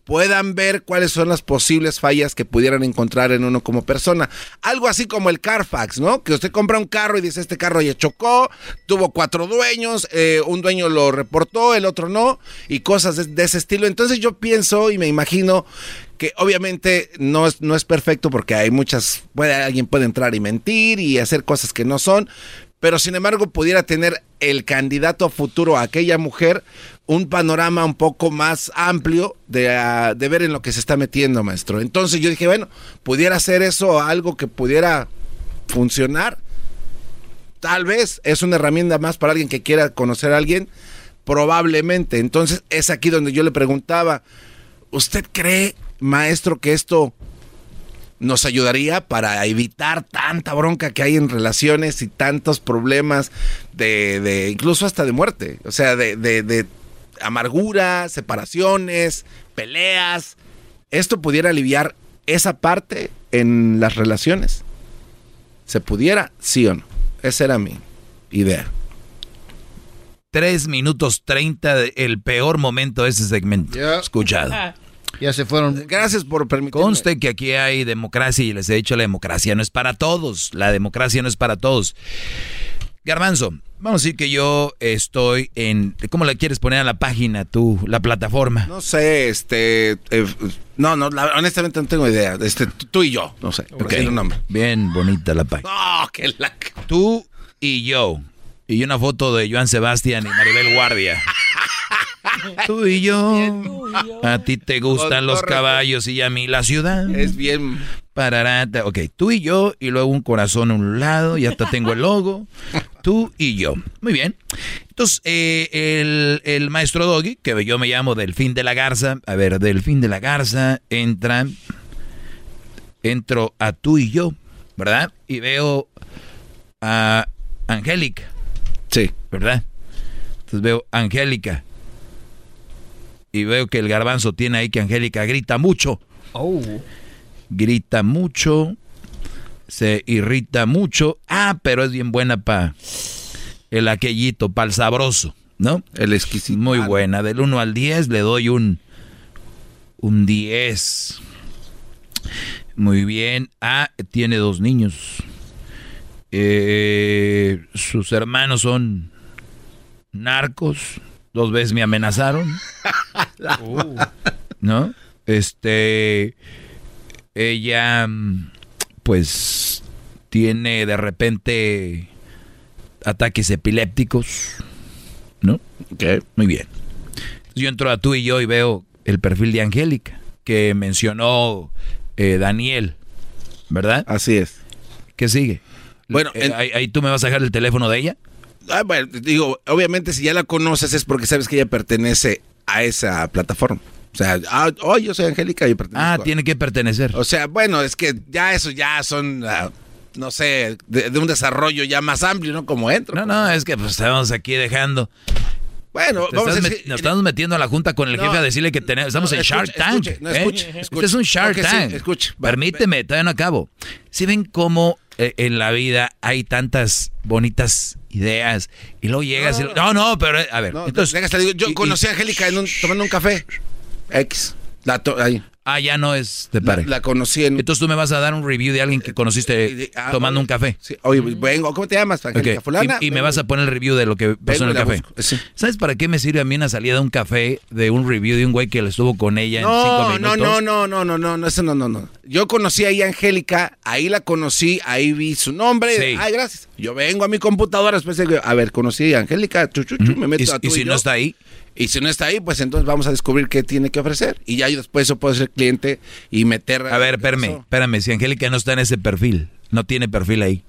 puedan ver cuáles son las posibles fallas que pudieran encontrar en uno como persona. Algo así como el Carfax, ¿no? Que usted compra un carro y dice, este carro ya chocó, tuvo cuatro dueños, eh, un dueño lo reportó, el otro no, y cosas de, ese estilo. Entonces yo pienso y me imagino que obviamente no es, no es perfecto porque hay muchas, puede, alguien puede entrar y mentir y hacer cosas que no son, pero sin embargo pudiera tener el candidato a futuro a aquella mujer un panorama un poco más amplio de, ah, de, ver en lo que se está metiendo, maestro. Entonces yo dije, bueno, pudiera ser eso algo que pudiera funcionar. Tal vez es una herramienta más para alguien que quiera conocer a alguien, probablemente. Entonces es aquí donde yo le preguntaba, ¿usted cree maestro, que esto nos ayudaría para evitar tanta bronca que hay en relaciones y tantos problemas de, de incluso hasta de muerte, o sea, de, de, de amargura, separaciones, peleas. ¿Esto pudiera aliviar esa parte en las relaciones? ¿Se pudiera? Sí o no. Esa era mi idea. Tres minutos treinta, el peor momento de ese segmento. Escuchado. Ya se fueron. Gracias por permitirme. Conste que aquí hay democracia y les he dicho la democracia no es para todos. La democracia no es para todos. Garbanzo, vamos a decir que yo estoy en... ¿Cómo le quieres poner a la página tú, la plataforma? No sé, este... Eh, no, no, honestamente no tengo idea. Este, tú y yo, no sé. Okay. Un nombre. Bien bonita la página. Oh, qué la... Tú y yo. Y una foto de Joan Sebastián y Maribel Guardia. Tú y yo. A ti te gustan los caballos y a mí la ciudad. Es bien. Pararata. Ok, tú y yo, y luego un corazón a un lado, y hasta tengo el logo. Tú y yo. Muy bien. Entonces, eh, el, el, maestro Doggy, que yo me llamo Delfín de la Garza. A ver, Delfín de la Garza, entra. Entro a tú y yo, ¿verdad? Y veo a Angélica. Sí. ¿Verdad? Entonces veo Angélica y veo que el garbanzo tiene ahí que Angélica grita mucho. Oh. Grita mucho, se irrita mucho. Ah, pero es bien buena para el aquellito, para el sabroso, ¿no? El exquisito. Muy buena. Del 1 al 10 le doy un, un 10. Muy bien. Ah, tiene dos niños. Eh, sus hermanos son narcos. Dos veces me amenazaron. ¿No? Este. Ella, pues, tiene de repente ataques epilépticos. ¿No? Ok. Muy bien. Yo entro a tú y yo y veo el perfil de Angélica, que mencionó eh, Daniel, ¿verdad? Así es. ¿Qué sigue? Bueno, eh, ahí, ahí, tú me vas a dejar el teléfono de ella. Ah, bueno, digo, obviamente si ya la conoces es porque sabes que ella pertenece a esa plataforma. O sea, ah, oh, yo soy Angélica y pertenezco. Ah, tiene que pertenecer. O sea, bueno, es que ya eso ya son uh, no sé, de, de un desarrollo ya más amplio, ¿no? Como entro. No, no, es que pues estamos aquí dejando. Bueno, vamos a decir- nos estamos metiendo a la junta con el No. jefe a decirle que tenemos, estamos No, en escuche, Shark Tank. escuche, no, ¿eh? escuche, Este escuche. es un Shark sí, Tank. escuche. Permíteme, todavía no acabo. Si ven cómo eh, en la vida hay tantas bonitas ideas y luego llegas y... No, no, pero eh, a ver. No, entonces, déjate, digo, yo y- conocí a Angélica en un- tomando un café. X. La to- ahí. Ah, ya no es de pareja. la conocí en. Entonces tú me vas a dar un review de alguien que conociste ah, tomando un café. Sí, oye, vengo, ¿cómo te llamas? Angélica Ok, Fulana. Y, y me vas a poner el review de lo que pasó en el café. sí. ¿Sabes para qué me sirve a mí una salida de un café de un review de un güey que le estuvo con ella en cinco No, no, minutos? no, no, no, no, no, no, eso no, no, no. Yo conocí ahí a Angélica, ahí la conocí, ahí vi su nombre. Sí. Ay, gracias. Yo vengo a mi computadora, después digo, a ver, conocí a Angélica, chu, chu, chu, me meto ¿Y, a tú y si no está ahí? Y si no está ahí, pues entonces vamos a descubrir qué tiene que ofrecer. Y ya yo después yo puedo ser cliente y meter... A ver, espérame, espérame. Si Angélica no está en ese perfil, no tiene perfil ahí.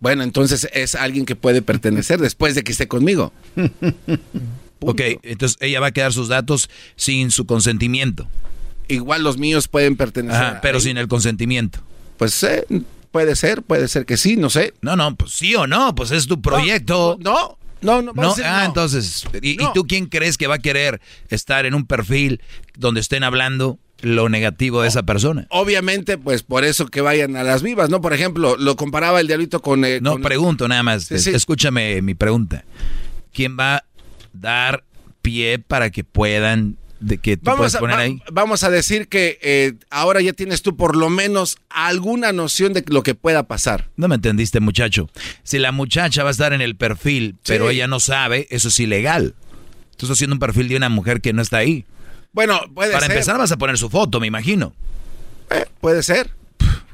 Bueno, entonces es alguien que puede pertenecer después de que esté conmigo. Ok, entonces ella va a quedar sus datos sin su consentimiento. Igual los míos pueden pertenecer. Ajá, pero sin el consentimiento. Pues eh, puede ser, puede ser que sí, no sé. No, no, pues sí o no, pues es tu proyecto. No, no, no. No, decir ah, no. entonces, ¿y, y No. tú quién crees que va a querer estar en un perfil donde estén hablando lo negativo de esa persona? Obviamente, pues por eso que vayan a las vivas, ¿no? Por ejemplo, lo comparaba el diablito con... eh, No, con- pregunto nada más. Sí, sí. Escúchame mi pregunta. ¿Quién va a dar pie para que puedan, de que tú Vamos puedes a, poner va- ahí? vamos a decir que eh, ahora ya tienes tú por lo menos alguna noción de lo que pueda pasar. No me entendiste, muchacho. Si la muchacha va a estar en el perfil, pero ella no sabe, eso es ilegal. Tú estás haciendo un perfil de una mujer que no está ahí. Bueno, puede Para ser. empezar vas a poner su foto, me imagino. Eh, puede ser.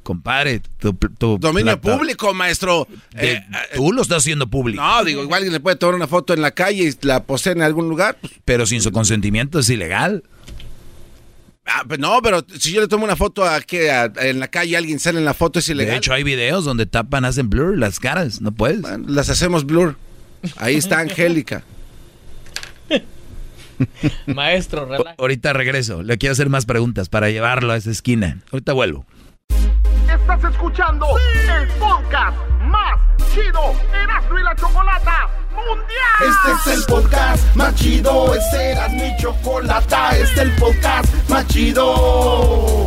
Compadre, tu, tu Dominio plata- público, maestro. de- Eh, tú lo estás haciendo público. no, digo, igual alguien le puede tomar una foto en la calle y la posee en algún lugar. pues, Pero sin su consentimiento es ilegal. ah, pues no, pero si yo le tomo una foto a- en la calle, alguien sale en la foto, es ilegal. De hecho, hay videos donde tapan, hacen blur las caras. No puedes. Las hacemos blur. Ahí está Angélica. Maestro, relaja. Ahorita regreso. Le quiero hacer más preguntas para llevarlo a esa esquina. Ahorita vuelvo. Estás escuchando el podcast más chido Erasmo y la Chocolata Mundial. Este es el podcast más chido, este era mi chocolata, este es el podcast más chido.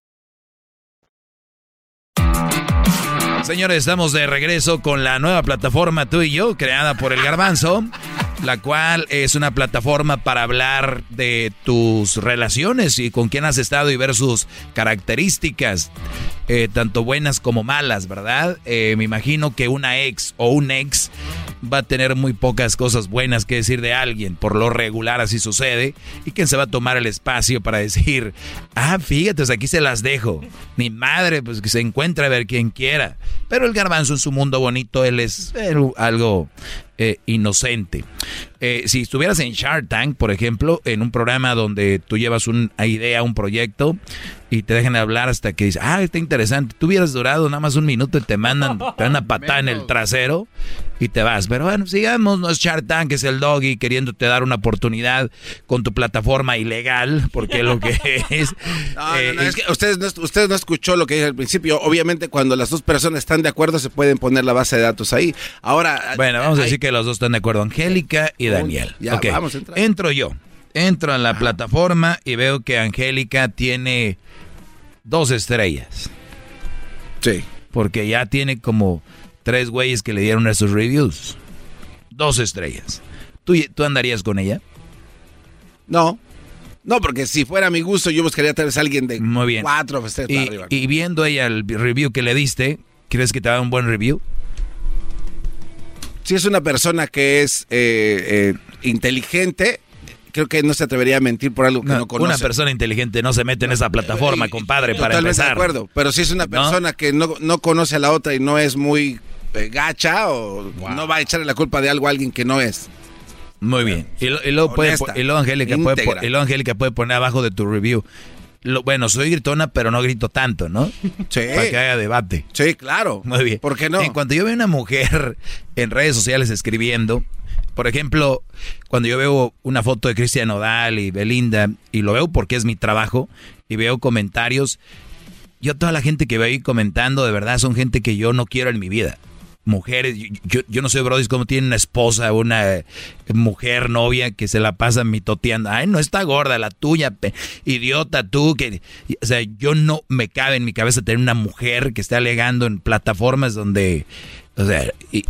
Señores, estamos de regreso con la nueva plataforma Tú y Yo, creada por el Garbanzo, la cual es una plataforma para hablar de tus relaciones y con quién has estado y ver sus características, eh, tanto buenas como malas, ¿verdad? Eh, me imagino que una ex o un ex va a tener muy pocas cosas buenas que decir de alguien, por lo regular así sucede, y quién se va a tomar el espacio para decir, ah, fíjate, aquí se las dejo, mi madre, pues que se encuentre a ver quien quiera, pero el garbanzo en su mundo bonito, él es eh, algo inocente. Eh, si estuvieras en Shark Tank, por ejemplo, en un programa donde tú llevas una idea, un proyecto, y te dejan hablar hasta que dices, ah, está interesante. Tú hubieras durado nada más un minuto y te mandan, te dan una patada en el trasero y te vas. Pero bueno, sigamos, no es Shark Tank, es el doggy queriéndote dar una oportunidad con tu plataforma ilegal, porque lo que es... No, no, no, es que ustedes no, ustedes no escuchó lo que dije al principio. Obviamente, cuando las dos personas están de acuerdo, se pueden poner la base de datos ahí. Ahora. Bueno, vamos a decir que los dos están de acuerdo, Angélica y Daniel. ya, vamos a entrar. Entro yo. Entro a la plataforma y veo que Angélica tiene dos estrellas. Sí. Porque ya tiene como tres güeyes que le dieron esos reviews. Dos estrellas. ¿Tú, tú andarías con ella? No. No, porque si fuera a mi gusto, yo buscaría tal vez a alguien de Muy bien. cuatro Y, arriba. y viendo ella el review que le diste, ¿crees que te da un buen review? Si es una persona que es eh, eh, inteligente, creo que no se atrevería a mentir por algo que no, conoce. Una persona inteligente no se mete en esa plataforma, compadre, para Totalmente empezar. de acuerdo. Pero si es una persona que no, no conoce a la otra y no es muy gacha o no va a echarle la culpa de algo a alguien que no es. Muy bien. Y, lo- y luego, puede, y luego Angélica puede, y luego Angélica puede poner abajo de tu review. Lo- bueno, soy gritona, pero no grito tanto, ¿no? Sí. Para que haya debate. Sí, claro. Muy bien. ¿Por qué no? En cuanto yo veo una mujer en redes sociales escribiendo, por ejemplo, cuando yo veo una foto de Cristian Nodal y Belinda, y lo veo porque es mi trabajo, y veo comentarios, yo toda la gente que veo ahí comentando, de verdad, son gente que yo no quiero en mi vida. Mujeres, yo, yo, yo no sé, Brody, cómo tiene una esposa, una mujer, novia, que se la pasa mitoteando. Ay, no está gorda, la tuya, pe- idiota tú. que O sea, yo no me cabe en mi cabeza tener una mujer que esté alegando en plataformas donde, o sea, y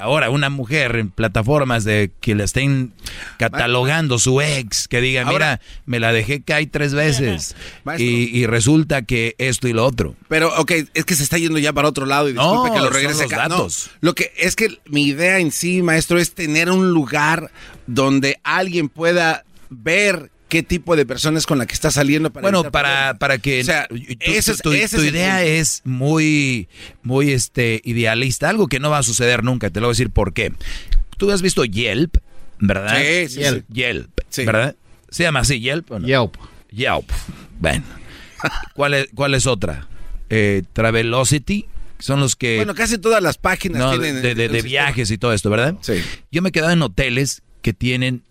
ahora una mujer en plataformas de que le estén catalogando su ex, que diga, mira, me la dejé caer tres veces y, y resulta que esto y lo otro. Pero, ok, es que se está yendo ya para otro lado y disculpe No, que lo regrese acá. No, datos. lo que es que mi idea en sí, maestro, es tener un lugar donde alguien pueda ver qué tipo de persona es con la que está saliendo para Bueno, para, para que O sea, tu, ese es- tu- ese tu es el idea es muy, muy este, idealista, algo que no va a suceder nunca, te lo voy a decir por qué. Tú has visto Yelp, ¿verdad? Sí, sí, Yelp, sí. Yelp, Sí. ¿verdad? ¿Se llama así Yelp o no? Yelp. Yelp. Bueno. ¿Cuál es, cuál es otra? Eh, Travelocity, son los que... Bueno, casi todas las páginas No, tienen... de, viajes y todo esto, ¿verdad? Sí. Yo me he quedado en hoteles que tienen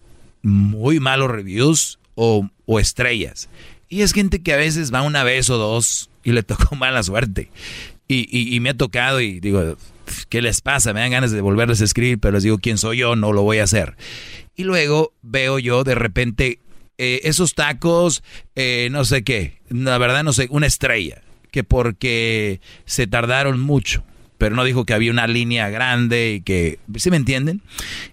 muy malos reviews o, estrellas. Y es gente que a veces va una vez o dos y le tocó mala suerte. Y me ha tocado y digo, ¿qué les pasa? Me dan ganas de volverles a escribir, pero les digo, ¿quién soy yo? No lo voy a hacer. Y luego veo yo de repente eh, esos tacos, eh, no sé qué, la verdad no sé, una estrella, que porque se tardaron mucho, pero no dijo que había una línea grande y que, ¿sí me entienden?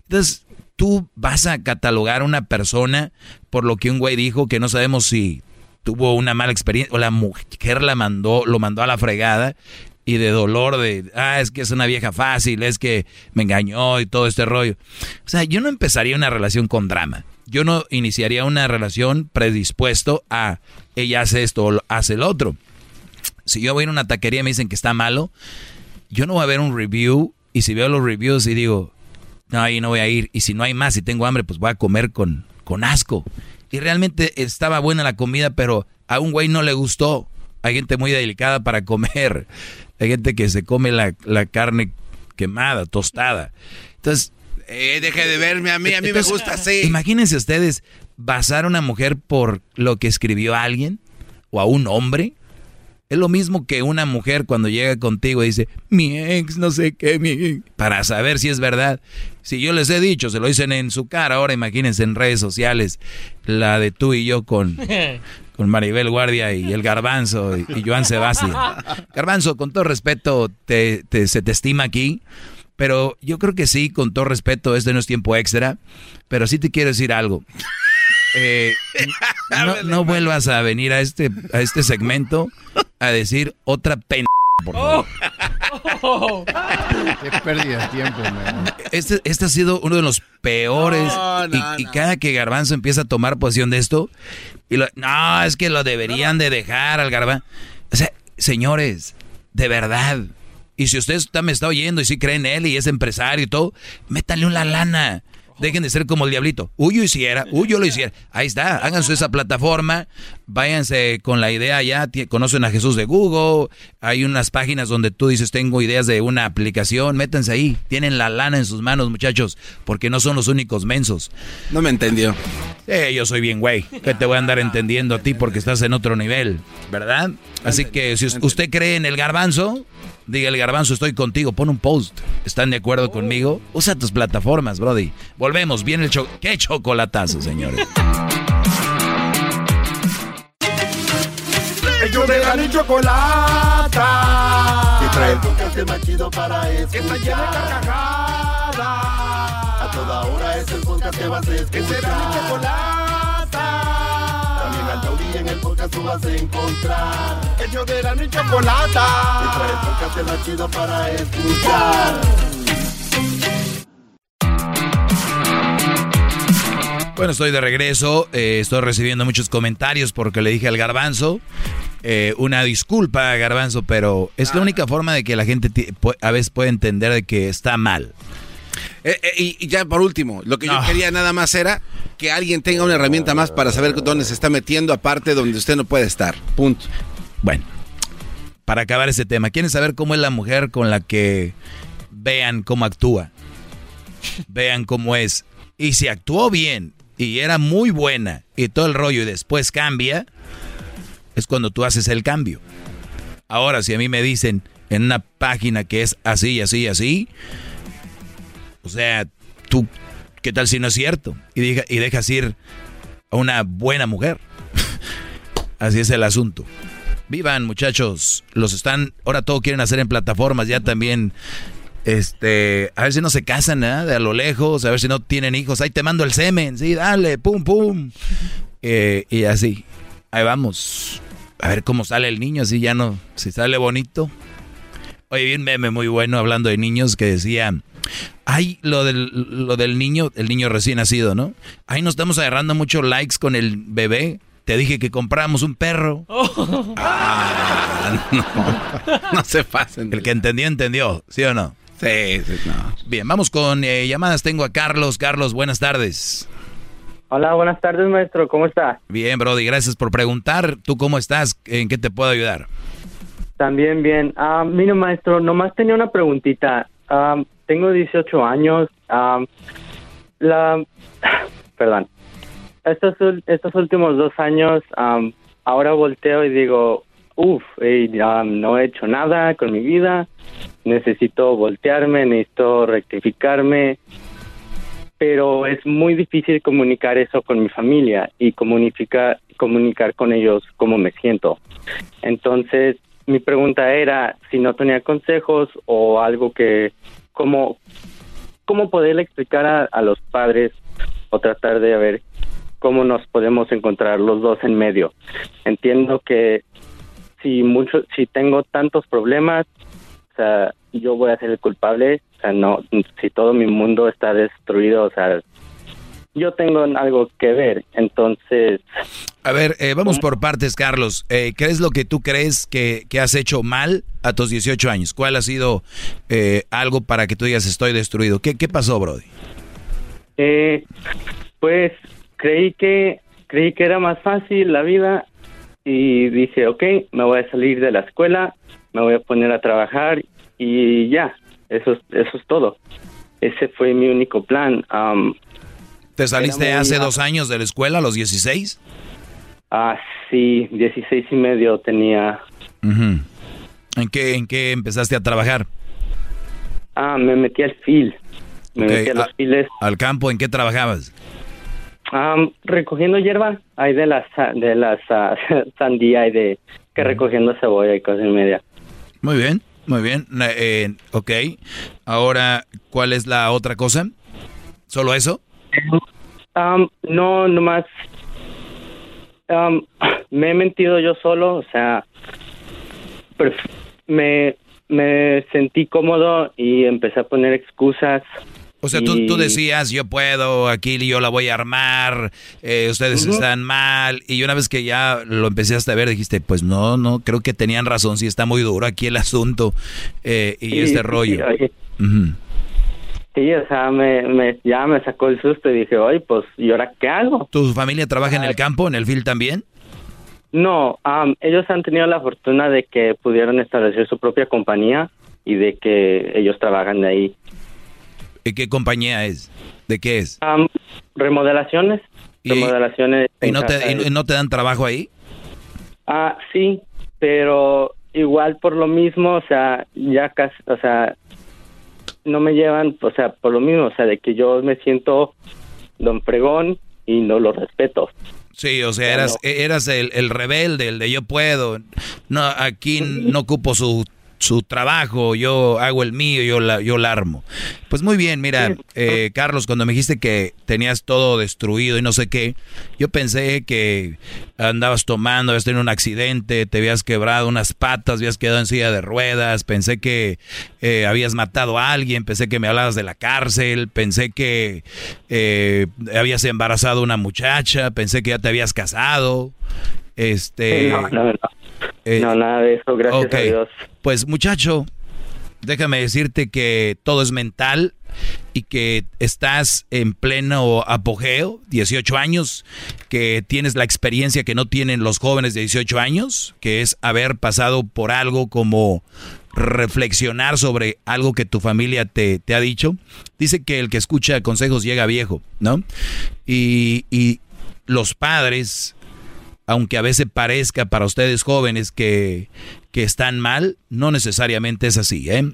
Entonces, tú vas a catalogar a una persona por lo que un güey dijo que no sabemos si tuvo una mala experiencia o la mujer la mandó, lo mandó a la fregada y de dolor de, ah, es que es una vieja fácil, es que me engañó y todo este rollo. O sea, yo no empezaría una relación con drama. Yo no iniciaría una relación predispuesto a ella hace esto o hace el otro. Si yo voy a una taquería y me dicen que está malo, yo no voy a ver un review y si veo los reviews y digo, no, ahí no voy a ir. Y si no hay más y tengo hambre, pues voy a comer con, con asco. Y realmente estaba buena la comida, pero a un güey no le gustó. Hay gente muy delicada para comer. Hay gente que se come la, la carne quemada, tostada. Entonces, Eh, deje de verme a mí, a mí entonces, me gusta así. Imagínense ustedes basar a una mujer por lo que escribió a alguien o a un hombre. Es lo mismo que una mujer cuando llega contigo y dice, mi ex, no sé qué, mi... Para saber si es verdad. Si yo les he dicho, se lo dicen en su cara, ahora imagínense en redes sociales, la de tú y yo con, con Maribel Guardia y el Garbanzo y, y Joan Sebastián. Garbanzo, con todo respeto, te, te- se te estima aquí, pero yo creo que sí, con todo respeto, este no es tiempo extra, pero sí te quiero decir algo. Eh, no, no vuelvas a venir a este, a este segmento a decir otra pena. Por favor. Qué pérdida de tiempo, man. Este, este ha sido uno de los peores. No, no, y, y cada que Garbanzo empieza a tomar posición de esto, y lo- no, es que lo deberían de dejar al Garbanzo. O sea, señores, de verdad. Y si usted está, me está oyendo y si cree en él y es empresario y todo, métale una lana. Dejen de ser como el diablito. Uy, yo hiciera, uy, yo lo hiciera. Ahí está, háganse esa plataforma, váyanse con la idea ya, conocen a Jesús de Google, hay unas páginas donde tú dices, tengo ideas de una aplicación, métanse ahí, tienen la lana en sus manos, muchachos, porque no son los únicos mensos. No me entendió. Eh, yo soy bien güey, que te voy a andar entendiendo a ti porque estás en otro nivel, ¿verdad? Así que si usted cree en el garbanzo, diga el garbanzo, estoy contigo, pon un post. ¿Están de acuerdo conmigo? Usa tus plataformas, Brody. Volvemos, viene el cho ¿Qué chocolatazo, señores? Ellos de la chocolata. Que trae el podcast más chido para escuchar. Que está llena de carcajadas. A toda hora es el podcast que vas a escuchar. Que será mi chocolata. En el podcast tú vas a encontrar. Ellos de la ni chocolata. El podcast más chido para escuchar. Bueno, estoy de regreso. eh, estoy recibiendo muchos comentarios porque le dije al garbanzo. eh, una disculpa, garbanzo, pero es la única forma de que la gente a veces puede entender de que está mal. Eh, eh, y, ya por último, lo que yo quería nada más era que alguien tenga una herramienta más para saber dónde se está metiendo, aparte donde usted no puede estar. Punto. Bueno, para acabar ese tema, ¿quieren saber cómo es la mujer con la que vean cómo actúa? Vean cómo es. Y si actuó bien y era muy buena y todo el rollo y después cambia, es cuando tú haces el cambio. Ahora, si a mí me dicen en una página que es así, así, así, o sea, tú, ¿qué tal si no es cierto? Y, deja- y dejas ir a una buena mujer. Así es el asunto. Vivan, muchachos. Los están, ahora todo quieren hacer en plataformas, ya también. Este, a ver si no se casan, ¿eh? De a lo lejos, a ver si no tienen hijos. Ahí te mando el semen, sí, dale, pum, pum. Eh, y así, ahí vamos. A ver cómo sale el niño, así ya no, si sale bonito. Oye, vi un meme muy bueno hablando de niños que decía, ay, lo del, lo del niño, el niño recién nacido, ¿no? Ay, nos estamos agarrando muchos likes con el bebé. Te dije que compramos un perro. Ah, no. No se pasen. El que entendió, entendió, ¿sí o no? Sí, sí, no. Bien, vamos con eh, llamadas. Tengo a Carlos. Carlos, buenas tardes. Hola, buenas tardes, maestro. ¿Cómo está? Bien, Brody, gracias por preguntar. ¿Tú cómo estás? ¿En qué te puedo ayudar? También bien. Ah, mire, maestro, nomás tenía una preguntita. Ah, tengo 18 años. Perdón. Estos, últimos dos años, ah, ahora volteo y digo, uff, no he hecho nada con mi vida. Necesito voltearme, necesito rectificarme. Pero es muy difícil comunicar eso con mi familia y comunicar, comunicar con ellos cómo me siento. Entonces, mi pregunta era si no tenía consejos o algo que, cómo, cómo poderle explicar a, a los padres o tratar de ver cómo nos podemos encontrar los dos en medio. Entiendo que si mucho, si tengo tantos problemas, o sea, yo voy a ser el culpable, o sea, no, si todo mi mundo está destruido, o sea, yo tengo algo que ver, entonces A ver, eh, vamos por partes, Carlos. Eh, ¿Qué es lo que tú crees que, que has hecho mal a tus 18 años? ¿Cuál ha sido eh, algo para que tú digas estoy destruido? ¿Qué, qué pasó, Brody? Eh, pues creí que creí que era más fácil la vida y dije, ok, me voy a salir de la escuela, me voy a poner a trabajar y ya, eso es, eso es todo. Ese fue mi único plan. ¿Te saliste hace dos años de la escuela, a los 16? ah, sí, 16 y medio tenía. ¿En, qué, ¿En qué empezaste a trabajar? Ah, me metí al fil. Me metí a los files. ¿Al campo en qué trabajabas? Recogiendo hierba, hay de las de las ah, sandía y de que recogiendo cebolla y cosas y media. Muy bien, muy bien. Eh, ok. Ahora, ¿cuál es la otra cosa? ¿Solo eso? Am, no, nomás am, me he mentido yo solo, o sea, me, me sentí cómodo y empecé a poner excusas. O sea, tú, y- tú decías, yo puedo, aquí yo la voy a armar, eh, ustedes están mal. Y una vez que ya lo empezaste a ver, dijiste, pues no, no, creo que tenían razón, sí está muy duro aquí el asunto eh, y Sí, este rollo. sí. Sí, o sea, me, me, ya me sacó el susto y dije, oye, pues, ¿y ahora qué hago? ¿Tu familia trabaja en el campo, en el field también? No, am, ellos han tenido la fortuna de que pudieron establecer su propia compañía y de que ellos trabajan de ahí. ¿Y qué compañía es? ¿De qué es? Am, remodelaciones. remodelaciones. ¿Y no, te, y no te dan trabajo ahí? Ah, sí, pero igual por lo mismo, o sea, ya casi, o sea, no me llevan, o sea, por lo mismo, o sea, de que yo me siento don fregón y no lo respeto. Sí, o sea, eras, eras el, el rebelde, el de yo puedo. No, aquí no ocupo su, su trabajo, yo hago el mío, yo la, yo la armo. Pues muy bien, mira, eh, Carlos, cuando me dijiste que tenías todo destruido y no sé qué, yo pensé que andabas tomando, habías tenido un accidente, te habías quebrado unas patas, habías quedado en silla de ruedas, pensé que eh, habías matado a alguien, pensé que me hablabas de la cárcel, pensé que eh, habías embarazado a una muchacha, pensé que ya te habías casado. Este, no. Eh, no, nada de eso, gracias a Dios. Pues muchacho, déjame decirte que todo es mental y que estás en pleno apogeo, 18 años, que tienes la experiencia que no tienen los jóvenes de 18 años, que es haber pasado por algo como reflexionar sobre algo que tu familia te, te ha dicho. Dice que el que escucha consejos llega viejo, ¿no? Y, y los padres aunque a veces parezca para ustedes jóvenes que, que están mal, no necesariamente es así, ¿eh?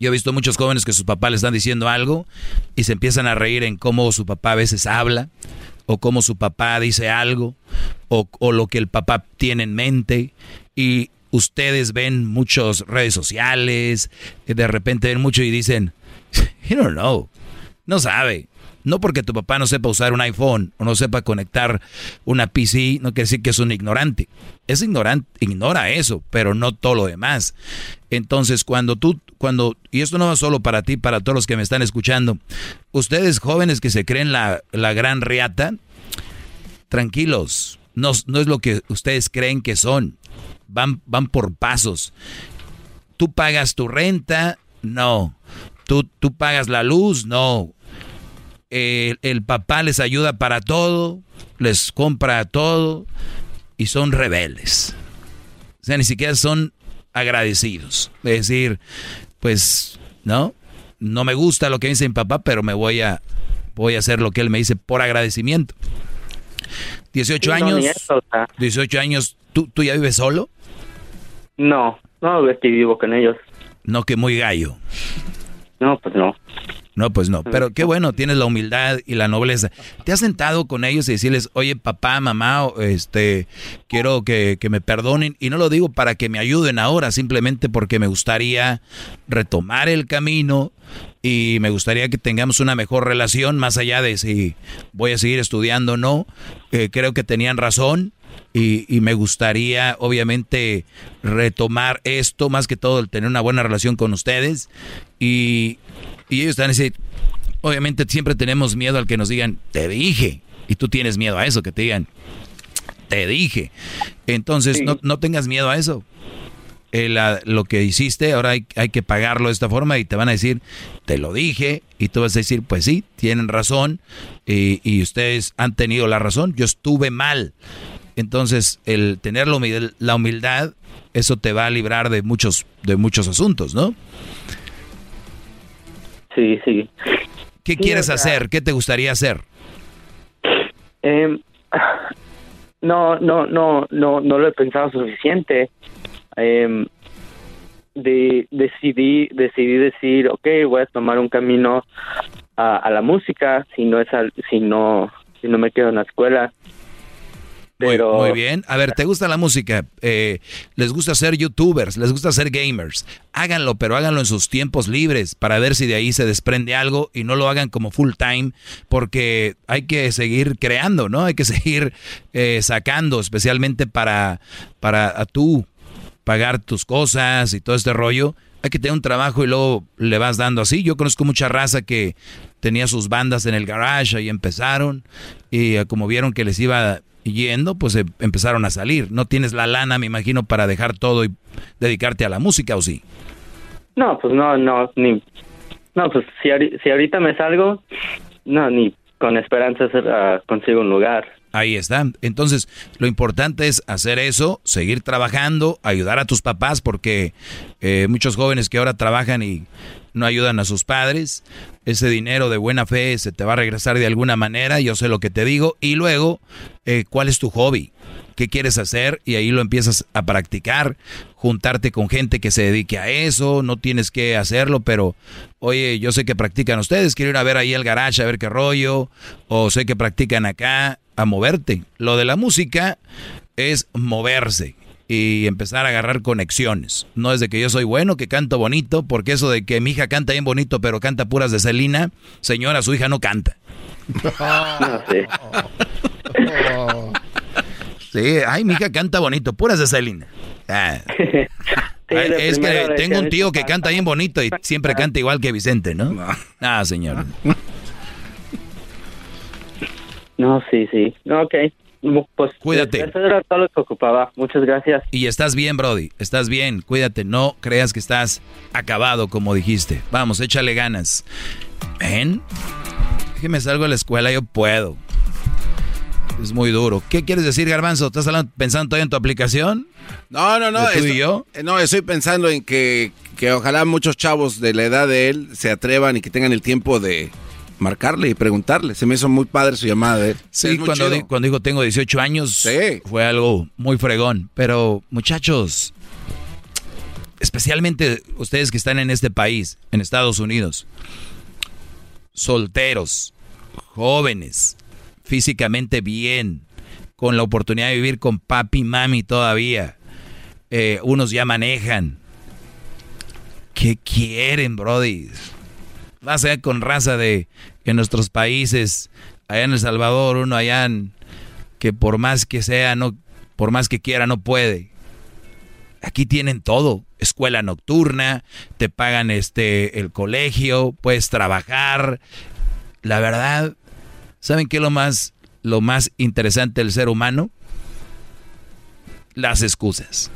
Yo he visto muchos jóvenes que sus papás les están diciendo algo y se empiezan a reír en cómo su papá a veces habla, o cómo su papá dice algo, o, o lo que el papá tiene en mente, y ustedes ven muchas redes sociales, y de repente ven mucho y dicen, you don't know, no sabe. No porque tu papá no sepa usar un iPhone o no sepa conectar una PC, no quiere decir que es un ignorante. Es ignorante, ignora eso, pero no todo lo demás. Entonces, cuando tú, cuando, y esto no va solo para ti, para todos los que me están escuchando, ustedes jóvenes que se creen la, la gran riata, tranquilos, no, no es lo que ustedes creen que son. Van, van por pasos. Tú pagas tu renta, no. Tú, tú pagas la luz, no el, el, papá les ayuda para todo, les compra todo y son rebeldes. O sea, ni siquiera son agradecidos. Es decir, pues, ¿no? No me gusta lo que dice mi papá, pero me voy a, voy a hacer lo que él me dice por agradecimiento. 18 Sí, no, años. ni eso, o sea. 18 años. ¿Tú, ¿Tú ya vives solo? No, no, es que vivo con ellos. No, que muy gallo. No, pues no. No, pues no. Pero qué bueno, tienes la humildad y la nobleza. ¿Te has sentado con ellos y decirles, oye, papá, mamá, este, quiero que, que me perdonen? Y no lo digo para que me ayuden ahora, simplemente porque me gustaría retomar el camino y me gustaría que tengamos una mejor relación, más allá de si voy a seguir estudiando o no. Eh, creo que tenían razón. Y, y, me gustaría, obviamente, retomar esto, más que todo, el tener una buena relación con ustedes. Y, y ellos están a decir, obviamente siempre tenemos miedo al que nos digan, te dije. Y tú tienes miedo a eso, que te digan, te dije. Entonces, sí. no, no, tengas miedo a eso. Eh, la, lo que hiciste, ahora hay, hay, que pagarlo de esta forma y te van a decir, te lo dije. Y tú vas a decir, pues sí, tienen razón. Y, y ustedes han tenido la razón. Yo estuve mal. Entonces, el tener la humildad, la humildad, eso te va a librar de muchos, de muchos asuntos, ¿no? Sí, sí. ¿Qué sí, quieres o sea, hacer? ¿Qué te gustaría hacer? Eh, no, no, no, no, no lo he pensado suficiente. Eh, de, decidí, decidí decir, ok, voy a tomar un camino a, a la música, si no es, al, si no, si no me quedo en la escuela. Pero... Muy, muy, bien. A ver, ¿te gusta la música? Eh, ¿Les gusta ser youtubers? ¿Les gusta ser gamers? Háganlo, pero háganlo en sus tiempos libres para ver si de ahí se desprende algo y no lo hagan como full time porque hay que seguir creando, ¿no? Hay que seguir eh, sacando, especialmente para, para a tú pagar tus cosas y todo este rollo. Hay que tener un trabajo y luego le vas dando así. Yo conozco mucha raza que tenía sus bandas en el garage y empezaron y eh, como vieron que les iba yendo, pues eh, empezaron a salir. No tienes la lana, me imagino, para dejar todo y dedicarte a la música, ¿o sí? No, pues no, no, ni, No, pues si, si ahorita me salgo, no, ni con esperanzas ah, consigo un lugar. Ahí está. Entonces, lo importante es hacer eso, seguir trabajando, ayudar a tus papás, porque eh, muchos jóvenes que ahora trabajan y no ayudan a sus padres, ese dinero de buena fe se te va a regresar de alguna manera, yo sé lo que te digo, y luego, eh, ¿cuál es tu hobby? ¿Qué quieres hacer? Y ahí lo empiezas a practicar, juntarte con gente que se dedique a eso, no tienes que hacerlo, pero oye, yo sé que practican ustedes, quiero ir a ver ahí el garage, a ver qué rollo, o sé que practican acá, a moverte. Lo de la música es moverse y empezar a agarrar conexiones. No es de que yo soy bueno, que canto bonito, porque eso de que mi hija canta bien bonito, pero canta puras de Celina, señora, su hija no canta. No sé. Sí, ay, mi hija canta bonito, puras de Celina. Ah. De es que tengo un tío que canta bien bonito y siempre canta igual que Vicente, ¿no? Ah, señor. No, sí, sí. No, ok. Pues, Cuídate. Eso era todo lo que ocupaba. Muchas gracias. Y estás bien, Brody. Estás bien. Cuídate. No creas que estás acabado, como dijiste. Vamos, échale ganas. ¿Ven? Déjeme salgo de la escuela, yo puedo. Es muy duro. ¿Qué quieres decir, Garbanzo? ¿Estás hablando- pensando todavía en tu aplicación? No, no, no. ¿De tú y yo? eh, No, estoy pensando en que, que ojalá muchos chavos de la edad de él se atrevan y que tengan el tiempo de marcarle y preguntarle. Se me hizo muy padre su llamada de él. Sí, cuando, di- cuando dijo tengo 18 años, fue algo muy fregón. Pero, muchachos, especialmente ustedes que están en este país, en Estados Unidos, solteros, jóvenes, físicamente bien, con la oportunidad de vivir con papi y mami todavía. Eh, unos ya manejan. ¿Qué quieren, Brody? Vas a ver con raza de que nuestros países, allá en El Salvador, uno allá que por más que sea, no, por más que quiera, no puede. Aquí tienen todo, escuela nocturna, te pagan este el colegio, puedes trabajar. La verdad, ¿saben qué es lo más lo más interesante del ser humano? Las excusas.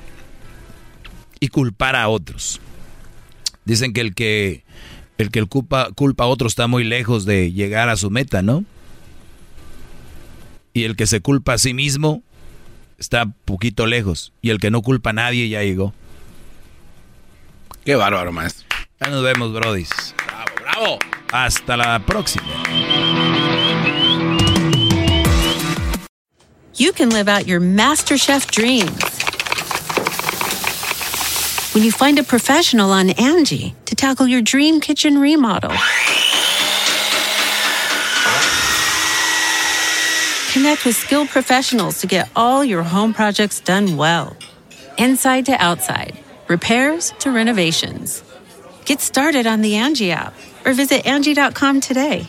Y culpar a otros. Dicen que el que el que el culpa, culpa a otro está muy lejos de llegar a su meta, ¿no? Y el que se culpa a sí mismo está poquito lejos. Y el que no culpa a nadie ya llegó. Qué bárbaro, maestro. Ya nos vemos, brodis. Bravo, bravo. Hasta la próxima. you can live out your MasterChef dreams when you find a professional on Angie to tackle your dream kitchen remodel. Connect with skilled professionals to get all your home projects done well. Inside to outside, repairs to renovations. Get started on the Angie app or visit Angie.com today.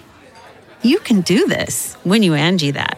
You can do this when you Angie that.